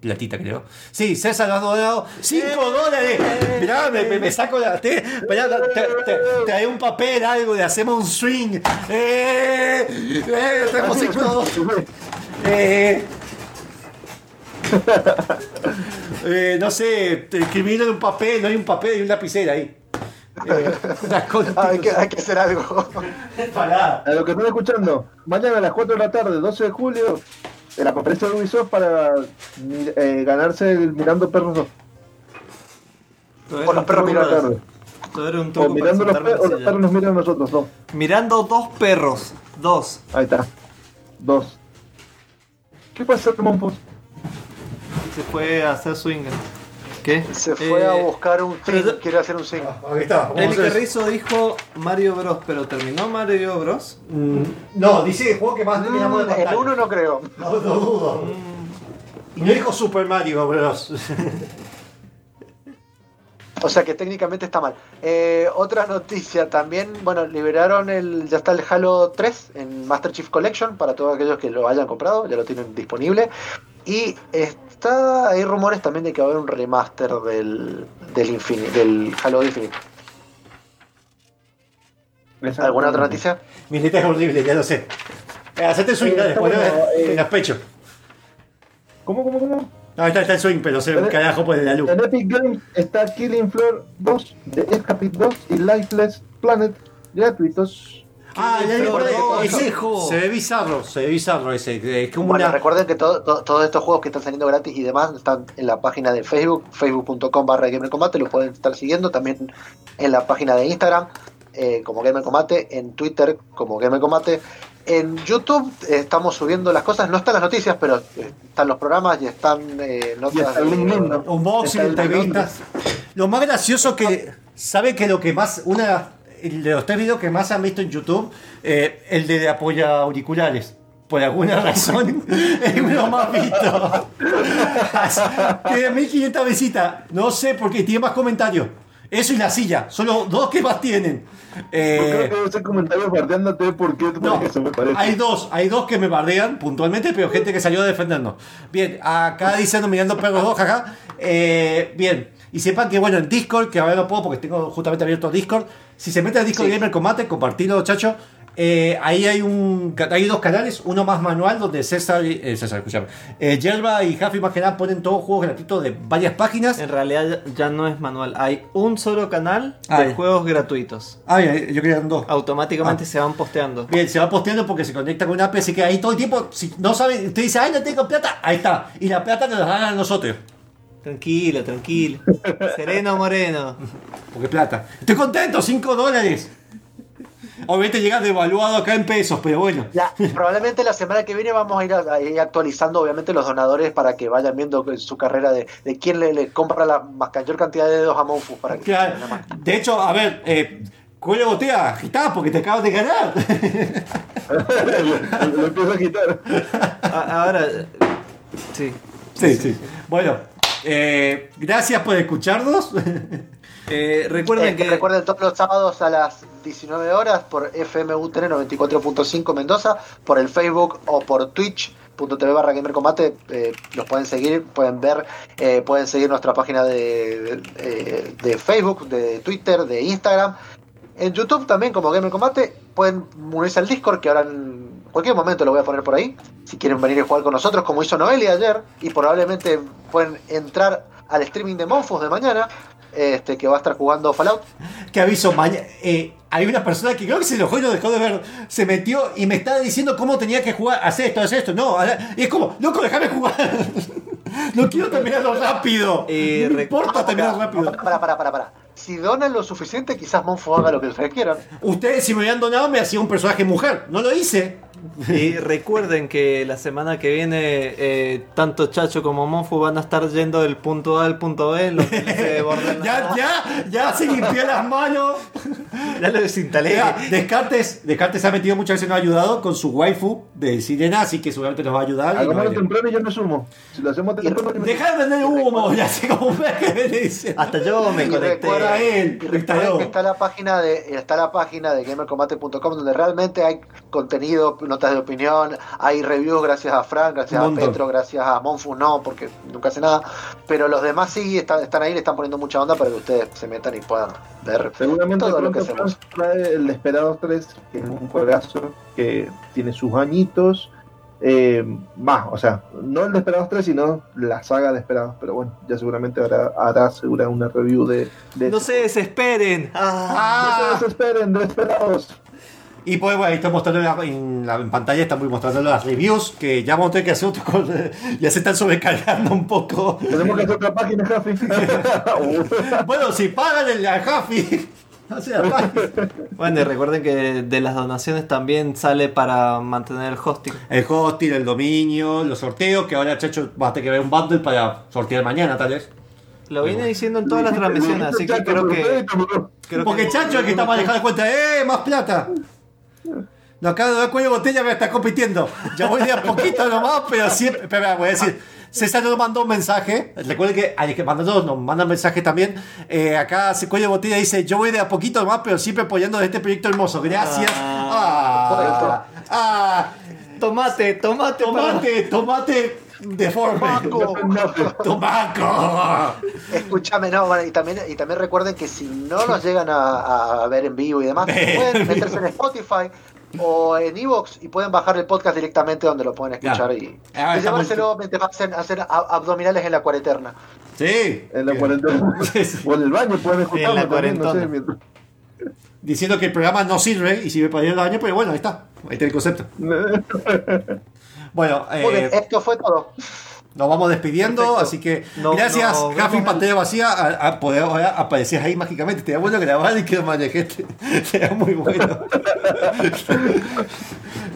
C: platita, creo. Sí, César nos ha donado 5 dólares. Mirá, me, me- me saco la. Te, mirá, te, te- trae un papel, algo, le hacemos un swing. ¡Eh! ¡Eh! Tenemos 5 dólares. Eh, eh, no sé, te escribieron en un papel, no hay un papel y un lapicera ahí. Eh,
D: Ah, hay, que, hay que hacer algo.
C: Pará.
E: A lo que están escuchando, mañana a las 4 de la tarde, 12 de julio, en la conferencia de Ubisoft para eh, ganarse el Mirando Perros 2.
D: Por los perros
E: de tarde.
F: Esto era un
E: O mirando los perros, o los perros nos miran a nosotros, dos.
F: Mirando dos perros. Dos.
E: Ahí está. Dos. ¿Qué pasa, Monfos?
F: Se fue a hacer swinger. ¿Qué?
D: Se fue a
F: Eh,
D: buscar un
F: pero yo-
D: quiere hacer un thing.
C: Ahí está. vamos a
F: Eli
C: hacer eso.
F: Carrizo dijo Mario Bros, pero terminó Mario Bros.
C: Mm, No, dice el juego que más terminamos de
D: Mm, el
C: pantalla.
D: 1 no creo.
C: No, no dudo. Y no dijo Super Mario Bros.
D: O sea que técnicamente está mal. Eh, otra noticia también, bueno, liberaron el, ya está el Halo 3 en Master Chief Collection para todos aquellos que lo hayan comprado, ya lo tienen disponible. Y está, hay rumores también de que va a haber un remaster del, del, Infini- del Halo Infinite. ¿Alguna otra noticia?
C: Mi neta es horrible, ya lo sé. Eh, hacete swing,
E: Eh,
C: dale,
E: eh.
C: en los pechos.
E: ¿Cómo, cómo, cómo?
C: No, está, está el swing, pero se ve un carajo por la luz.
E: En Epic Games está Killing Floor 2, de Escapist 2 y Lifeless Planet gratuitos.
C: Ah, ya
D: Pero,
C: ese,
D: no.
C: se ve bizarro, se ve bizarro ese. Es como
D: Bueno,
C: una.
D: recuerden que todo- todo- todos estos juegos que están saliendo gratis y demás están en la página de Facebook, facebook.com barra Gamer Combate, lo pueden estar siguiendo también en la página de Instagram eh, como Gamer Combate, en Twitter como Gamer Combate. En YouTube eh, estamos subiendo las cosas, no están las noticias, pero eh, están los programas y están eh, notas.
E: el-
C: entrevistas. Lo más gracioso que. ¿Sabe que lo que más. Una. De los tres videos que más han visto en YouTube, eh, el de apoya auriculares. por alguna razón, es uno más visto. Tiene 1500 visitas. No sé por qué, tiene más comentarios. Eso y la silla, son los dos que más tienen. Eh,
E: Yo creo que ese comentario bardeándote porque
C: no,
E: eso me parece.
C: hay dos, hay dos que me bardean puntualmente, pero gente que salió a defendernos. Bien, acá diciendo mirando perros dos, jaja. Eh, bien, y sepan que bueno, en Discord, que ahora no puedo porque tengo justamente abierto Discord. Si se mete a Discord Gamer Combate, compartirlo, chacho. eh, ahí hay un hay dos canales, uno más manual donde César, eh, César, escúchame, eh, Yerba y Jaffi más que nada ponen todos juegos gratuitos de varias páginas.
F: En realidad ya- no es manual, hay un solo canal de
C: Ah, ya.
F: juegos gratuitos.
C: Ah, bien, yo quería dos.
F: Automáticamente
C: Ah.
F: se van posteando.
C: Bien, se va posteando porque se conecta con una API, así que ahí todo el tiempo, si no sabe, usted dice, ay, no tengo plata, ahí está. Y la plata nos la dan a nosotros.
F: Tranquilo, tranquilo. Sereno Moreno.
C: Porque plata. Estoy contento, 5 dólares. Obviamente llega devaluado acá en pesos, pero bueno.
D: La- probablemente la semana que viene vamos a ir, a- a ir actualizando obviamente los donadores para que vayan viendo su carrera de, de quién le, le compra la mayor cantidad de dedos a Monfus para que
C: Claro. De hecho, a ver, eh, cuello de botella, agitá porque te acabas de ganar.
E: lo, lo empiezo a quitar.
F: A- Ahora, sí.
C: Sí, sí. Bueno, eh, gracias por escucharnos.
F: Eh, recuerden
D: Eh,
F: que
D: recuerden todos los sábados a las 19 horas por FMUTN 94.5 Mendoza, por el Facebook o por Twitch.tv barra Gamer Combate, eh, los pueden seguir, pueden ver, eh, pueden seguir nuestra página de, de, eh, de Facebook, de Twitter, de Instagram. En YouTube también como Gamer Combate, pueden unirse al Discord que ahora en cualquier momento lo voy a poner por ahí. Si quieren venir a jugar con nosotros como hizo Noelia ayer y probablemente pueden entrar al streaming de Monfus de mañana. Este, que va a estar jugando Fallout.
C: que aviso, mañana. hay una persona que creo que se enojó y lo dejó de ver. Se metió y me está diciendo cómo tenía que jugar. Haz esto, haz esto. No, y es como, loco, déjame jugar. no quiero terminarlo rápido.
F: Eh,
C: no me importa terminar rápido.
D: Para, para, para, para. Si donan lo suficiente, quizás Monfus haga lo que ustedes quieran.
C: Ustedes, si me hubieran donado, me hacía un personaje mujer. No lo hice.
F: Y recuerden que la semana que viene eh, tanto Chacho como Monfu van a estar yendo del punto A al punto B. los de.
C: Ya, ya, ya se limpió las manos.
F: Ya lo desinstalé.
C: Oiga, Descartes, Descartes ha metido muchas veces, nos ha ayudado con su waifu de Sirena, así que seguramente nos va a ayudar. y nos va a
E: Hagámoslo
C: ir.
E: temprano y yo me sumo. Si lo hacemos temprano, yo me
C: Deja de vender humo, ya sé cómo me dice.
F: Hasta yo me
D: Y
F: conecté.
D: recuerda
C: él,
D: y recuerden que está la página de está la página de gamercombate.com donde realmente hay contenido, notas de opinión, hay reviews gracias a Frank, gracias a. Petro, gracias a Monfus no, porque nunca hace nada, pero los demás sí están, están ahí, le están poniendo mucha onda para que ustedes se metan y puedan ver
E: Seguramente
D: todo lo que hacemos.
E: Trae el Desperados 3, que es un juegazo que tiene sus añitos. eh, más, o sea, no el Desperados 3, sino la saga Desperados. Pero bueno, ya seguramente hará, hará segura una review de, de
F: No se desesperen. Ah.
E: No se desesperen, Desperados.
C: Y pues bueno, ahí está mostrando en la- en, la, en pantalla, están muy mostrando las reviews, que ya vamos a tener que hacer otro con- ya se están sobrecargando un poco.
E: Tenemos que hacer otra página, Jafi.
C: bueno, si pagan el a Jaffi. O sea.
F: Bueno, y recuerden que de las donaciones también sale para mantener el hosting.
C: el hosting, el dominio, los sorteos, que ahora Chacho va a tener que ver un bundle para sortear mañana, tal vez.
F: Lo viene diciendo en todas las transmisiones, así que creo que. creo
C: Porque
F: que-
C: Chacho es que está manejando cuenta, ¡eh! ¡Más plata! No acabo de dar cuello de botella, me está compitiendo. Ya voy de a poquito nomás, pero siempre. Espera, voy a decir. César nos mandó un mensaje. Recuerden que hay que mandar nos mandan mensajes también. Eh, acá se cuello de botella dice: Yo voy de a poquito nomás, pero siempre apoyando este proyecto hermoso. Gracias. Ah, ah,
F: Tomate, tomate,
C: tomate, tomate deforme. Tomaco.
D: Escúchame, no, bueno, y también, y también recuerden que si no nos llegan a, a ver en vivo y demás, pueden meterse en Spotify o en Evox y pueden bajar el podcast directamente donde lo pueden escuchar
C: Ya.
D: y,
C: Ah,
D: y llevárselo mientras hacen, hacen abdominales en la cuareterna.
C: Sí.
E: En la cuarentena. O en el baño pueden escucharlo
F: la
E: también, no sé,
F: cuarentona.
E: mientras-
C: Diciendo que el programa no sirve y sirve para ir al baño, pero bueno, ahí está. Ahí está el concepto. Bueno,
D: Muy bien,
C: eh,
D: esto fue todo.
C: nos vamos despidiendo, así que
F: No,
C: gracias,
F: no, vemos-
C: pantalla vacía, a, a poder aparecer ahí mágicamente. Te da bueno grabar y que lo manejes. Te da muy bueno.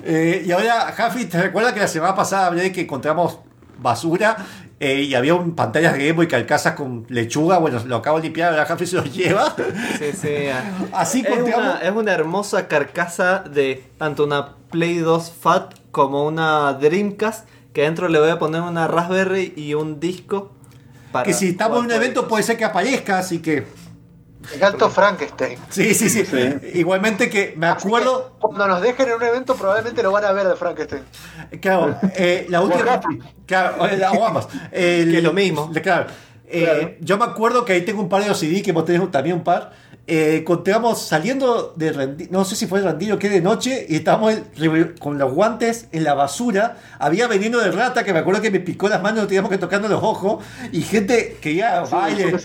C: Eh, y ahora, Jafi, ¿te recuerdas que la semana pasada hablé de que encontramos basura? eh, y había un pantallas de Game Boy calcazas con lechuga, bueno, lo acabo de limpiar, ahora Jafi se los lleva.
F: Sí, sí.
C: Así
F: es una, es una hermosa carcasa de tanto una Play 2 Fat como una Dreamcast que adentro le voy a poner una Raspberry y un disco. Para
C: Que si estamos en un evento puede ser que aparezca, así que.
D: El gato Frankenstein.
C: Sí, sí, sí. Igualmente que me acuerdo.
D: Cuando nos dejen en un evento, probablemente lo van a ver de Frankenstein.
C: Claro, eh, la última. Claro, o ambas. El-
F: Que es lo mismo.
C: Claro. Eh, Yo me acuerdo que ahí tengo un par de OCD, que vos tenés también un par. Eh, encontramos saliendo de Rendi- no sé si fue de Rendillo que de noche, y estábamos con los guantes en la basura. Había veneno de rata que me acuerdo que me picó las manos, teníamos que tocando los ojos, y gente que ya baile.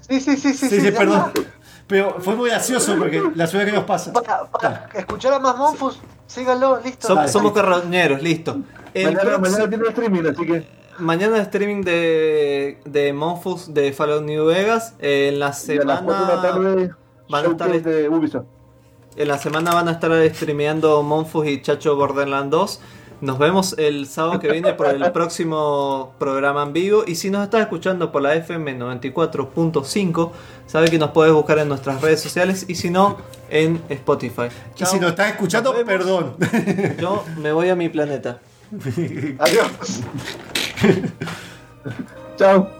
D: Sí, sí, sí, sí.
C: Sí, sí,
D: ya
C: perdón. Pero fue muy gracioso porque la ciudad que nos pasa.
D: Escuchar a más Monfus, síganlo, listo.
F: Som- somos carroñeros, listo. El
E: Mañana,
F: próximo-
E: mañana tiene streaming, así que.
F: Mañana streaming de, de Monfus de Fallout New Vegas. Eh, en la
E: Y a las 4 de la
F: semana.
E: tarde,
F: van a estar
E: de Ubisoft.
F: En la semana van a estar streameando Monfus y Chacho Borderland 2. Nos vemos el sábado que viene por el próximo programa en vivo. Y si nos estás escuchando por la FM 94.5, sabe que nos puedes buscar en nuestras redes sociales y si no, en Spotify.
C: Y si nos estás escuchando, perdón.
F: Yo me voy a mi planeta.
D: Adiós.
E: Chao.